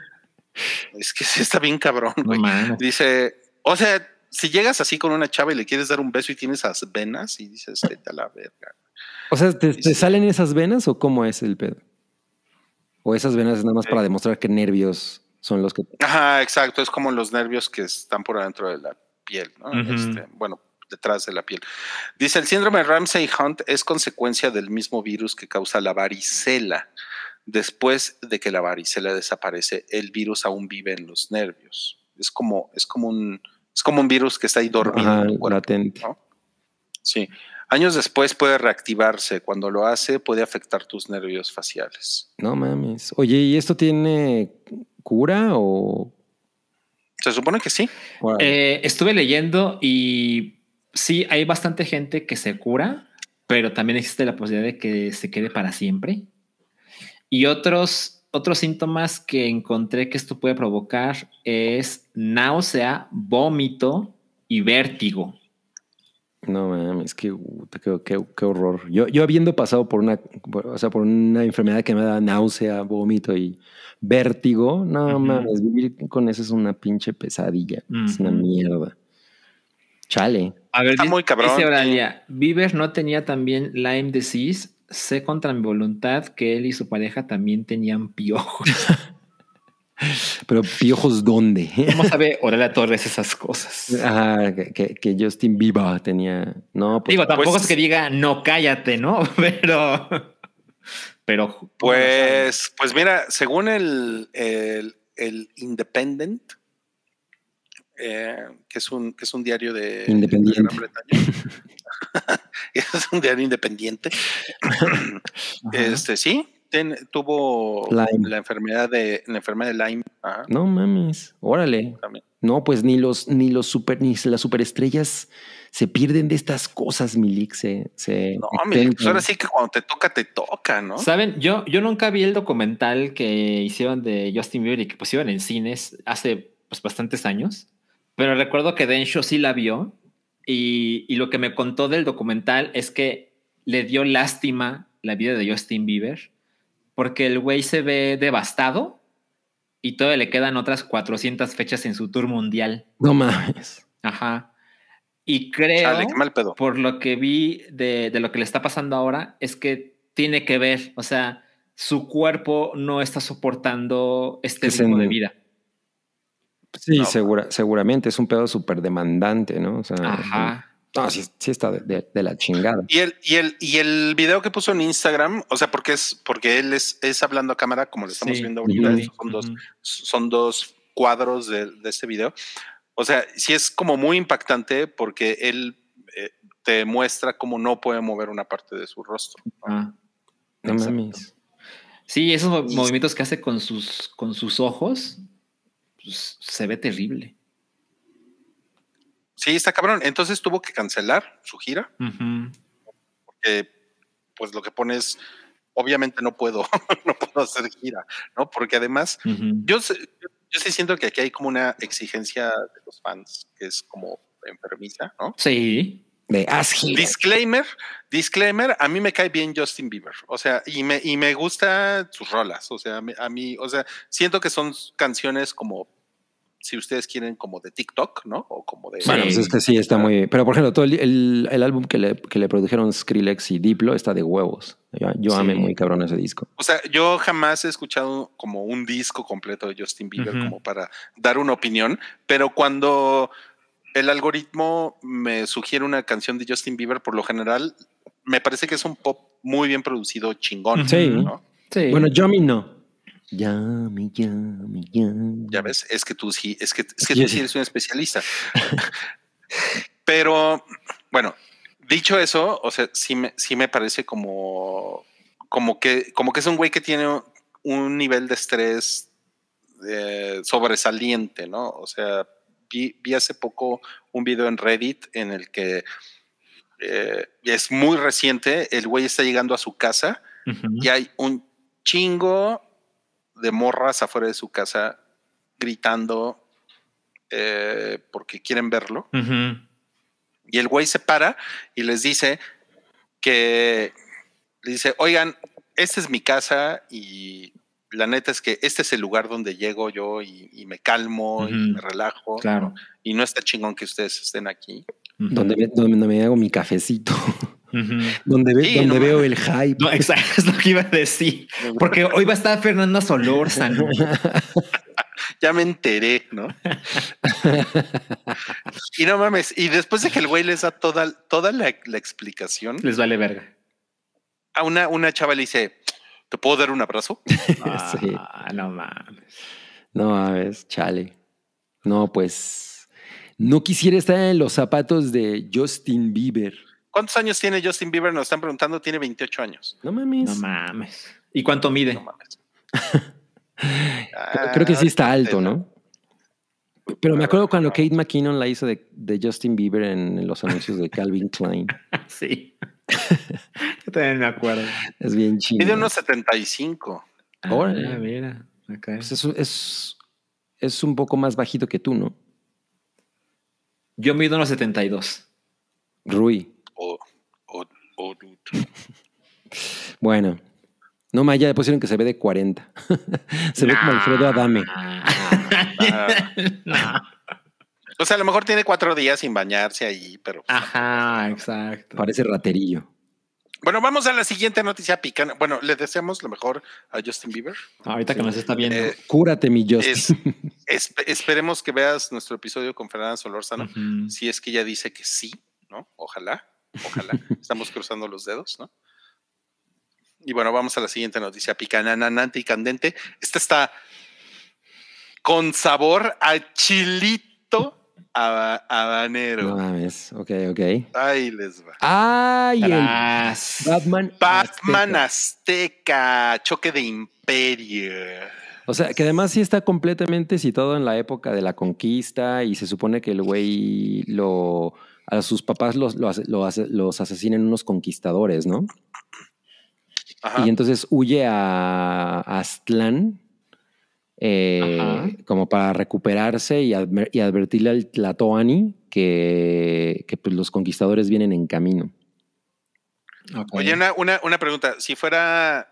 Es que sí está bien cabrón, güey. Dice, o sea, si llegas así con una chava y le quieres dar un beso y tienes esas venas y dices, vete a la verga. O sea, ¿te, te salen esas venas o cómo es el pedo? O esas venas es nada más para demostrar que nervios son los que. Ajá, exacto. Es como los nervios que están por adentro de la piel, ¿no? Ujú. Este, bueno, detrás de la piel. Dice, el síndrome de Ramsey Hunt es consecuencia del mismo virus que causa la varicela. Después de que la varicela desaparece, el virus aún vive en los nervios. Es como, es como un, es como un virus que está ahí dormido Ajá, en tu cuerpo. latente. ¿no? Sí. Años después puede reactivarse. Cuando lo hace, puede afectar tus nervios faciales. No mames. Oye, ¿y esto tiene cura o.? Se supone que sí. Eh, estuve leyendo y sí, hay bastante gente que se cura, pero también existe la posibilidad de que se quede para siempre. Y otros, otros síntomas que encontré que esto puede provocar es náusea, vómito y vértigo. No mames, qué, qué, qué- horror. Yo, yo habiendo pasado por una, por- o sea, por una enfermedad que me da náusea, vómito y vértigo, no mames, vivir con eso es una pinche pesadilla. Es una mierda. Chale. A ver, Está dice- muy cabrón. Dice Oralia, Bieber no tenía también Lyme disease. Sé contra mi voluntad que él y su pareja también tenían piojos. (laughs) Pero piojos, ¿dónde? ¿Cómo sabe (laughs) Aurelia Torres esas cosas? Ah, que, que- que Justin Bieber tenía. No, pues, Digo, tampoco pues- es que diga no cállate, ¿no? (laughs) Pero. Pero. Pues, pues mira, según el, el, el Independent, eh, que, es un, que es un diario de, de Independiente. Gran Bretaña. (laughs) es un diario independiente. (coughs) Este, sí, ten- tuvo Lyme. la enfermedad de la enfermedad de Lyme. Ajá, no mames. Órale. también. No, pues ni los, ni los super, ni las superestrellas se pierden de estas cosas, Milik. Se, se No, mire, pues ahora sí que cuando te toca, te toca, ¿no? Saben, yo, yo nunca vi el documental que hicieron de Justin Bieber y que pusieron en cines hace pues, bastantes años, pero recuerdo que Densho sí la vio y, y lo que me contó del documental es que le dio lástima la vida de Justin Bieber porque el güey se ve devastado y todavía le quedan otras 400 fechas en su tour mundial. No mames. Ajá. Y creo Chale, qué mal pedo. por lo que vi de, de lo que le está pasando ahora, es que tiene que ver, o sea, su cuerpo no está soportando este ritmo de vida. Sí, No. segura, seguramente. Es un pedo súper demandante, ¿no? O sea, Ajá. No, sí, sí está de, de- de la chingada. Y el, y el, y el video que puso en Instagram, o sea, porque es, porque él es, es hablando a cámara, como lo estamos Sí. viendo ahorita, Ujú. son dos, son dos cuadros de, de este video. O sea, sí es como muy impactante porque él eh, te muestra cómo no puede mover una parte de su rostro. Ah, No mames. Sí, esos movimientos que hace con sus, con sus ojos, pues, se ve terrible. Sí, está cabrón. Entonces tuvo que cancelar su gira porque pues lo que pone es, obviamente no puedo, (laughs) no puedo hacer gira, ¿no? Porque además yo, yo sí siento que aquí hay como una exigencia de los fans que es como enfermiza, ¿no? Sí. De haz gira. Disclaimer, disclaimer, a mí me cae bien Justin Bieber, o sea, y me, y me gusta sus rolas, o sea, a mí, o sea, siento que son canciones como, si ustedes quieren, como de TikTok, ¿no? O como de... Bueno, pues es que sí está muy. Pero por ejemplo, todo el, el- el álbum que le, que le produjeron Skrillex y Diplo está de huevos. Yo, yo Sí. amé muy cabrón ese disco. O sea, yo jamás he escuchado como un disco completo de Justin Bieber como para dar una opinión, pero cuando el algoritmo me sugiere una canción de Justin Bieber, por lo general, me parece que es un pop muy bien producido, chingón. Sí. ¿no? Sí. Bueno, Yummy no. Yummy, yummy, yummy. Ya ves, es que tú sí, es que, es que tú sí. eres un especialista. (laughs) Pero, bueno, dicho eso, o sea, sí me, sí me parece como, como que, como que es un güey que tiene un nivel de estrés eh, sobresaliente, ¿no? O sea, vi, vi hace poco un video en Reddit en el que eh, es muy reciente, el güey está llegando a su casa y hay un chingo de morras afuera de su casa gritando eh, porque quieren verlo. Y el güey se para y les dice que le dice, oigan, esta es mi casa y la neta es que este es el lugar donde llego yo y, y me calmo y me relajo. Claro. Y no está chingón que ustedes estén aquí. Donde me, donde me hago mi cafecito. (laughs) Donde ve- Sí, donde no veo mames. el hype. No, exacto, (laughs) es lo que iba a decir. (laughs) Porque hoy va a estar Fernanda Solórzano. (laughs) Ya me enteré, ¿no? y no mames, y después de que el güey les da toda, toda la, la explicación, Les vale verga. a una, una chava le dice, ¿te puedo dar un abrazo? Sí. Ah, no mames. No, ver, chale. No, pues. No quisiera estar en los zapatos de Justin Bieber. ¿Cuántos años tiene Justin Bieber? Nos están preguntando, tiene 28 años. No mames. No mames. ¿Y cuánto mide? No mames. Creo- (laughs) Creo que sí está alto, ¿no? Pero me acuerdo cuando Kate McKinnon la hizo de, de Justin Bieber en los anuncios de Calvin Klein. (laughs) Sí. Yo también me acuerdo. Es bien chido. Mide unos 75. Órale. Ah, mira. acá. Pues es, es, es un poco más bajito que tú, ¿no? Yo mido unos 72. O, Rui. O, o oh, dude. (laughs) Bueno. No, ma, ya pusieron que se ve de 40. (laughs) se ve como Alfredo Adame. (laughs) O sea, a lo mejor tiene cuatro días sin bañarse ahí, pero Ajá, exacto. Parece raterillo. Bueno, vamos a la siguiente noticia picana. Bueno, le deseamos lo mejor a Justin Bieber. Ahorita que nos está viendo. Eh, Cúrate, mi Justin. es- esp- esperemos que veas nuestro episodio con Fernanda Solórzano. Si es que ella dice que sí, ¿no? Ojalá, ojalá. Estamos cruzando los dedos, ¿no? Y bueno, vamos a la siguiente noticia picananante y candente. Esta está con sabor a chilito haba- habanero. No mames. Ok, ok. Ahí les va. ¡Ay! El. Batman. Batman Azteca. Azteca, choque de imperio. O sea, que además sí está completamente situado en la época de la conquista y se supone que el güey lo. A sus papás los, lo hace- lo hace- los asesinan unos conquistadores, ¿no? Ajá. Y entonces huye a, a Aztlán eh, como para recuperarse y, adver- y advertirle al Tlatoani que, que pues, los conquistadores vienen en camino. Oye, una, una, una pregunta. Si fuera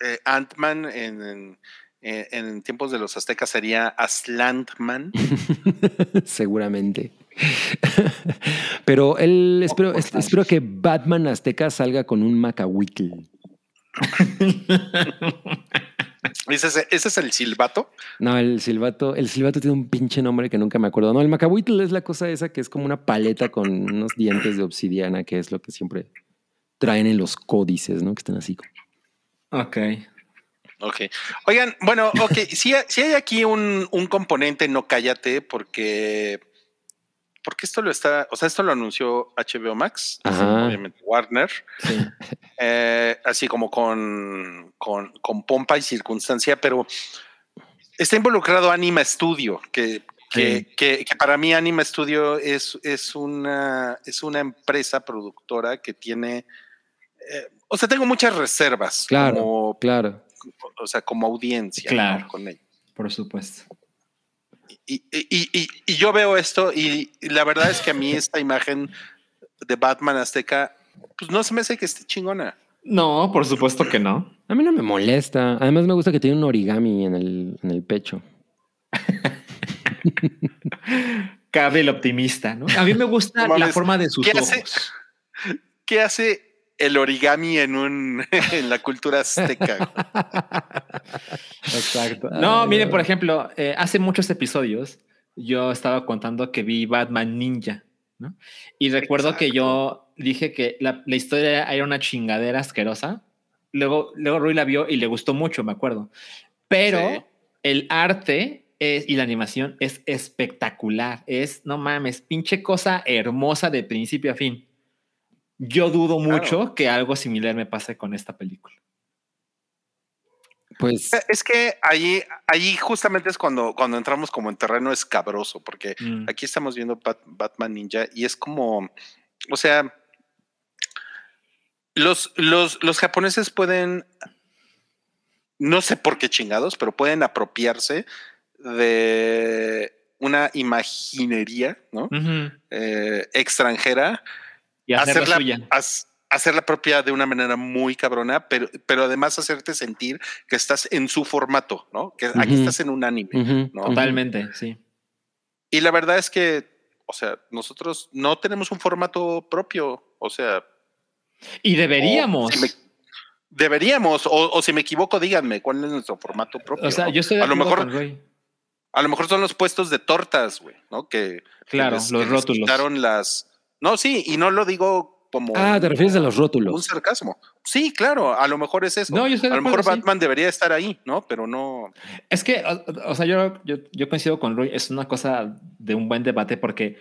eh, Ant-Man en, en, eh, en tiempos de los aztecas, ¿sería Aslantman? (laughs) Seguramente. (laughs) Pero él espero, es- espero que Batman Azteca salga con un macahuitl. (laughs) ¿Ese es, ese es el silbato? No, el silbato, el silbato tiene un pinche nombre que nunca me acuerdo. No, el macahuitl es la cosa esa que es como una paleta con unos dientes de obsidiana, que es lo que siempre traen en los códices, ¿no? Que están así. Ok. Ok. Oigan, bueno, ok. Si hay, hay aquí un, un componente, no cállate, porque. Porque esto lo está. O sea, esto lo anunció HBO Max, obviamente Warner. Sí. eh, así como con, con, con pompa y circunstancia, pero está involucrado Anima Studio, que, que, Sí. que- que para mí Anima Studio es, es, una, es una empresa productora que tiene, eh, o sea, tengo muchas reservas Claro. como, Claro. o sea, como audiencia ¿no? Claro. con ello. Por supuesto. Y, y- y- yo veo esto y, y la verdad es que a mí esta imagen de Batman Azteca, pues no se me hace que esté chingona. No, por supuesto que no. A mí no me molesta. Además me gusta que tiene un origami en el, en el pecho. Cabe el optimista, ¿no? A mí me gusta la forma de sus ¿qué ojos. hace? ¿Qué hace el origami en un (laughs) en la cultura azteca? Exacto. No, miren, por ejemplo, eh, hace muchos episodios yo estaba contando que vi Batman Ninja, ¿no? Y recuerdo que yo dije que la, la historia era una chingadera asquerosa. Luego, luego Rui la vio y le gustó mucho, me acuerdo. Pero Sí. el arte es, y la animación es espectacular. Es, no mames, pinche cosa hermosa de principio a fin. Yo dudo Claro. mucho que algo similar me pase con esta película. Pues Es que ahí, ahí justamente es cuando, cuando entramos como en terreno escabroso, porque Mm. aquí estamos viendo Bat- Batman Ninja y es como, o sea, los, los, los japoneses pueden, no sé por qué chingados, pero pueden apropiarse de una imaginería, ¿no? Eh, extranjera Y hacerla hacerla, suya. haz- hacerla propia de una manera muy cabrona, pero, pero además hacerte sentir que estás en su formato, ¿no? Que aquí estás en un anime. No. Totalmente, sí. Y la verdad es que, o sea, nosotros no tenemos un formato propio, o sea, Y o deberíamos. si me- deberíamos, o, o si me equivoco, díganme cuál es nuestro formato propio. O sea, ¿no? yo estoy de a lo mejor, a lo mejor son los puestos de tortas, güey, ¿no? Que que Claro, les- los que les rótulos. quitaron las. No, sí, y no lo digo como Ah, te refieres a los un rótulos. sarcasmo. Sí, claro, a lo mejor es eso. No, yo a lo mejor sí. Batman debería estar ahí, ¿no? Pero no. Es que, o, o sea, yo, yo, yo coincido con Roy, es una cosa de un buen debate porque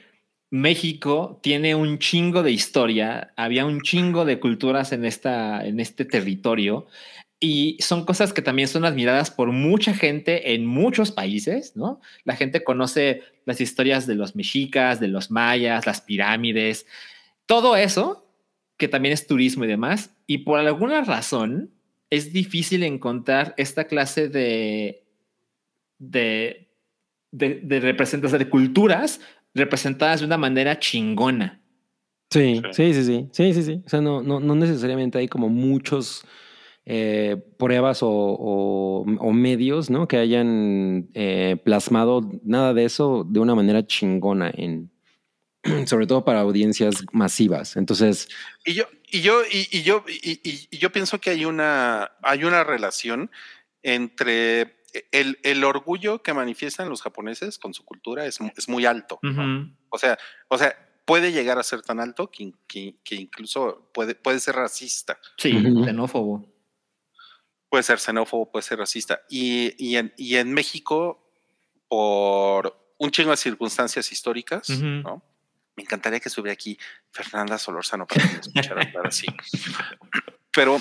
México tiene un chingo de historia, había un chingo de culturas en, esta, en este territorio y son cosas que también son admiradas por mucha gente en muchos países, ¿no? La gente conoce las historias de los mexicas, de los mayas, las pirámides, todo eso, que también es turismo y demás, y por alguna razón es difícil encontrar esta clase de, de, de, de representación de culturas representadas de una manera chingona. Sí, sí, sí, sí, sí, sí, sí. O sea, no, no, no necesariamente hay como muchos eh, pruebas o, o- o medios, ¿no? Que hayan eh, plasmado nada de eso de una manera chingona en, (clears throat) sobre todo para audiencias masivas. Entonces, Y yo, y yo, y, y yo, y, y- y yo pienso que hay una, hay una relación entre el, el orgullo que manifiestan los japoneses con su cultura es, mu- es muy alto. O sea, o sea, puede llegar a ser tan alto que, que- que incluso puede, puede ser racista, Sí, xenófobo. Puede ser xenófobo, puede ser racista. Y, y en, y en México, por un chingo de circunstancias históricas. ¿no? Me encantaría que estuviera aquí Fernanda Solorzano para que me escuchara hablar así. Pero,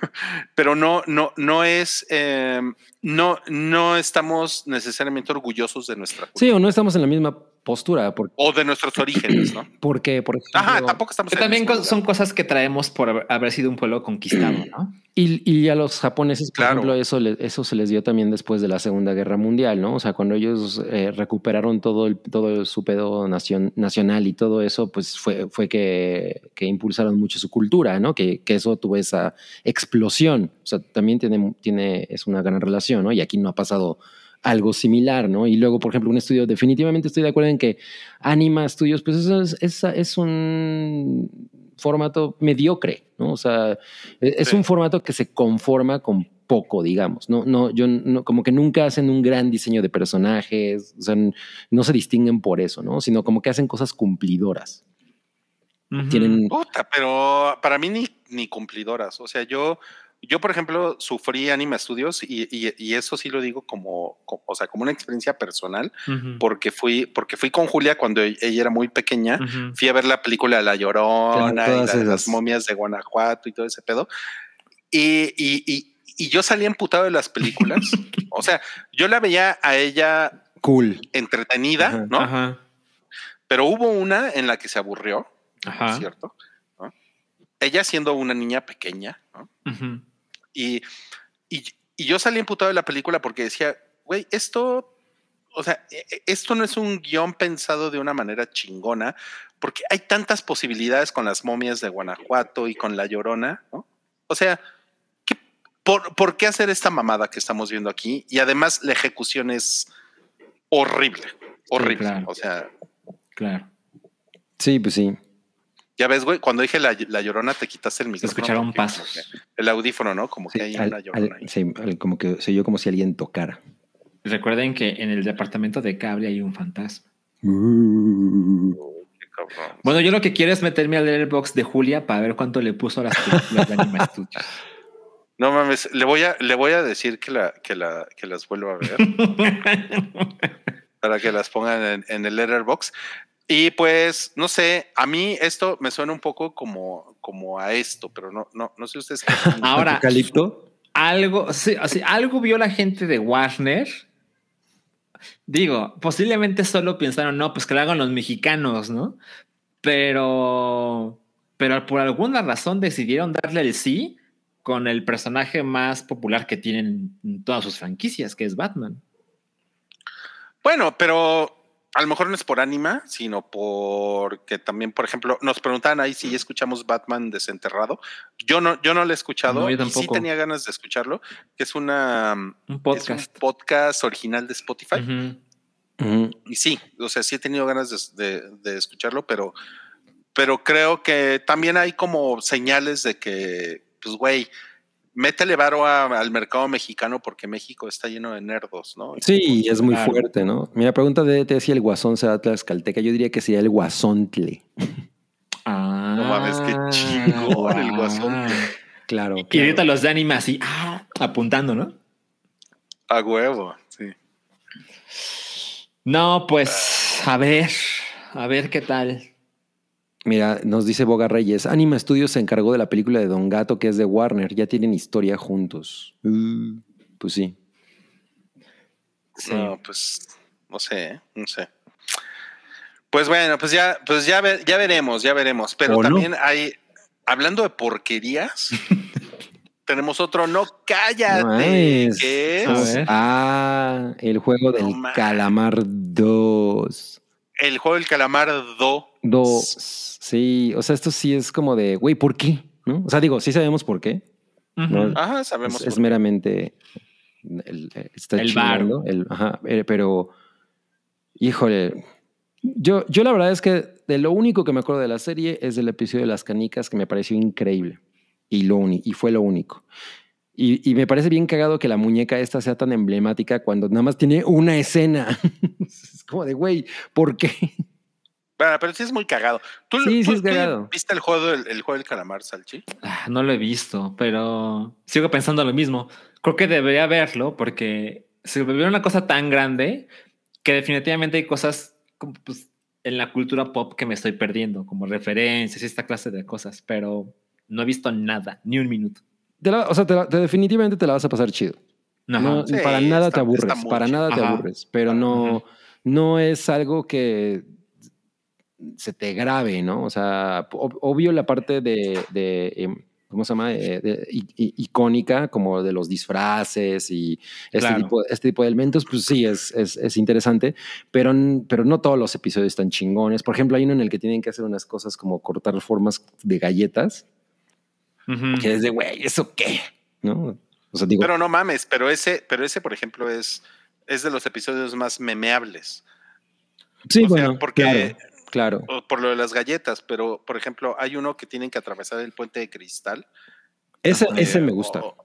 (coughs) pero no, no, no es, eh, no, no estamos necesariamente orgullosos de nuestra cultura sí, o no estamos en la misma postura, o de nuestros orígenes, ¿no? (clears throat) porque, por ejemplo, Ajá, tampoco estamos. También co- son cosas que traemos por haber- haber sido un pueblo conquistado, ¿no? Y, y a los japoneses, por Claro. ejemplo, eso, le- eso se les dio también después de la Segunda Guerra Mundial, ¿no? O sea, cuando ellos eh, recuperaron todo, el, todo su pedo nacion- nacional y todo eso, pues fue, fue que, que impulsaron mucho su cultura, ¿no? Que, que eso tuvo esa explosión. O sea, también tiene, tiene, es una gran relación, ¿no? Y aquí no ha pasado algo similar, ¿no? Y luego, por ejemplo, un estudio, definitivamente estoy de acuerdo en que Anima Studios, pues eso es, es, es un formato mediocre, ¿no? O sea, e, es Sí. un formato que se conforma con poco, digamos. No, no, yo no, como que nunca hacen un gran diseño de personajes, o sea, no se distinguen por eso, ¿no? Sino como que hacen cosas cumplidoras. Tienen, Puta, pero para mí ni, ni cumplidoras. O sea, yo, yo, por ejemplo, sufrí Anima Studios y, y- y eso sí lo digo como, co- o sea, como una experiencia personal, porque fui, porque fui con Julia cuando e- ella era muy pequeña. Fui a ver la película La Llorona y la las momias de Guanajuato y todo ese pedo. Y, y- y- y yo salí emputado de las películas. (laughs) o sea, yo la veía a ella cool. entretenida, Ajá. ¿no? Ajá. Pero hubo una en la que se aburrió, Ajá. ¿cierto? ¿No? Ella siendo una niña pequeña, ¿no? Y, y, y yo salí emputado de la película porque decía, güey, esto, o sea, e- e- esto no es un guion pensado de una manera chingona, porque hay tantas posibilidades con las momias de Guanajuato y con La Llorona, ¿no? O sea, ¿qué- por, por qué hacer esta mamada que estamos viendo aquí? Y además la ejecución es horrible, horrible. claro. O sea, Claro. Sí, pues sí. Ya ves, güey, cuando dije la, la Llorona te quitaste el micrófono. escucharon pasos. El audífono, ¿no? Como Sí, que hay al- una al- Llorona ahí. sí, al- como que se oyó como si alguien tocara. Recuerden que en el departamento de cable hay un fantasma. Qué cabrón. Bueno, yo lo que quiero es meterme al letterbox de Julia para ver cuánto le puso a las películas (laughs) de Anima Studios. No mames, le voy a, le voy a decir que, la, que, la, que las vuelva a ver (laughs) para que las pongan en, en el letterbox. Y pues, no sé, a mí esto me suena un poco como, como a esto, pero no, no, no sé ustedes qué. (laughs) Ahora, ¿Apocalipto? algo, sí, algo vio la gente de Warner. Digo, posiblemente solo pensaron, no, pues que lo hagan los mexicanos, ¿no? Pero, pero por alguna razón decidieron darle el sí con el personaje más popular que tienen en todas sus franquicias, que es Batman. Bueno, pero a lo mejor no es por ánima, sino porque también, por ejemplo, nos preguntaban ahí si ya escuchamos Batman desenterrado. Yo no, yo no lo he escuchado No, yo y sí tenía ganas de escucharlo, que es una Un es un podcast. original de Spotify. Y sí, o sea, sí he tenido ganas de, de- de escucharlo, pero, pero creo que también hay como señales de que, pues, güey, métele varo a- al mercado mexicano porque México está lleno de nerdos, ¿no? Sí, es muy Claro. fuerte, ¿no? Mira, pregunta de te si el guasón será tlaxcalteca. Yo diría que sería el guasontle. Ah, No mames, qué chingón el guasón. Claro. Y claro. ahorita los de anima así, ah, apuntando, ¿no? A huevo, sí. No, pues, a ver, a ver qué tal. Mira, nos dice Boga Reyes, Anima Studios se encargó de la película de Don Gato que es de Warner, ya tienen historia juntos. Uh, pues sí. Sí. No, pues, no sé, ¿eh? no sé. Pues bueno, pues ya, pues ya, ve- ya veremos, ya veremos. Pero también hay, hablando de porquerías, (laughs) tenemos otro, no cállate, No que es. Ah, el juego No del. Calamar 2. el juego del calamar 2. Dos. Sí, o sea, esto sí es como de, güey, ¿por qué? ¿No? O sea, digo, sí sabemos por qué. Ujú. No, Ajá, sabemos. es, es por- meramente el, eh, está El chingando, el- ajá, eh, pero híjole yo, yo la verdad es que de lo único que me acuerdo de la serie es del episodio de las canicas que me pareció increíble. Y, lo uni- y fue lo único. Y, y me parece bien cagado que la muñeca esta sea tan emblemática cuando nada más tiene una escena. (laughs) es como de, güey, ¿por qué? Bueno, pero sí es muy cagado. ¿Tú, Sí, sí es tú cagado. ¿Viste el juego, del, el juego del calamar, Salchi? Ah, no lo he visto, pero sigo pensando lo mismo. Creo que debería verlo porque se volvió una cosa tan grande que definitivamente hay cosas como, pues, en la cultura pop que me estoy perdiendo, como referencias y esta clase de cosas, pero no he visto nada, ni un minuto. Te la- o sea, te la- te- definitivamente te la vas a pasar chido. Ajá. No, Sí, para nada está- te aburres, para chido. nada te Ajá. aburres, pero no, no es algo que se te grabe, ¿no? O sea, ob- obvio la parte de, de, em, ¿cómo se llama? De- icónica, como de los disfraces y este, Claro. tipo, este tipo de elementos, pues sí, es, es, es interesante, pero, pero no todos los episodios están chingones. Por ejemplo, hay uno en el que tienen que hacer unas cosas como cortar formas de galletas, que es de, güey, ¿eso qué? ¿No? O sea, digo, Pero no mames, pero ese, pero ese, por ejemplo, es, es de los episodios más memeables. sí, o sea, bueno, porque- claro, claro. o Por lo de las galletas, pero por ejemplo, hay uno que tienen que atravesar el puente de cristal. Ese, Ajá. ese me gusta. o-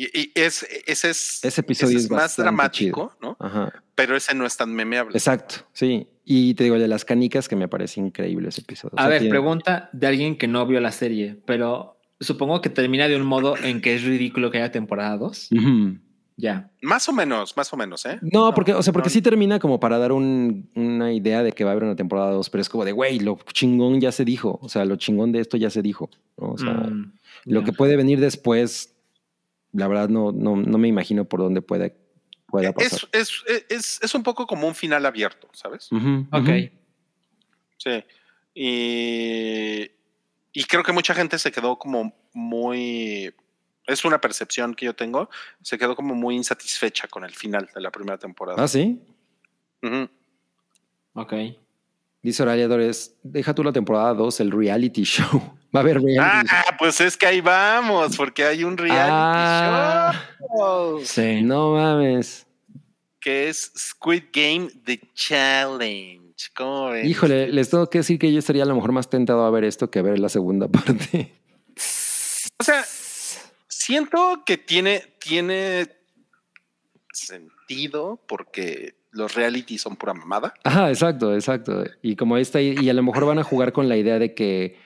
y, y es, ese es, Ese episodio ese es más dramático, ¿no? Ajá. Pero ese no es tan memeable. Exacto, sí. Y te digo, el de las canicas, que me parece increíble ese episodio. O A sea, ver, tiene- pregunta de alguien que no vio la serie, pero supongo que termina de un modo en que es ridículo que haya temporada 2. Ujú. Ya. Más o menos, más o menos, ¿eh? No, porque, o sea, porque no. sí termina como para dar un- una idea de que va a haber una temporada 2, pero es como de, güey, lo chingón ya se dijo. O sea, lo chingón de esto ya se dijo. ¿no? O sea, Mm, lo que puede venir después, la verdad no, no, no me imagino por dónde puede, pueda pasar. Es, es, es, es un poco como un final abierto, ¿sabes? Ujú, Ok. Sí. Y, y creo que mucha gente se quedó como muy. Es una percepción que yo tengo. Se quedó como muy insatisfecha con el final de la primera temporada. Ah, sí. Ujú. Ok. Dice Oralia Dores, deja tú la temporada 2, el reality show. (laughs) Va a haber reality Ah, pues es que ahí vamos, porque hay un reality Ah. show Sí. No mames. que es Squid Game The Challenge. ¿Cómo ven? Híjole, les tengo que decir que yo estaría a lo mejor más tentado a ver esto que a ver la segunda (laughs) parte. O sea, siento que tiene, tiene sentido porque los reality son pura mamada. Ajá, exacto, exacto. Y como esta, y a lo mejor van a jugar con la idea de que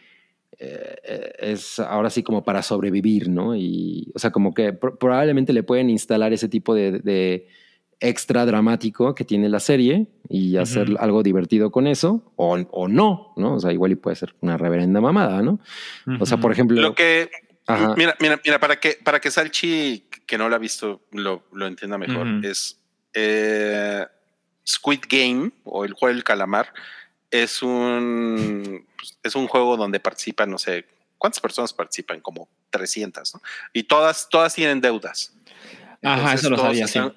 eh, eh, es ahora sí como para sobrevivir, ¿no? Y, o sea, como que pro- probablemente le pueden instalar ese tipo de, de extra dramático que tiene la serie y hacer algo divertido con eso, o, o no, ¿no? O sea, igual y puede ser una reverenda mamada, ¿no? O sea, por ejemplo... Lo que, Ajá. mira, mira, mira, para que, para que Salchi, que no lo ha visto, lo, lo entienda mejor, es eh, Squid Game o el juego del calamar. Es un, pues, es un juego donde participan, no sé, ¿cuántas personas participan? Como 300, ¿no? Y todas, todas tienen deudas. Ajá, Entonces, eso lo sabía, sí. están-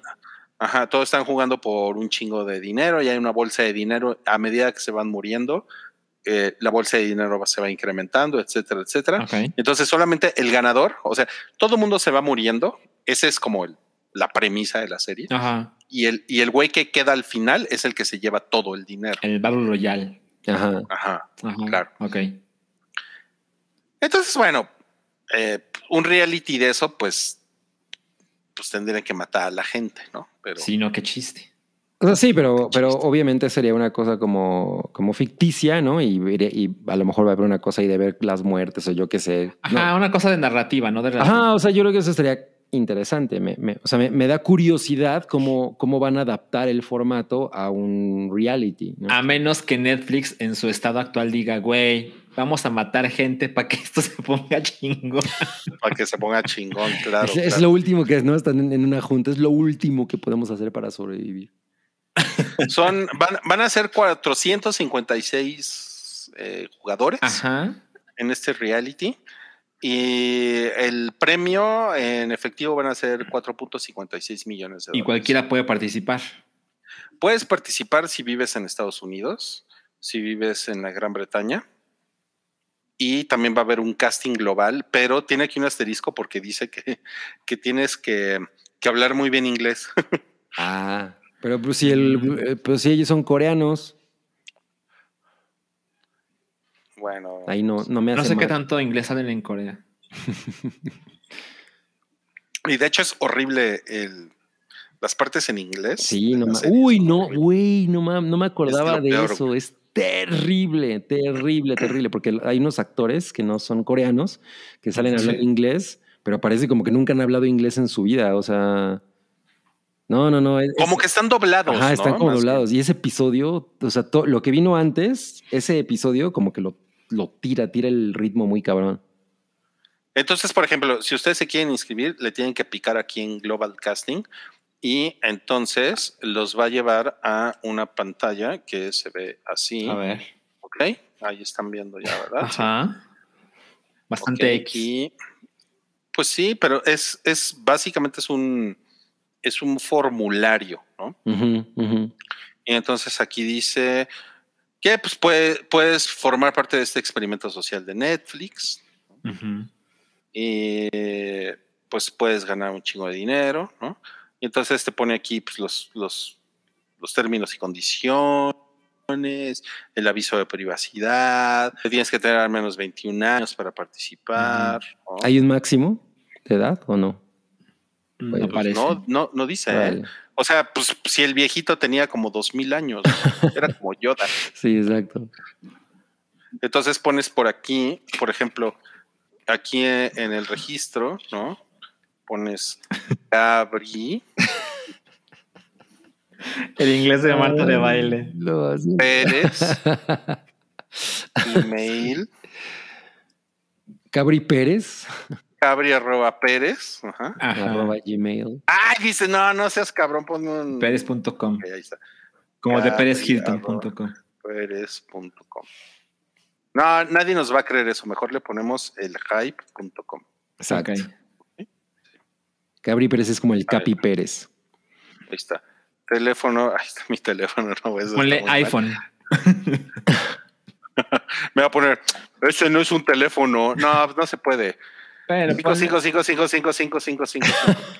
Ajá, todos están jugando por un chingo de dinero y hay una bolsa de dinero. A medida que se van muriendo, eh, la bolsa de dinero se va incrementando, etcétera, etcétera. Entonces solamente el ganador, o sea, todo el mundo se va muriendo. Esa es como el- la premisa de la serie. Ajá. Y el, y el güey que queda al final es el que se lleva todo el dinero. El Battle Royale. Ajá. Ajá. Ajá. Claro. Ok. Entonces, bueno, eh, un reality de eso, pues, pues tendrían que matar a la gente, ¿no? Pero Sí, no, qué chiste. O sea, sí, pero, pero obviamente sería una cosa como, como ficticia, ¿no? Y, y a lo mejor va a haber una cosa ahí de ver las muertes o yo qué sé. ¿no? Ajá, una cosa de narrativa, no de realidad. Ajá, o sea, yo creo que eso estaría interesante. Me, me- o sea, me, me da curiosidad cómo, cómo van a adaptar el formato a un reality. ¿no? A menos que Netflix en su estado actual diga, güey, vamos a matar gente para que (laughs) esto se ponga chingón. para que se ponga chingón, claro. es, lo último que es, ¿no? Están en, en una junta, es lo último que podemos hacer para sobrevivir. Son, van, van a ser 456 eh, jugadores Ajá. en este reality. Y el premio en efectivo van a ser 4.56 millones de dólares. Y cualquiera puede participar. Puedes participar si vives en Estados Unidos, si vives en la Gran Bretaña. Y también va a haber un casting global, pero tiene aquí un asterisco porque dice que, que tienes que, que hablar muy bien inglés. (laughs) Ah, pero pues si, el, eh, pues si ellos son coreanos. Bueno. Ahí no, no me hace No sé qué tanto inglés salen en Corea. (laughs) Y de hecho es horrible el, las partes en inglés. Sí, no ma- Uy, no, güey, no, ma- no me acordaba de eso. Es terrible, terrible, terrible, porque hay unos actores que no son coreanos, que salen a hablar Sí. inglés, pero parece como que nunca han hablado inglés en su vida. O sea, no, no, no. es- Como que están doblados. Ajá, están ¿no? como Más doblados. Y ese episodio, o sea, to- lo que vino antes, ese episodio como que lo, lo tira, tira el ritmo muy cabrón. Entonces, por ejemplo, si ustedes se quieren inscribir, le tienen que picar aquí en Global Casting y entonces los va a llevar a una pantalla que se ve así. A ver. Ok, ahí están viendo ya, ¿verdad? Ajá. Bastante Ok, X. y- pues sí, pero es, es básicamente es un, es un formulario, ¿no? Y entonces aquí dice que pues puede- puedes formar parte de este experimento social de Netflix y pues puedes ganar un chingo de dinero, ¿no? Y entonces te pone aquí pues, los, los, los términos y condiciones, el aviso de privacidad, tienes que tener al menos 21 años para participar. ¿no? ¿Hay un máximo de edad o no? No Pues Pues no, no, no dice. ¿eh? Vale. O sea, pues si el viejito tenía como dos mil años, (laughs) era como Yoda. Sí, exacto. Entonces pones por aquí, por ejemplo, aquí en el registro, ¿no? Pones Gabri El inglés de Marta de baile. Pérez, (laughs) email, Cabri Pérez, Gabri arroba Pérez. Ajá. Ajá. arroba gmail. Ay, dice, no, no seas cabrón, ponme un. Pérez.com. Ok, ahí está. Como de Gabri, perezhilton.com. Pérez.com. No, nadie nos va a creer eso. Mejor le ponemos el hype.com. Exacto. Ok. Cabri Pérez es como el Capi Pérez. Ahí está. Teléfono, (laughs) ahí está mi teléfono, no eso Ponle iPhone. (laughs) Me va a poner, ese no es un teléfono. No, no se puede. Bueno, Cinco, ponle- cinco, cinco, cinco, cinco, cinco, cinco, cinco.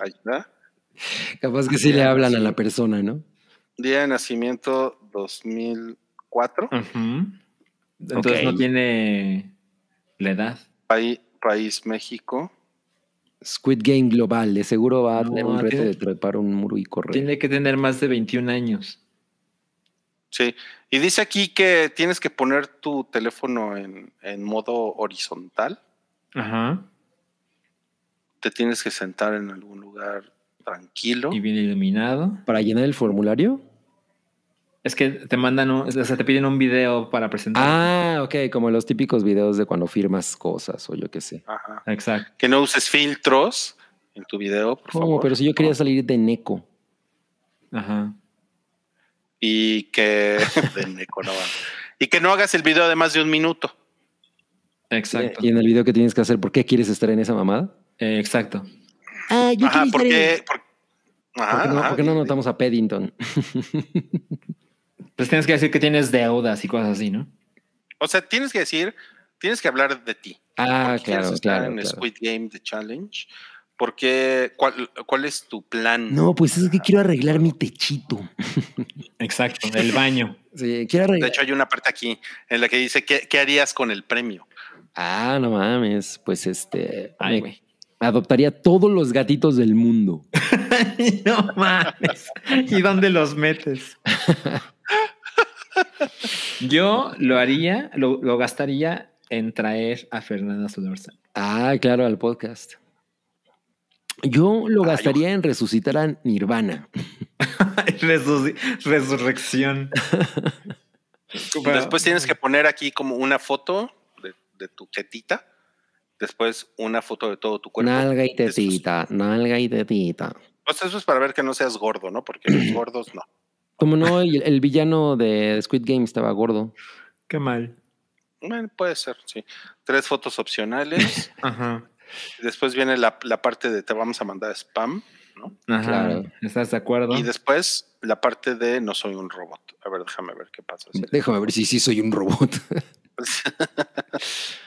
Ahí está. Capaz que sí le hablan a la persona, ¿no? Día de nacimiento 2004. Ujú. Entonces Ok. no tiene la edad. País, país México. Squid Game Global, de seguro va a No, tener un reto tiene- de trepar un muro y correr. Tiene que tener más de 21 años. Sí. Y dice aquí que tienes que poner tu teléfono en, en modo horizontal. Ajá. Te tienes que sentar en algún lugar tranquilo. Y bien iluminado. Para llenar el formulario. Es que te mandan, un- o sea, te piden un video para presentar. Ah, ok, como los típicos videos de cuando firmas cosas o yo qué sé. Ajá. Exacto. Que no uses filtros en tu video, por ¿Cómo? favor. Pero si yo quería salir de Neko. Ajá. Y que. (laughs) de Neco, no y que no hagas el video de más de un minuto. Exacto. Y en el video que tienes que hacer, ¿por qué quieres estar en esa mamada? Eh, exacto. Ah, yo Ajá, por- ¿Por Ajá, qué no, ajá, por qué no di- notamos a Paddington? (laughs) Pues tienes que decir que tienes deudas y cosas así, ¿no? O sea, tienes que decir, tienes que hablar de ti. Ah, ¿Por qué claro, estar claro, en claro. Squid Game The Challenge? Porque, ¿cuál, ¿Cuál es tu plan? No, pues es que quiero arreglar mi techito. (laughs) Exacto. El baño. Sí, quiero De arreglar. hecho, hay una parte aquí en la que dice, ¿qué, qué harías con el premio? Ah, no mames. Pues este. Ay, me- güey. Adoptaría todos los gatitos del mundo. (laughs) no mames. ¿Y dónde los metes? (laughs) Yo lo haría, lo, lo gastaría en traer a Fernanda Solórzano. Ah, claro, al podcast. Yo lo Ah, yo- gastaría en resucitar a Nirvana. (laughs) Resu- Resurrección. Después tienes que poner aquí como una foto de, de tu jetita. Después una foto de todo tu cuerpo. Nalga y Después- tetita, nalga y tetita. Pues eso es para ver que no seas gordo, ¿no? Porque los (clears throat) gordos no. Como no, el, el villano de Squid Game estaba gordo. Qué mal. Bueno, puede ser, sí. Tres fotos opcionales. (laughs) Ajá. Después viene la, la parte de te vamos a mandar spam, ¿no? Ajá. Claro. ¿Estás de acuerdo? Y después la parte de no soy un robot. A ver, déjame ver qué pasa. Sí. Déjame ver si sí soy un robot. (laughs) (laughs)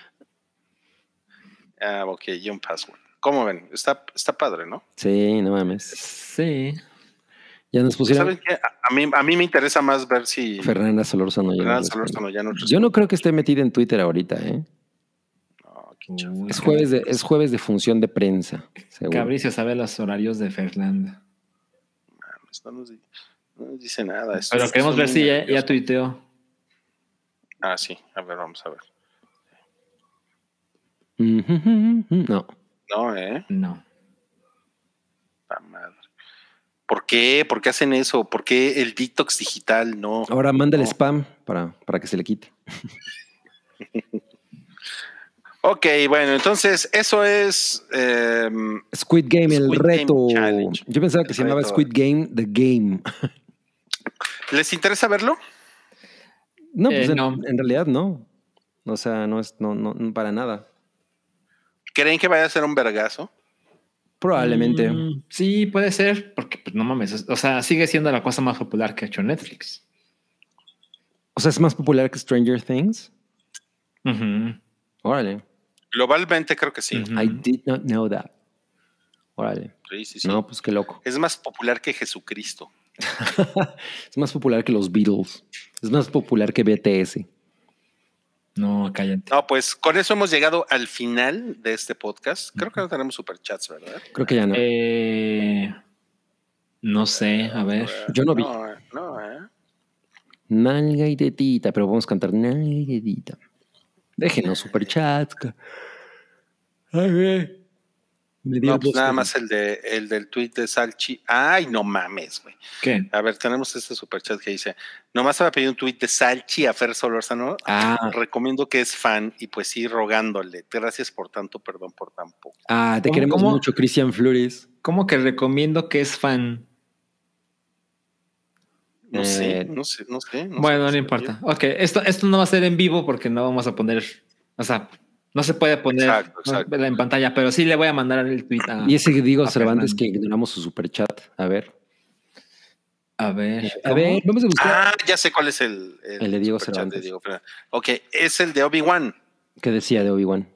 ah, ok, y un password. ¿Cómo ven? Está, está padre, ¿no? Sí, no mames. Sí. Ya nos pusieron ¿Saben qué? A, mí, a mí me interesa más ver si Fernanda Solórzano. ya Fernanda responde. Solórzano ya no. Yo no creo que esté metida en Twitter ahorita, ¿eh? No, qué. Uy, Es jueves de, es jueves de función de prensa. seguro. Cabricio sabe los horarios de Fernanda. No nos, no nos dice nada. Estos- Pero queremos ver si ya, ya tuiteó. Ah, sí. A ver, vamos a ver. No. No, ¿eh? No. La madre. ¿Por qué? ¿Por qué hacen eso? ¿Por qué el detox digital no? Ahora mándale No. spam para, para que se le quite. (laughs) Ok, bueno, entonces eso es. eh, Squid Game, el Squid reto. Yo pensaba que El se llamaba. Squid Game, The Game. (laughs) ¿Les interesa verlo? No, Eh, pues en, no. en realidad no. O sea, no es no, no, no para nada. ¿Creen que vaya a ser un vergazo? Probablemente. Mm, sí, puede ser, porque pues, no mames. O sea, sigue siendo la cosa más popular que ha hecho Netflix. O sea, es más popular que Stranger Things. Ujú, Órale. Globalmente creo que sí. I did not know that. Órale. Sí, sí, sí. No, pues qué loco. Es más popular que Jesucristo. (laughs) es más popular que los Beatles. Es más popular que BTS. No, cállate. No, pues con eso hemos llegado al final de este podcast. Creo que no tenemos superchats, ¿verdad? Creo que ya no. Eh, no sé, a ver. Yo no vi. No, eh, no, ¿eh? Nalga y tetita, pero vamos a cantar nalga y tetita. Déjenos superchats. Ay, güey. Me dio No, pues nada más el, de, el del tweet de Salchi. Ay, no mames, güey. ¿Qué? A ver, tenemos este superchat que dice: Nomás había pedido un tweet de Salchi a Fer Solórzano. Ah, Recomiendo que es fan y pues sí, rogándole. Gracias por tanto, perdón por tan poco. ah, te ¿Cómo- queremos cómo? mucho, Cristian Flores. ¿Cómo que recomiendo que es fan? No sé, Eh, no sé, no sé. no bueno, sé, no importa. Ok, esto, esto no va a ser en vivo porque no vamos a poner, o sea, no se puede poner Exacto, en pantalla, pero sí le voy a mandar el tweet a, Y ese Diego a Cervantes que ignoramos su superchat. A ver. A ver. A ver, vamos a buscar. Ah, ya sé cuál es el, El de Diego Cervantes. de Diego. Ok, es el de Obi-Wan. ¿Qué decía de Obi-Wan?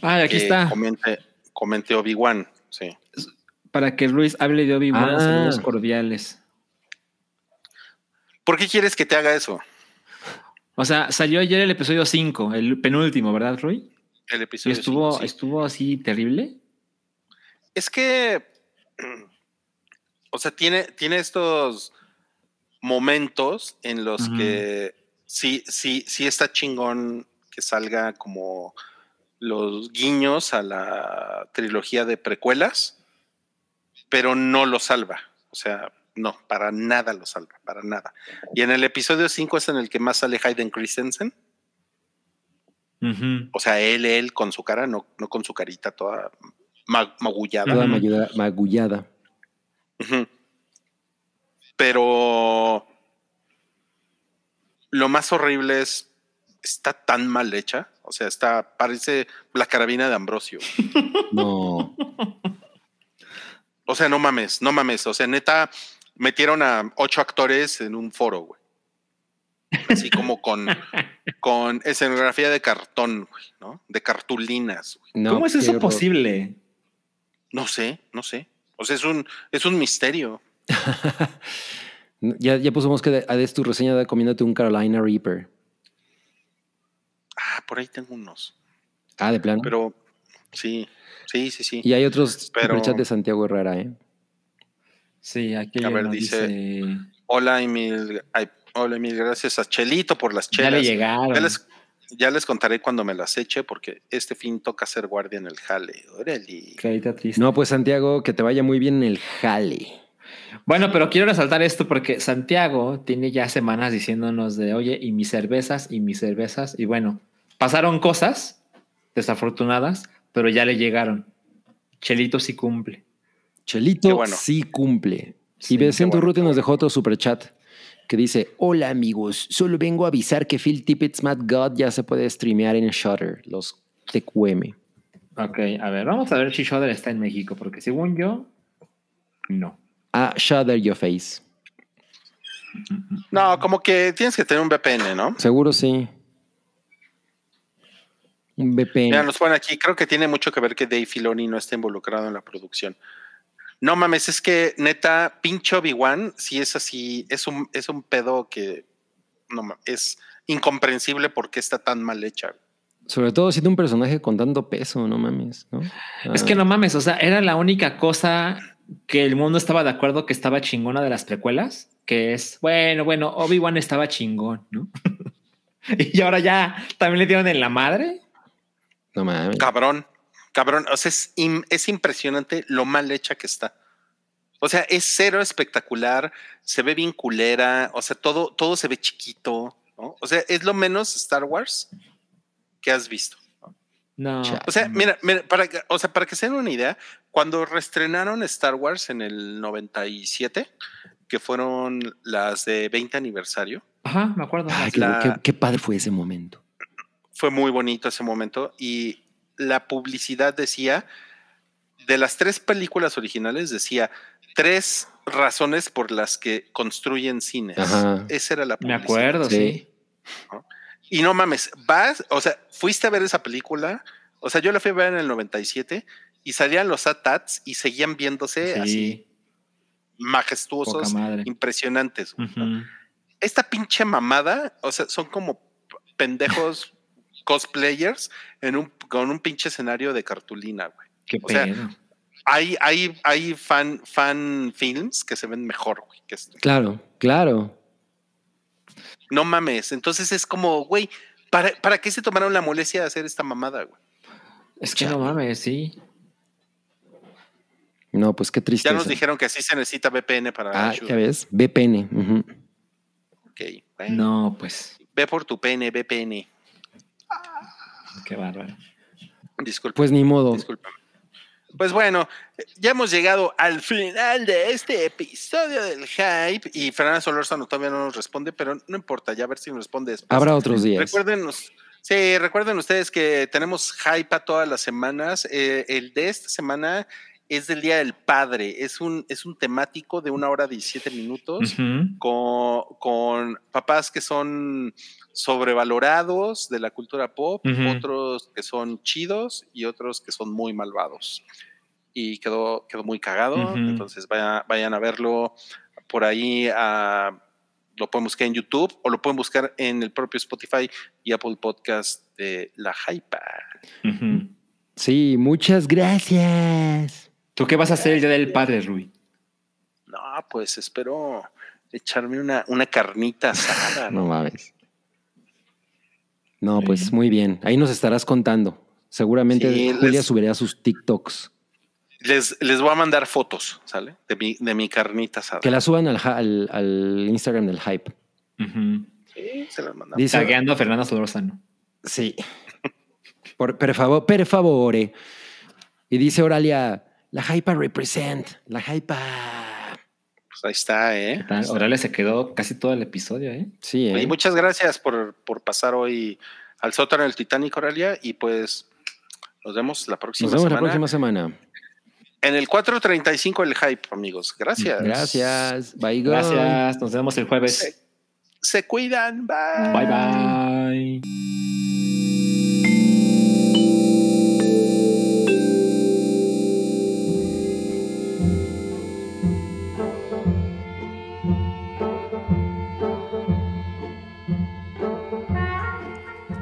Ah, aquí que está. Comente, comente Obi-Wan. Sí. Para que Luis hable de Obi-Wan, Ah. saludos cordiales. ¿Por qué quieres que te haga eso? O sea, salió ayer el episodio 5, el penúltimo, ¿verdad, Rui? El Y episodio. estuvo, cinco, sí. estuvo así terrible. Es que. (clears throat) O sea, tiene, tiene estos momentos en los que sí, sí, sí está chingón que salga como los guiños a la trilogía de precuelas, pero no lo salva. O sea, no, para nada lo salva, para nada. Y en el episodio 5 es en el que más sale Hayden Christensen. O sea, él, él con su cara, no, no con su carita toda ma- magullada. Toda magullada-. Pero lo más horrible es, está tan mal hecha. O sea, está, parece la carabina de Ambrosio. (laughs) No. O sea, no mames, no mames. O sea, neta, metieron a ocho actores en un foro, güey. Así como con, con escenografía de cartón, güey, ¿no? De cartulinas. güey. no ¿Cómo es eso horror. posible? No sé, no sé. O sea, es un, es un misterio. (laughs) Ya, ya pusimos que a tu reseña de comiéndote un Carolina Reaper. Ah, por ahí tengo unos. Ah, de plano. Pero sí, sí, sí, sí. y hay otros Pero- superchat de Santiago Herrera, ¿eh? Sí, aquí A ver, dice- dice... Hola y mil, ay, hola mil gracias a Chelito por las Ya chelas. le llegaron. Ya les, ya les contaré cuando me las eche porque este fin toca ser guardia en el jale. Órale. Carita triste. No, pues Santiago, que te vaya muy bien en el jale. Bueno, pero quiero resaltar esto porque Santiago tiene ya semanas diciéndonos de, oye, y mis cervezas, y mis cervezas, y bueno, pasaron cosas desafortunadas, pero ya le llegaron. Chelito sí cumple. Chelito bueno. sí cumple. Sí, y Vicente bueno, nos dejó otro superchat que dice: Hola amigos, solo vengo a avisar que Phil Tippett's Mad God ya se puede streamear en Shutter, los TQM. Ok, a ver, vamos a ver si Shudder está en México, porque según yo, no. Ah, Shudder Your Face. No, como que tienes que tener un VPN, ¿no? Seguro sí. Un VPN. Mira, nos ponen aquí, creo que tiene mucho que ver que Dave Filoni no esté involucrado en la producción. No mames, es que neta, pinche Obi-Wan, si es así, es un, es un pedo que no mames, es incomprensible porque está tan mal hecha. Sobre todo siendo un personaje con tanto peso, no mames, ¿no? Es que no mames, o sea, era la única cosa que el mundo estaba de acuerdo que estaba chingona de las precuelas, que es, bueno, bueno, Obi-Wan estaba chingón, ¿no? (laughs) y ahora ya también le dieron en la madre. No mames. Cabrón, cabrón. O sea, es, im- es impresionante lo mal hecha que está. O sea, es cero espectacular, se ve bien culera, o sea, todo, todo se ve chiquito, ¿no? O sea, es lo menos Star Wars que has visto. No. O sea, mira, mira, para que, o sea, para que se den una idea, cuando reestrenaron Star Wars en el 97, que fueron las de 20 aniversario, Ajá, me acuerdo. Ay, qué, la- qué- qué padre fue ese momento. fue muy bonito ese momento y la publicidad decía, de las tres películas originales, decía tres razones por las que construyen cines. Ajá. Esa era la Me publicidad. acuerdo, sí. Y no mames, vas, o sea, fuiste a ver esa película, o sea, yo la fui a ver en el 97 y salían los ATATs y seguían viéndose Sí, así majestuosos, impresionantes. esta pinche mamada, o sea, son como pendejos cosplayers en un, con un pinche escenario de cartulina, güey. Qué O sea. Hay, hay, hay fan, fan films que se ven mejor, güey, que esto. Claro, claro. No mames. Entonces es como, güey, ¿para, ¿para qué se tomaron la molestia de hacer esta mamada, güey? es que no mames, sí. No, pues qué triste. Ya nos dijeron que así se necesita VPN para Ah, ayuda. ya ves, VPN. ujú. Ok, bueno, No, pues, Ve por tu pene, VPN. Qué bárbaro. Disculpa. Pues ni modo. Discúlpame. Pues bueno, ya hemos llegado al final de este episodio del hype y Fernanda Solórzano todavía no nos responde, pero no importa, ya a ver si nos responde después. Habrá otros días. Recuerden, nos- sí, recuerden ustedes que tenemos hype a todas las semanas. Eh, el de esta semana es del Día del Padre. Es un, es un temático de una hora 17 minutos con, con papás que son sobrevalorados de la cultura pop, otros que son chidos y otros que son muy malvados. Y quedó, quedó muy cagado, entonces vaya- vayan a verlo por ahí. ah, lo pueden buscar en YouTube o lo pueden buscar en el propio Spotify y Apple Podcast de La Hypa. Sí, muchas gracias. ¿Tú qué vas a hacer el día del padre, Rui? No, pues espero echarme una, una carnita asada. No ¿no? mames. No, pues muy bien. Ahí nos estarás contando. Seguramente Sí, Julia les- subirá sus TikToks. Les, les voy a mandar fotos, ¿sale? De mi, de mi carnita asada. Que la suban al, al- al Instagram del hype. Sí, se las mandamos. Dice, Tagueando a Fernando Solórzano. sí. Por, per favor, per favore. Y dice Oralia, la hypa represent, la hypa. Pues ahí está, ¿eh? Orale se quedó casi todo el episodio, ¿eh? Sí, ¿eh? Y muchas gracias por, por pasar hoy al sótano del Titanic, Oralia. Y pues nos vemos la próxima Nos vemos la semana. próxima semana. En el 435 el hype, amigos. Gracias. Gracias. Bye, guys. Gracias. Nos vemos el jueves. Se cuidan. Bye. Bye bye.